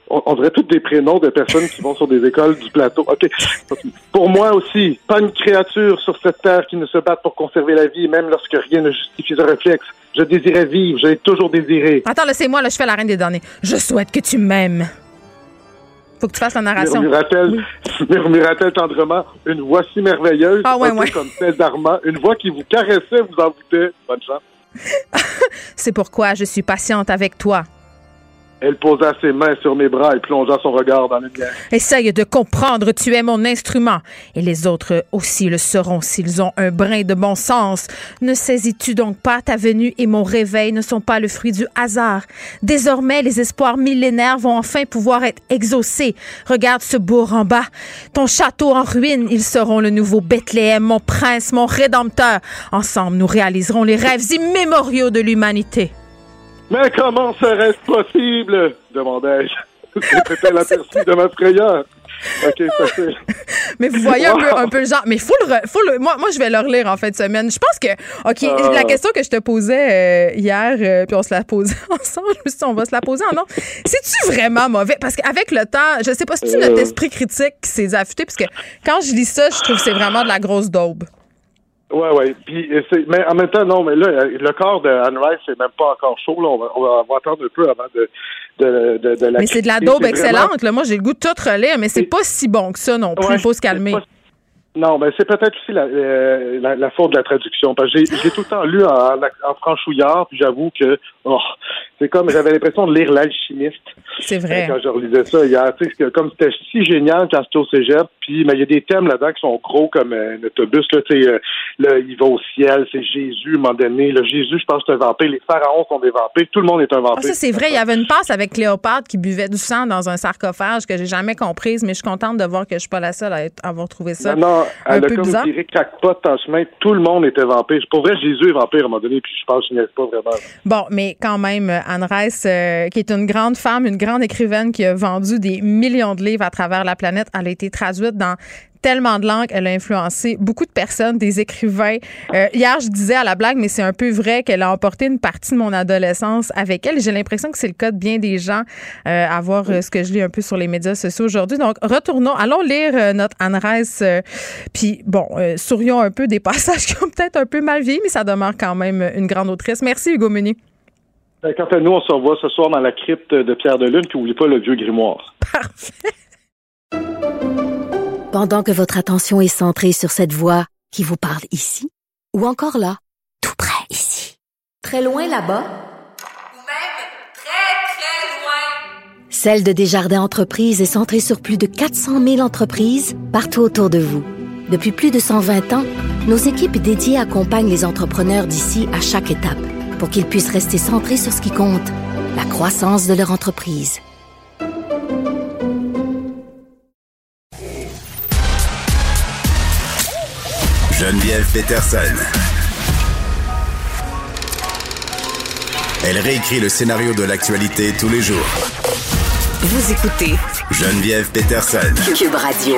on, dirait tous des prénoms de personnes qui vont sur des écoles du plateau. OK. Pour moi aussi, pas une créature sur cette terre qui ne se batte pour conserver la vie, même lorsque rien ne justifie ce réflexe. Je désirais vivre, j'ai toujours désiré. Attends, laissez-moi, là, je fais la reine des données. Je souhaite que tu m'aimes. Faut que tu fasses la narration. Murmura-t-elle tendrement une voix si merveilleuse, ah, comme celle d'Armand, une voix qui vous caressait, vous en Bonne chance. C'est pourquoi je suis patiente avec toi. Elle posa ses mains sur mes bras et plongea son regard dans le mien. Essaye de comprendre, tu es mon instrument. Et les autres aussi le seront s'ils ont un brin de bon sens. Ne saisis-tu donc pas ta venue et mon réveil ne sont pas le fruit du hasard. Désormais, les espoirs millénaires vont enfin pouvoir être exaucés. Regarde ce bourg en bas. Ton château en ruine, ils seront le nouveau Bethléem, mon prince, mon rédempteur. Ensemble, nous réaliserons les rêves immémoriaux de l'humanité. Mais comment serait-ce possible? demandai-je. C'était l'aperçu de ma frayeur. OK, ça Mais vous voyez un, peu, un peu le genre. Mais faut le, faut le, moi, moi, je vais le relire en fin de semaine. Je pense que, OK, ah. la question que je te posais euh, hier, euh, puis on se la posait ensemble, je me suis dit, on va se la poser en nom. C'est-tu vraiment mauvais? Parce qu'avec le temps, je sais pas si tu notre euh. esprit critique qui s'est affûté, parce que quand je lis ça, je trouve que c'est vraiment de la grosse daube. Ouais, ouais. Puis, mais en même temps, non, mais là, le corps de Anne Rice, c'est même pas encore chaud. Là. On, va, on va attendre un peu avant de, de, de, de la Mais c'est de la daube excellente. Là. Moi, j'ai le goût de tout relire, mais c'est pas si bon que ça non plus. Il faut se calmer. Non, mais c'est peut-être aussi la, euh, la, la, faute de la traduction. Parce que j'ai tout le temps lu en, en franchouillard, puis j'avoue que oh, c'est comme j'avais l'impression de lire l'alchimiste. C'est vrai. Quand je relisais ça hier, tu sais, comme c'était si génial quand c'était au cégep, puis mais il y a des thèmes là-dedans qui sont gros comme un autobus, là, tu sais, euh, là, il va au ciel, c'est Jésus, à un moment donné. Là, Jésus, je pense que c'est un vampire. Les pharaons sont des vampires. Tout le monde est un vampire. Ah, ça, c'est vrai. Il y avait une passe avec Cléopâtre qui buvait du sang dans un sarcophage que j'ai jamais comprise, mais je suis contente de voir que je suis pas la seule à avoir trouvé ça. Non, un peu bizarre. Elle a comme crackpot en chemin. Tout le monde était vampire. Pour vrai, Jésus est vampire à un moment donné, puis je pense que je n'y pas vraiment. Bon, mais quand même, Anne Rice, euh, qui est une grande femme, une grande écrivaine qui a vendu des millions de livres à travers la planète, elle a été traduite dans tellement de langues. Elle a influencé beaucoup de personnes, des écrivains. Euh, hier, je disais à la blague, mais c'est un peu vrai qu'elle a emporté une partie de mon adolescence avec elle. J'ai l'impression que c'est le cas de bien des gens euh, à voir euh, ce que je lis un peu sur les médias sociaux aujourd'hui. Donc, retournons, allons lire notre Anne Rice. Puis, bon, sourions un peu des passages qui ont peut-être un peu mal vieilli, mais ça demeure quand même une grande autrice. Merci, Hugo Meunier. Ben, quant à nous, on se revoit ce soir dans la crypte de Pierre de Lune, puis n'oublie pas le vieux grimoire. Parfait. Pendant que votre attention est centrée sur cette voix qui vous parle ici, ou encore là, tout près ici, très loin là-bas, ou même très, très loin, Celle de Desjardins Entreprises est centrée sur plus de 400 000 entreprises partout autour de vous. Depuis plus de 120 ans, nos équipes dédiées accompagnent les entrepreneurs d'ici à chaque étape pour qu'ils puissent rester centrés sur ce qui compte, la croissance de leur entreprise. Geneviève Peterson. Elle réécrit le scénario de l'actualité tous les jours. Vous écoutez Geneviève Peterson. Cube Radio.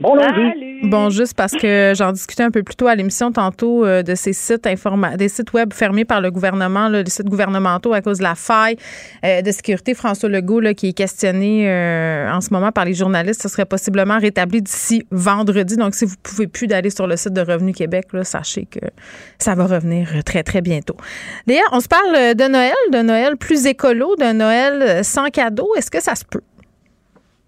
Bon Bon, juste parce que j'en discutais un peu plus tôt à l'émission tantôt euh, de ces sites informa des sites web fermés par le gouvernement, là, les sites gouvernementaux à cause de la faille euh, de sécurité. François Legault, là, qui est questionné euh, en ce moment par les journalistes, ce serait possiblement rétabli d'ici vendredi. Donc, si vous pouvez plus d'aller sur le site de Revenu Québec, là, sachez que ça va revenir très, très bientôt. D'ailleurs, on se parle de Noël, de Noël plus écolo, de Noël sans cadeau. Est-ce que ça se peut?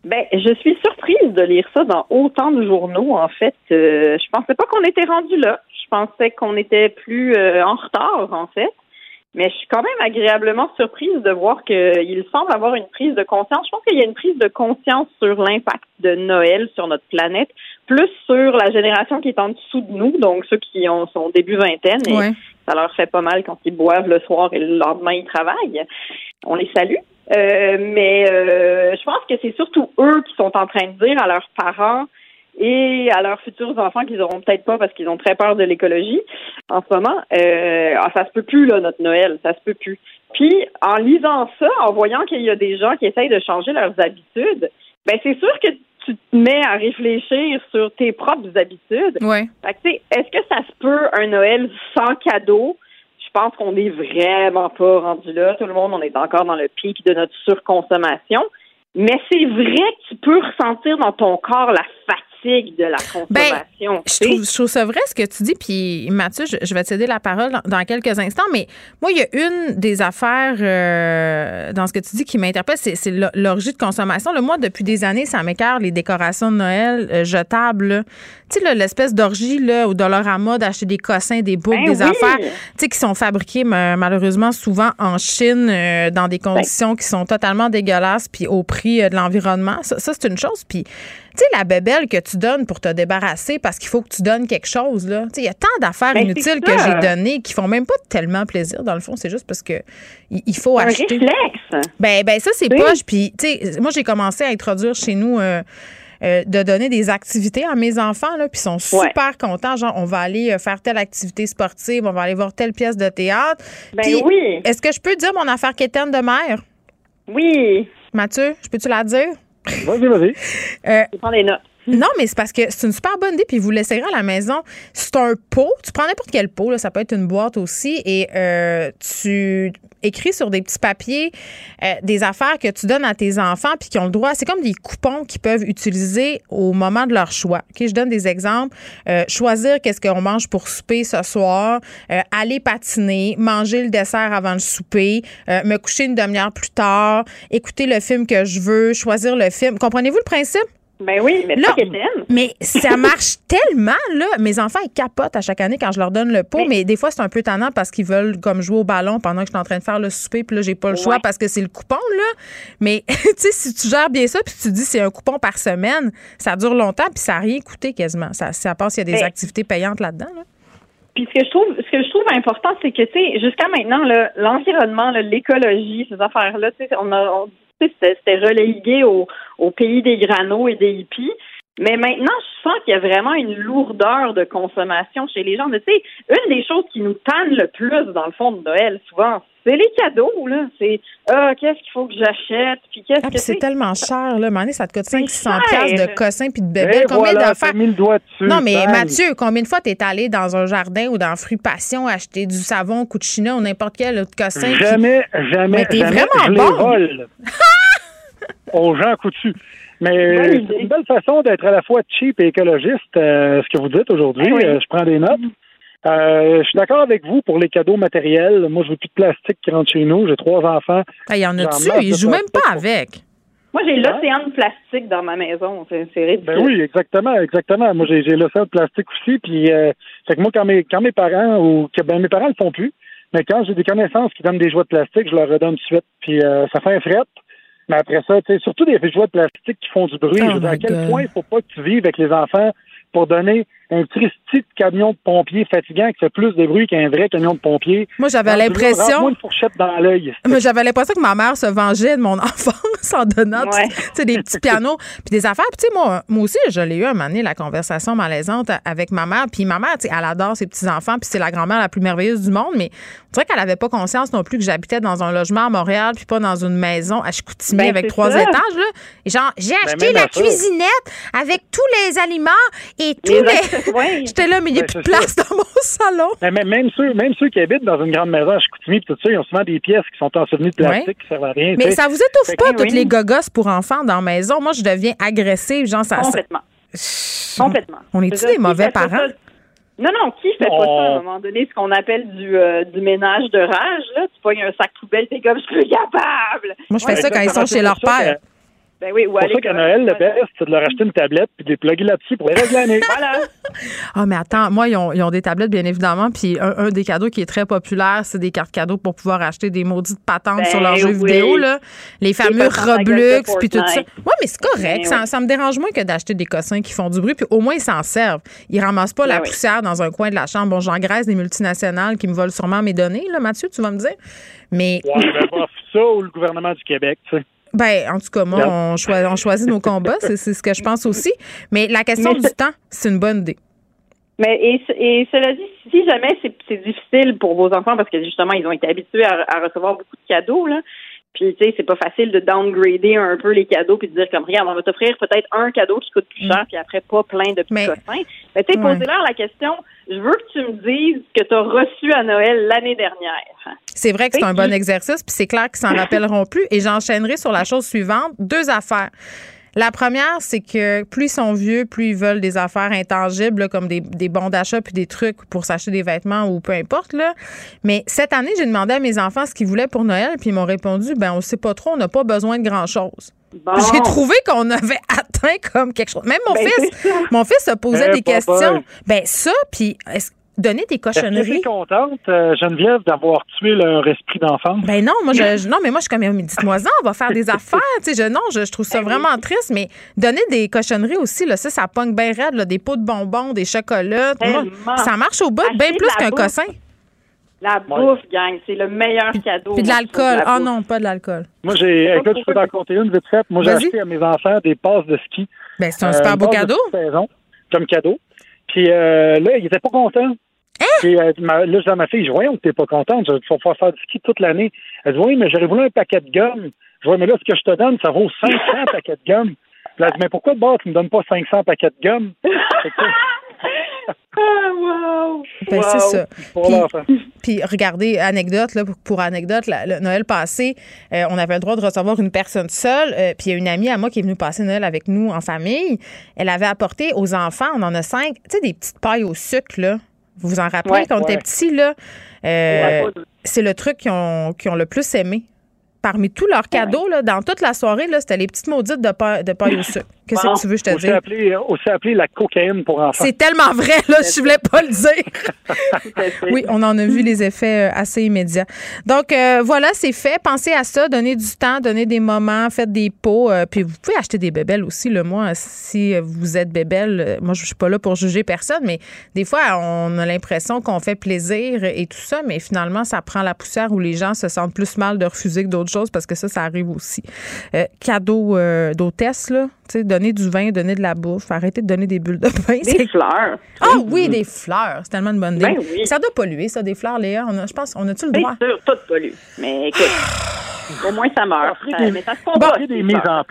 Ben, je suis surprise de lire ça dans autant de journaux. En fait, euh, je pensais pas qu'on était rendu là. Je pensais qu'on était plus euh, en retard, en fait. Mais je suis quand même agréablement surprise de voir qu'il semble avoir une prise de conscience. Je pense qu'il y a une prise de conscience sur l'impact de Noël sur notre planète, plus sur la génération qui est en dessous de nous, donc ceux qui ont son début vingtaine. Et Ça leur fait pas mal quand ils boivent le soir et le lendemain ils travaillent. On les salue. Euh, mais euh, je pense que c'est surtout eux qui sont en train de dire à leurs parents et à leurs futurs enfants qu'ils auront peut-être pas parce qu'ils ont très peur de l'écologie en ce moment. Euh, ah, ça se peut plus là notre Noël, ça se peut plus. Puis en lisant ça, en voyant qu'il y a des gens qui essayent de changer leurs habitudes, ben c'est sûr que tu te mets à réfléchir sur tes propres habitudes. Ouais. est-ce que ça se peut un Noël sans cadeau? Pense qu'on n'est vraiment pas rendu là. Tout le monde, on est encore dans le pic de notre surconsommation. Mais c'est vrai que tu peux ressentir dans ton corps la fatigue de la ben, consommation. je, trouve, ça vrai ce que tu dis. Puis Mathieu, je, vais te céder la parole dans, quelques instants. Mais moi, il y a une des affaires euh, dans ce que tu dis qui m'interpelle, c'est l'orgie de consommation. Le moi, depuis des années, ça m'écarte les décorations de Noël euh, jetables. Tu sais, l'espèce d'orgie là, au Dollarama d'acheter des cossins, des boucles, ben des affaires, tu sais, qui sont fabriquées malheureusement souvent en Chine euh, dans des ben conditions qui sont totalement dégueulasses, puis au prix de l'environnement. Ça, ça c'est une chose. Puis tu sais, la bébelle que tu donnes pour te débarrasser parce qu'il faut que tu donnes quelque chose, là. il y a tant d'affaires ben, inutiles que j'ai données qui font même pas tellement plaisir, dans le fond. C'est juste parce que il faut un acheter. Réflexe. Ben, ben, ça, c'est poche. Puis, tu sais, moi, j'ai commencé à introduire chez nous. Euh, euh, de donner des activités à mes enfants, là, puis ils sont super contents. Genre, on va aller euh, faire telle activité sportive, on va aller voir telle pièce de théâtre. Ben oui. Est-ce que je peux dire mon affaire quétaine de mère? Oui. Mathieu, je peux-tu la dire? Vas-y, vas-y. Euh, je prends des notes. Non, mais c'est parce que c'est une super bonne idée, puis vous l'essayerez à la maison. C'est un pot, tu prends n'importe quel pot, là, ça peut être une boîte aussi, et euh, tu écris sur des petits papiers euh, des affaires que tu donnes à tes enfants, puis qui ont le droit. C'est comme des coupons qu'ils peuvent utiliser au moment de leur choix. Ok, Je donne des exemples. Euh, choisir qu'est-ce qu'on mange pour souper ce soir, aller patiner, manger le dessert avant le souper, me coucher une demi-heure plus tard, écouter le film que je veux, choisir le film. Comprenez-vous le principe? Ben oui, mais Là, ça marche tellement, là. Mes enfants, ils capotent à chaque année quand je leur donne le pot, mais, des fois, c'est un peu tannant parce qu'ils veulent comme jouer au ballon pendant que je suis en train de faire le souper, puis là, j'ai pas le choix Ouais. parce que c'est le coupon, là. Mais, tu sais, si tu gères bien ça, puis tu dis c'est un coupon par semaine, ça dure longtemps, puis ça n'a rien coûté quasiment. Ça, ça passe, il y a des Ben, activités payantes là-dedans, là. Puis ce que je trouve, ce que je trouve important, c'est que tu sais, jusqu'à maintenant, l'environnement, l'écologie, ces affaires-là, tu sais, on a, on- c'était relégué au, pays des granos et des hippies. Mais maintenant, je sens qu'il y a vraiment une lourdeur de consommation chez les gens. Mais Tu sais, une des choses qui nous tanne le plus dans le fond de Noël, souvent, c'est les cadeaux, là. C'est ah, qu'est-ce qu'il faut que j'achète, puis qu'est-ce Ah, que puis c'est tellement cher, là. Donné, ça te coûte 500 cher. piastres de cossins puis de Et bébés. Combien voilà, d'affaires? t'as mis le doigt dessus. Non, mais. Mathieu, combien de fois t'es allé dans un jardin ou dans Fruit Passion acheter du savon Cucina ou n'importe quel autre cossin? Jamais, jamais, Mais t'es jamais vraiment je les bon. vole aux gens coutus. Mais Bonne c'est une belle façon d'être à la fois cheap et écologiste, euh, ce que vous dites aujourd'hui. Ah oui. Euh, je prends des notes. Euh, je suis d'accord avec vous pour les cadeaux matériels. Moi, je veux plus de plastique qui rentre chez nous. J'ai trois enfants. Ah, il y en a-tu? Ils jouent même pas pour- avec. Moi, j'ai l'océan de plastique dans ma maison. C'est ridicule. Ben oui, exactement, exactement. Moi, j'ai le de plastique aussi. Puis, euh, fait que moi, quand mes, quand mes parents ou que ben mes parents le font plus, mais quand j'ai des connaissances qui donnent des jouets de plastique, je leur redonne tout de suite. Puis, euh, ça fait un fret. Mais après ça, tu sais, surtout des jouets de plastique qui font du bruit. Oh je veux dire, à quel God. point il faut pas que tu vives avec les enfants pour donner un petit petit camion de pompier fatigant qui fait plus de bruit qu'un vrai camion de pompier. Moi, j'avais l'impression- une fourchette dans l'œil. Mais j'avais l'impression que ma mère se vengeait de mon enfance en donnant Ouais. des petits pianos puis des affaires. Puis, tu sais, moi, moi aussi, je l'ai eu un moment donné, la conversation malaisante avec ma mère. Puis ma mère, tu sais, elle adore ses petits-enfants, puis c'est la grand-mère la plus merveilleuse du monde. Mais on dirait qu'elle avait pas conscience non plus que j'habitais dans un logement à Montréal, puis pas dans une maison à Chicoutimi Ben, avec trois ça. étages. Là. Et genre, j'ai acheté même la ça. cuisinette avec tous les aliments et tous Les les. J'étais là, mais il n'y a Ben, plus de place dans mon salon. Mais même, même ceux, même ceux qui habitent dans une grande maison à Chicoutimi, tout ça, ils ont souvent des pièces qui sont ensevelies de plastique Ouais. qui servent à rien. Mais sais. ça vous étouffe Fait pas, toutes oui. les gogosses pour enfants dans la maison? Moi, je deviens agressive. Genre, ça. ça- Complètement. Complètement. On est-tu des mauvais parents? ça? Non, non, qui fait pas Oh. ça à un moment donné, ce qu'on appelle du, euh, du ménage de rage, là? Tu pognes un sac poubelle, t'es comme, je suis plus capable! Moi, je fais Ouais, ça quand ils sont chez leur père. que- Ben oui, ou C'est à pour ça qu'à. Noël, le best, c'est de leur acheter une tablette puis de les plugger là-dessus pour le reste de l'année. Voilà. Ah, mais attends, moi, ils ont, ils ont des tablettes, bien évidemment. Puis un, un des cadeaux qui est très populaire, c'est des cartes cadeaux pour pouvoir acheter des maudites patentes Ben sur leurs jeux oui. vidéo, là. Les fameux Roblox, puis tout ça. Oui, mais c'est correct. Ben ça, oui. ça me dérange moins que d'acheter des cossins qui font du bruit. Puis au moins, ils s'en servent. Ils ramassent pas Ben la oui. poussière dans un coin de la chambre. Bon, j'engraisse des multinationales qui me volent sûrement mes données, là, Mathieu, tu vas me dire. Mais Ouais, ben, ça ou le gouvernement du Québec, tu sais. Ben, en tout cas, moi, on, on choisit nos combats, c'est ce que je pense aussi. Mais la question Mais du temps, c'est une bonne idée. Mais et, et cela dit, si jamais c'est c'est difficile pour vos enfants parce que justement ils ont été habitués à, à recevoir beaucoup de cadeaux là, puis tu sais c'est pas facile de downgrader un peu les cadeaux puis de dire comme regarde on va t'offrir peut-être un cadeau qui coûte plus cher puis après pas plein de petits Mais- cossins. Mais tu sais Ouais. posez-leur la question, je veux que tu me dises ce que tu as reçu à Noël l'année dernière. C'est vrai que c'est un bon exercice, puis c'est clair qu'ils s'en rappelleront plus. Et j'enchaînerai sur la chose suivante. Deux affaires. La première, c'est que plus ils sont vieux, plus ils veulent des affaires intangibles, comme des, des bons d'achat puis des trucs pour s'acheter des vêtements ou peu importe. Là. Mais cette année, j'ai demandé à mes enfants ce qu'ils voulaient pour Noël, puis ils m'ont répondu ben on sait pas trop, on n'a pas besoin de grand-chose. Bon. J'ai trouvé qu'on avait atteint comme quelque chose. Même mon Ben, fils, mon fils se posait Eh, des papa. questions. Ben ça, puis est-ce- donner des Est-ce que cochonneries? t'es contente, euh, Geneviève, d'avoir tué leur esprit d'enfance? Ben non, moi je, je- non mais moi je suis comme dites-moi ça, on va faire des affaires, tu sais je non, je, je trouve ça vraiment triste mais donner des cochonneries aussi là, ça ça pogne bien raide là, des pots de bonbons, des chocolats, Moi, ça marche au bout bien plus qu'un cossin. La bouffe, gang, c'est le meilleur cadeau. Puis de l'alcool. la Ah bouffe. non, pas de l'alcool. Moi, j'ai, écoute, je peux t'en compter une vite fait. Moi, j'ai acheté à mes enfants des passes de ski. Ben c'est un Euh, super beau cadeau. saison, comme cadeau. Puis euh, là, ils étaient pas contents. Hein? Puis euh, ma- là, je dis à ma fille, je dis, voyons que t'es pas contente, il faut pouvoir faire du ski toute l'année. Elle dit, oui, mais j'aurais voulu un paquet de gomme. Je dis, oui, mais là, ce que je te donne, ça vaut 500 paquets de gomme. Puis elle dit, mais pourquoi de bord, tu me donnes pas 500 paquets de gomme? Ah, wow! Ben, c'est ça. Puis- regardez, anecdote, là, pour, pour anecdote, la- le Noël passé, euh, on avait le droit de recevoir une personne seule. euh, puis il y a une amie à moi qui est venue passer Noël avec nous en famille. Elle avait apporté aux enfants, on en a cinq, tu sais, des petites pailles au sucre, là. Vous vous en rappelez Ouais. quand on était là? Euh, Ouais. c'est le truc qu'ils ont, le plus aimé. Parmi tous leurs cadeaux, là, dans toute la soirée, c'était les petites maudites de paille, de paille au sucre. Qu'est-ce que tu veux je te dise? Appelé, aussi appelé la cocaïne pour enfants. C'est tellement vrai, là, je voulais pas le dire. oui, on en a vu les effets assez immédiats. Donc, voilà, c'est fait. Pensez à ça, donnez du temps, donnez des moments, faites des pots. puis vous pouvez acheter des bébelles aussi. Là. Moi, si vous êtes bébelle, moi, je suis pas là pour juger personne, mais des fois, on a l'impression qu'on fait plaisir et tout ça, mais finalement, ça prend la poussière où les gens se sentent plus mal de refuser que d'autres choses parce que ça, ça arrive aussi. Euh, cadeau euh, d'hôtesse, là, tu sais, donner du vin, donner de la bouffe, arrêter de donner des bulles de pain. Des fleurs. Ah oui, des fleurs. C'est tellement une bonne idée. Ben ça doit polluer, ça, des fleurs, Léa. On a, je pense, on a-tu le droit? Bien sûr, tout pollue. Mais écoute, au moins ça meurt. des, mais ça se des mises en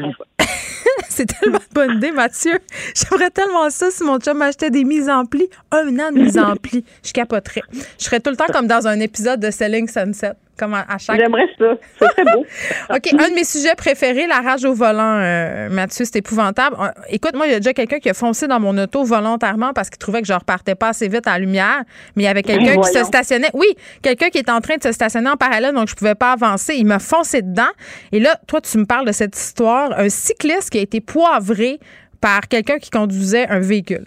c'est tellement une bonne idée, Mathieu. J'aimerais tellement ça si mon chum m'achetait des mises en pli. Un an de mise en pli. Je capoterais. Je serais tout le temps comme dans un épisode de Selling Sunset. Comme à, chaque. J'aimerais ça. C'est très beau. OK. Un de mes sujets préférés, la rage au volant, euh, Mathieu, c'est épouvantable. Euh, écoute, moi, il y a déjà quelqu'un qui a foncé dans mon auto volontairement parce qu'il trouvait que je repartais pas assez vite à la lumière. Mais il y avait ben, quelqu'un qui se stationnait. Oui, quelqu'un qui est en train de se stationner en parallèle, donc je pouvais pas avancer. Il m'a foncé dedans. Et là, toi, tu me parles de cette histoire. Un cycliste qui a été poivré par quelqu'un qui conduisait un véhicule.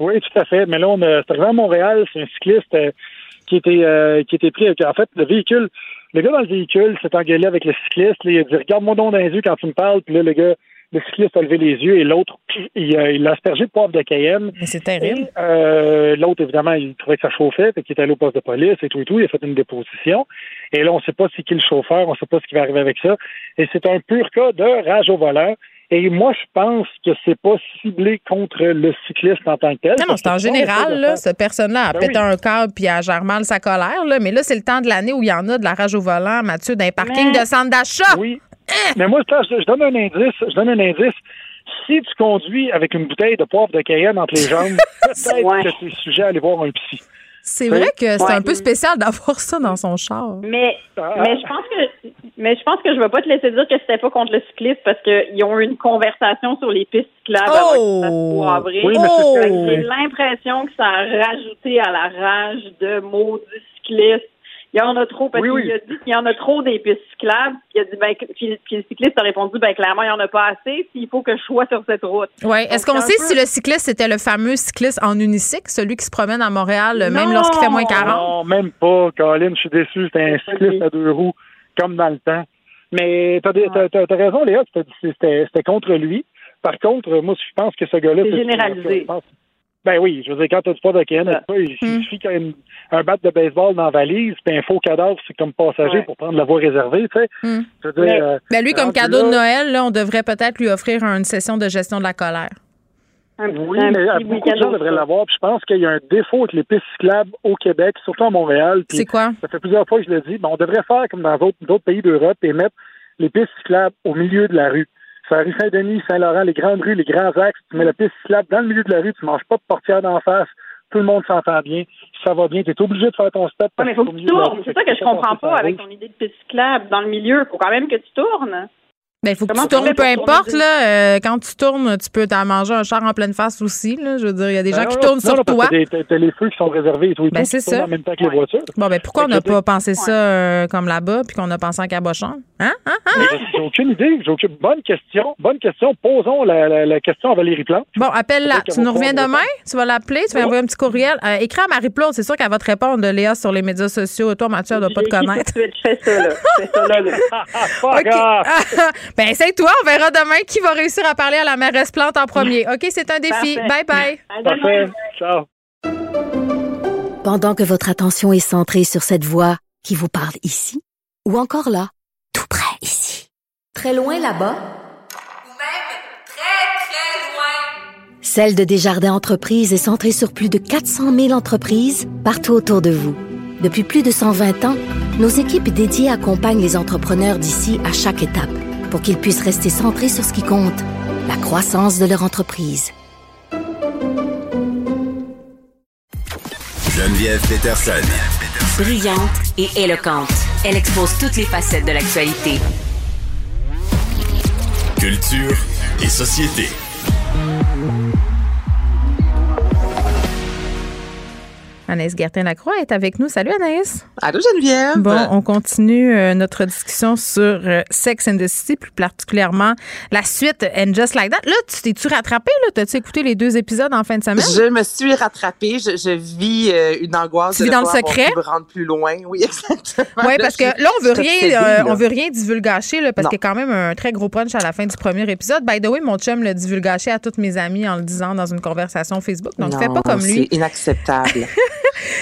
Oui, tout à fait. Mais là, on c'est arrivé à Montréal. C'est un cycliste. Euh, qui était euh, qui était pris avec en fait le véhicule. Le gars dans le véhicule s'est engueulé avec le cycliste il a dit regarde mon nom dans les yeux quand tu me parles. Puis là le gars le cycliste a levé les yeux et l'autre il, il a aspergé de poivre de Cayenne. Mais c'est terrible. Euh, l'autre évidemment il trouvait que ça chauffait et qu'il est allé au poste de police et tout et tout. Il a fait une déposition. Et là on sait pas c'est qui le chauffeur on sait pas ce qui va arriver avec ça. Et c'est un pur cas de rage au volant et moi, je pense que c'est pas ciblé contre le cycliste en tant que tel. Non, c'est en général, là, cette personne-là a ben pété un câble puis a gère mal sa colère, là. Mais là, c'est le temps de l'année où il y en a de la rage au volant, Mathieu, d'un parking de centre d'achat. Oui. Hein? Mais moi, je, donne un indice. Je donne un indice. Si tu conduis avec une bouteille de poivre de Cayenne entre les jambes, peut-être que c'est sujet à aller voir un psy. C'est vrai que c'est un peu spécial d'avoir ça dans son char. Mais, mais je pense que mais je pense que je vais pas te laisser dire que c'était pas contre le cycliste parce qu'ils ont eu une conversation sur les pistes cyclables oh! avant que ça J'ai l'impression que ça a rajouté à la rage de maudits cyclistes il y en a trop parce qu'il a dit qu'il y en a trop des pistes cyclables. Il a dit ben, puis, le cycliste a répondu ben clairement il y en a pas assez. Puis il faut que je sois sur cette route. Ouais. Est-ce qu'on sait si le cycliste c'était le fameux cycliste en unicycle, celui qui se promène à Montréal même lorsqu'il fait moins 40 Non, même pas. Colin, je suis déçu. C'était un cycliste à deux roues comme dans le temps. Mais t'as as, raison, Léa. C'était contre lui. Par contre, moi, je pense que ce gars-là. C'est généralisé. Ben oui, je veux dire, quand tu pas de Ken, il hmm. suffit qu'il y ait un bat de baseball dans la valise, puis un faux cadavre, c'est comme passager pour prendre la voie réservée, tu sais. Hmm. Euh, ben lui, comme cadeau de Noël, là, on devrait peut-être lui offrir une session de gestion de la colère. oui, mais beaucoup de gens devraient l'avoir. Puis je pense qu'il y a un défaut avec les pistes cyclables au Québec, surtout à Montréal. C'est quoi? Ça fait plusieurs fois que je le dis. Ben, on devrait faire comme dans d'autres pays d'Europe et mettre les pistes cyclables au milieu de la rue la rue Saint-Denis, Saint-Laurent, les grandes rues, les grands axes, tu mets la piste cyclable dans le milieu de la rue, tu manges pas de portière d'en face, tout le monde s'entend bien, ça va bien, tu es obligé de faire ton step. mais faut que tu tournes, c'est ça que je comprends pas avec ton idée de piste cyclable dans le milieu, faut quand même que tu tournes. Ben, il faut que tu tournes, peu importe. Là, euh, quand tu tournes, tu peux t'en manger un char en pleine face aussi. Là, je veux dire, il y a des gens ben qui tournent sur toi. T'as les feux qui sont réservés et tout. ben, c'est ça. En même temps que les voitures. Bon, ben, pourquoi on n'a pas pensé ça euh, comme là-bas puis qu'on a pensé en cabochon? Hein? Hein? hein? J'ai aucune idée. J'ai aucune... Bonne question. Bonne question. Posons la, la, question à Valérie Plante. Bon, appelle-la. Tu nous reviens demain? Tu vas l'appeler? Tu vas envoyer un petit courriel? Euh, écris à Marie Plante. C'est sûr qu'elle va te répondre, Léa, sur les médias sociaux. Toi, Mathieu, elle ne doit pas te connaître. Je fais ça, là. Ça, là. ben, essaye-toi verra demain qui va réussir à parler à la mairesse Plante en premier. OK, c'est un défi. Bye bye. Parfait. Ciao. Pendant que votre attention est centrée sur cette voix qui vous parle ici, ou encore là, tout près ici, très loin là-bas, ou même très, très loin, Celle de Desjardins Entreprises est centrée sur plus de 400 000 entreprises partout autour de vous. Depuis plus de 120 ans, nos équipes dédiées accompagnent les entrepreneurs d'ici à chaque étape pour qu'ils puissent rester centrés sur ce qui compte, la croissance de leur entreprise. Geneviève Peterson. Brillante et éloquente, elle expose toutes les facettes de l'actualité. Culture et société. Anaïs Gertin-Lacroix est avec nous. Salut Anaïs. Allô Geneviève. Bon, on continue euh, notre discussion sur euh, Sex and the City, plus particulièrement la suite And Just Like That. Là, tu t'es-tu rattrapé? T'as-tu écouté les deux épisodes en fin de semaine? Je me suis rattrapée. Je, vis euh, une angoisse. Tu vis dans le secret? me rendre plus loin. Oui, exactement. Oui, parce que là, on veut rien, on veut rien divulgacher, là, parce qu'il y a quand même un très gros punch à la fin du premier épisode. By the way, mon chum l'a divulgaché à toutes mes amies en le disant dans une conversation Facebook. Donc, fais pas comme lui. C'est inacceptable.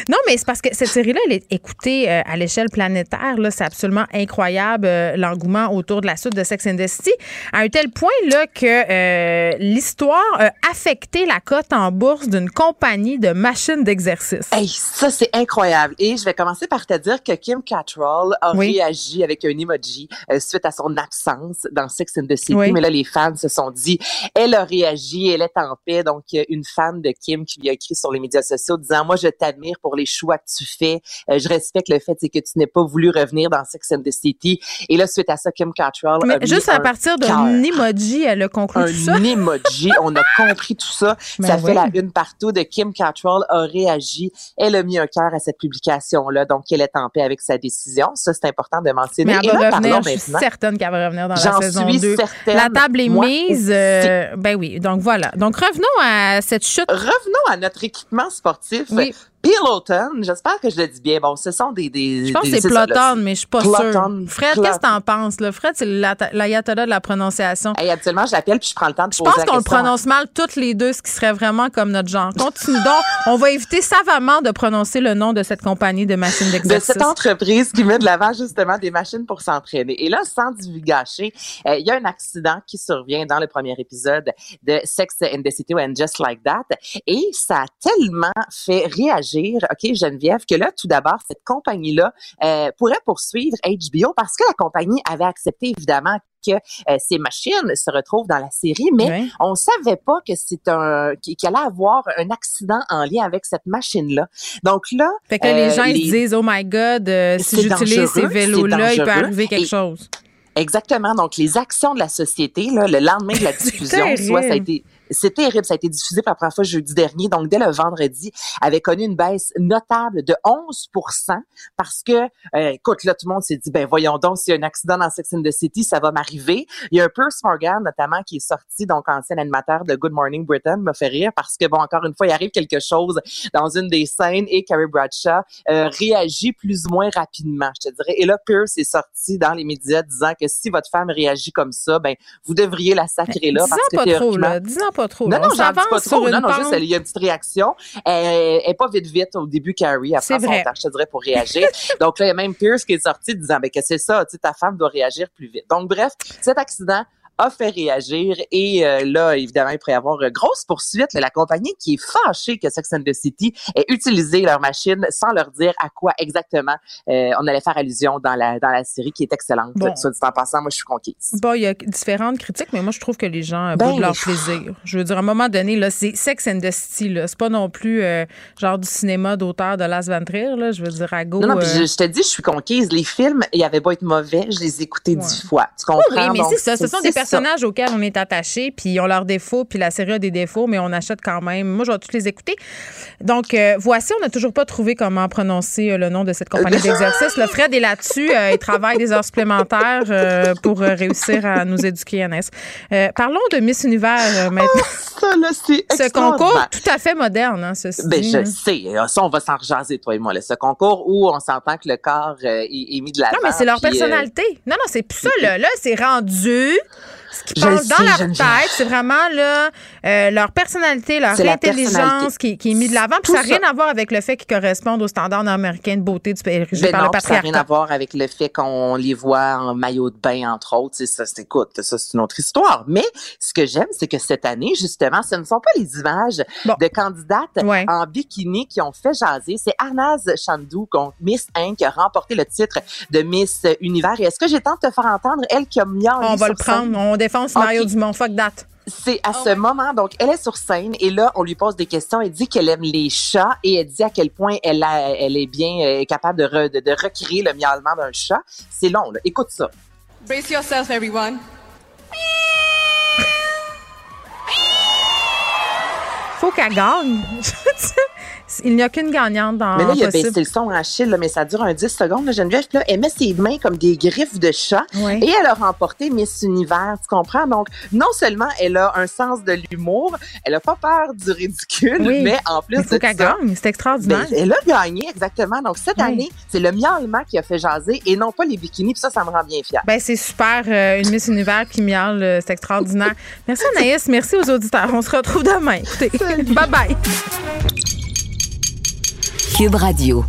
non, mais c'est parce que cette série-là, elle est écoutée euh, à l'échelle planétaire. C'est absolument incroyable euh, l'engouement autour de la suite de Sex and the City, à un tel point là, que euh, l'histoire a affecté la cote en bourse d'une compagnie de machines d'exercice. Hey, ça, c'est incroyable. Et je vais commencer par te dire que Kim Cattrall a réagi avec un emoji suite à son absence dans Sex and the City. Mais là, les fans se sont dit, elle a réagi, elle est en paix. Donc, une fan de Kim qui lui a écrit sur les médias sociaux disant, moi, je t'admire pour les choix que tu fais. Euh, je respecte le fait que tu n'aies pas voulu revenir dans Sex and the City. Et là, suite à ça, Kim Cattrall Mais juste à partir d'un emoji, elle a conclu tout ça. Un emoji, on a compris tout ça. ça fait la une partout de Kim Cattrall a réagi. Elle a mis un cœur à cette publication-là, donc elle est en paix avec sa décision. Ça, c'est important de mentionner. Mais elle va revenir, je suis certaine qu'elle va revenir dans la saison suis 2. Certaine. La table est mise. Euh, ben oui, donc voilà. Donc revenons à cette chute. Revenons à notre équipement sportif. Oui. Piloton, j'espère que je le dis bien. Bon, ce sont des. des je pense que c'est Ploton, mais je suis pas sûre. Fred, qu'est-ce que t'en penses? Là? Fred, c'est l'ayatollah de la prononciation. Hey, habituellement, je l'appelle puis je prends le temps de je poser Je pense qu'on le prononce mal toutes les deux, ce qui serait vraiment comme notre genre. Continue donc. On va éviter savamment de prononcer le nom de cette compagnie de machines d'exercice. De cette entreprise qui met de l'avant justement des machines pour s'entraîner. Et là, sans divulgacher, euh, il y a un accident qui survient dans le premier épisode de Sex and the City and Just Like That. Et ça a tellement fait réagir OK, Geneviève, que là, tout d'abord, cette compagnie-là euh, pourrait poursuivre HBO parce que la compagnie avait accepté, évidemment, que euh, ces machines se retrouvent dans la série, mais on savait pas que c'est un qu'il allait avoir un accident en lien avec cette machine-là. Donc là, fait que les euh, gens ils disent oh my god, si j'utilise ces vélos-là, il peut arriver quelque chose. Exactement. Donc les actions de la société, là, le lendemain de la diffusion, soit ça a été c'est terrible. Ça a été diffusé pour la première fois jeudi dernier. Donc, dès le vendredi, avait connu une baisse notable de 11% parce que, euh, écoute, là, tout le monde s'est dit, ben voyons donc, s'il y a un accident dans Sex and the City, ça va m'arriver. Il y a un Pierce Morgan, notamment, qui est sorti, donc ancien animateur de Good Morning Britain, me fait rire parce que, bon, encore une fois, il arrive quelque chose dans une des scènes et Carrie Bradshaw euh, réagit plus ou moins rapidement, je te dirais. Et là, Pierce est sorti dans les médias disant que si votre femme réagit comme ça, ben vous devriez la sacrer là. parce que pas trop, là pas trop. Non, non, j'en dis pas trop. Non, non, juste, il y a une petite réaction. Elle est pas vite, vite au début, Carrie. Elle prend son temps, je te dirais, pour réagir. Donc là, il y a même Pierce qui est sorti disant, ben, que c'est ça, tu sais, ta femme doit réagir plus vite. Donc, bref, cet accident a fait réagir et euh, là, évidemment, il pourrait y avoir une grosse poursuite. La compagnie qui est fâchée que Sex and the City ait utilisé leur machine sans leur dire à quoi exactement euh, on allait faire allusion dans la, dans la série qui est excellente. Bon. Soit dit en passant, moi, je suis conquise. Bon, il y a différentes critiques, mais moi, je trouve que les gens ben, de leur plaisir. Je veux dire, à un moment donné, là, c'est Sex and the City, là. C'est pas non plus euh, genre du cinéma d'auteur de Las Van Trier, là. Je veux dire, à go. Non, non, je, te dis, je suis conquise. Les films, il y avait pas être mauvais, je les écoutais dix fois. Tu comprends? oui, mais c'est ça. Ce sont des personnages auxquels on est attaché, puis ils ont leurs défauts, puis la série a des défauts, mais on achète quand même. Moi, je vais tous les écouter. Donc, euh, voici, on n'a toujours pas trouvé comment prononcer euh, le nom de cette compagnie d'exercice. Le Fred est là-dessus. Euh, il travaille des heures supplémentaires pour réussir à nous éduquer, Annès. parlons de Miss Univers maintenant. Oh, ça, là, c'est Ce concours tout à fait moderne, hein, ceci ben, je sais. Ça, on va s'en rejaser, toi et moi. Là. Ce concours où on s'entend que le corps est, mis de la Non, mais c'est leur personnalité. Non, non, c'est plus ça. Là, là c'est rendu ce dans leur tête, c'est vraiment là, euh, leur personnalité, leur intelligence qui, qui, est mise de l'avant. Puis ça n'a rien à voir avec le fait qu'ils correspondent aux standards américains de beauté du pays ben par non, le Ça n'a rien à voir avec le fait qu'on les voit en maillot de bain, entre autres. Ça, écoute, ça, c'est une autre histoire. Mais ce que j'aime, c'est que cette année, justement, ce ne sont pas les images de candidates en bikini qui ont fait jaser. C'est Arnaz Chandou, Miss Inc., qui a remporté le titre de Miss Univers. Et est-ce que j'ai temps de te faire entendre, elle qui a mis On va le prendre défense Mario Dumont. Fuck that. C'est à ce moment, donc elle est sur scène et là on lui pose des questions. Elle dit qu'elle aime les chats et elle dit à quel point elle, elle est bien euh, capable de, de, recréer le miaulement d'un chat. C'est long, là. écoute ça. Brace yourself, everyone. Faut qu'elle gagne. il n'y a qu'une gagnante dans Mais là, il a Impossible. baissé le son en Achille, là, mais ça dure un 10 secondes. Là, Geneviève, là, elle met ses mains comme des griffes de chat Ouais. et elle a remporté Miss Univers, tu comprends? Donc, non seulement elle a un sens de l'humour, elle a pas peur du ridicule, Oui. mais en plus de qu'elle ça, gagne. C'est extraordinaire. ben, elle a gagné, exactement. Donc, cette Oui. année, c'est le miaulement qui a fait jaser et non pas les bikinis. Puis ça, ça me rend bien fière. Ben, c'est super. euh, une Miss Univers qui miaule, euh, c'est extraordinaire. Merci Anaïs, merci aux auditeurs. On se retrouve demain. Écoutez, bye bye. Cube Radio.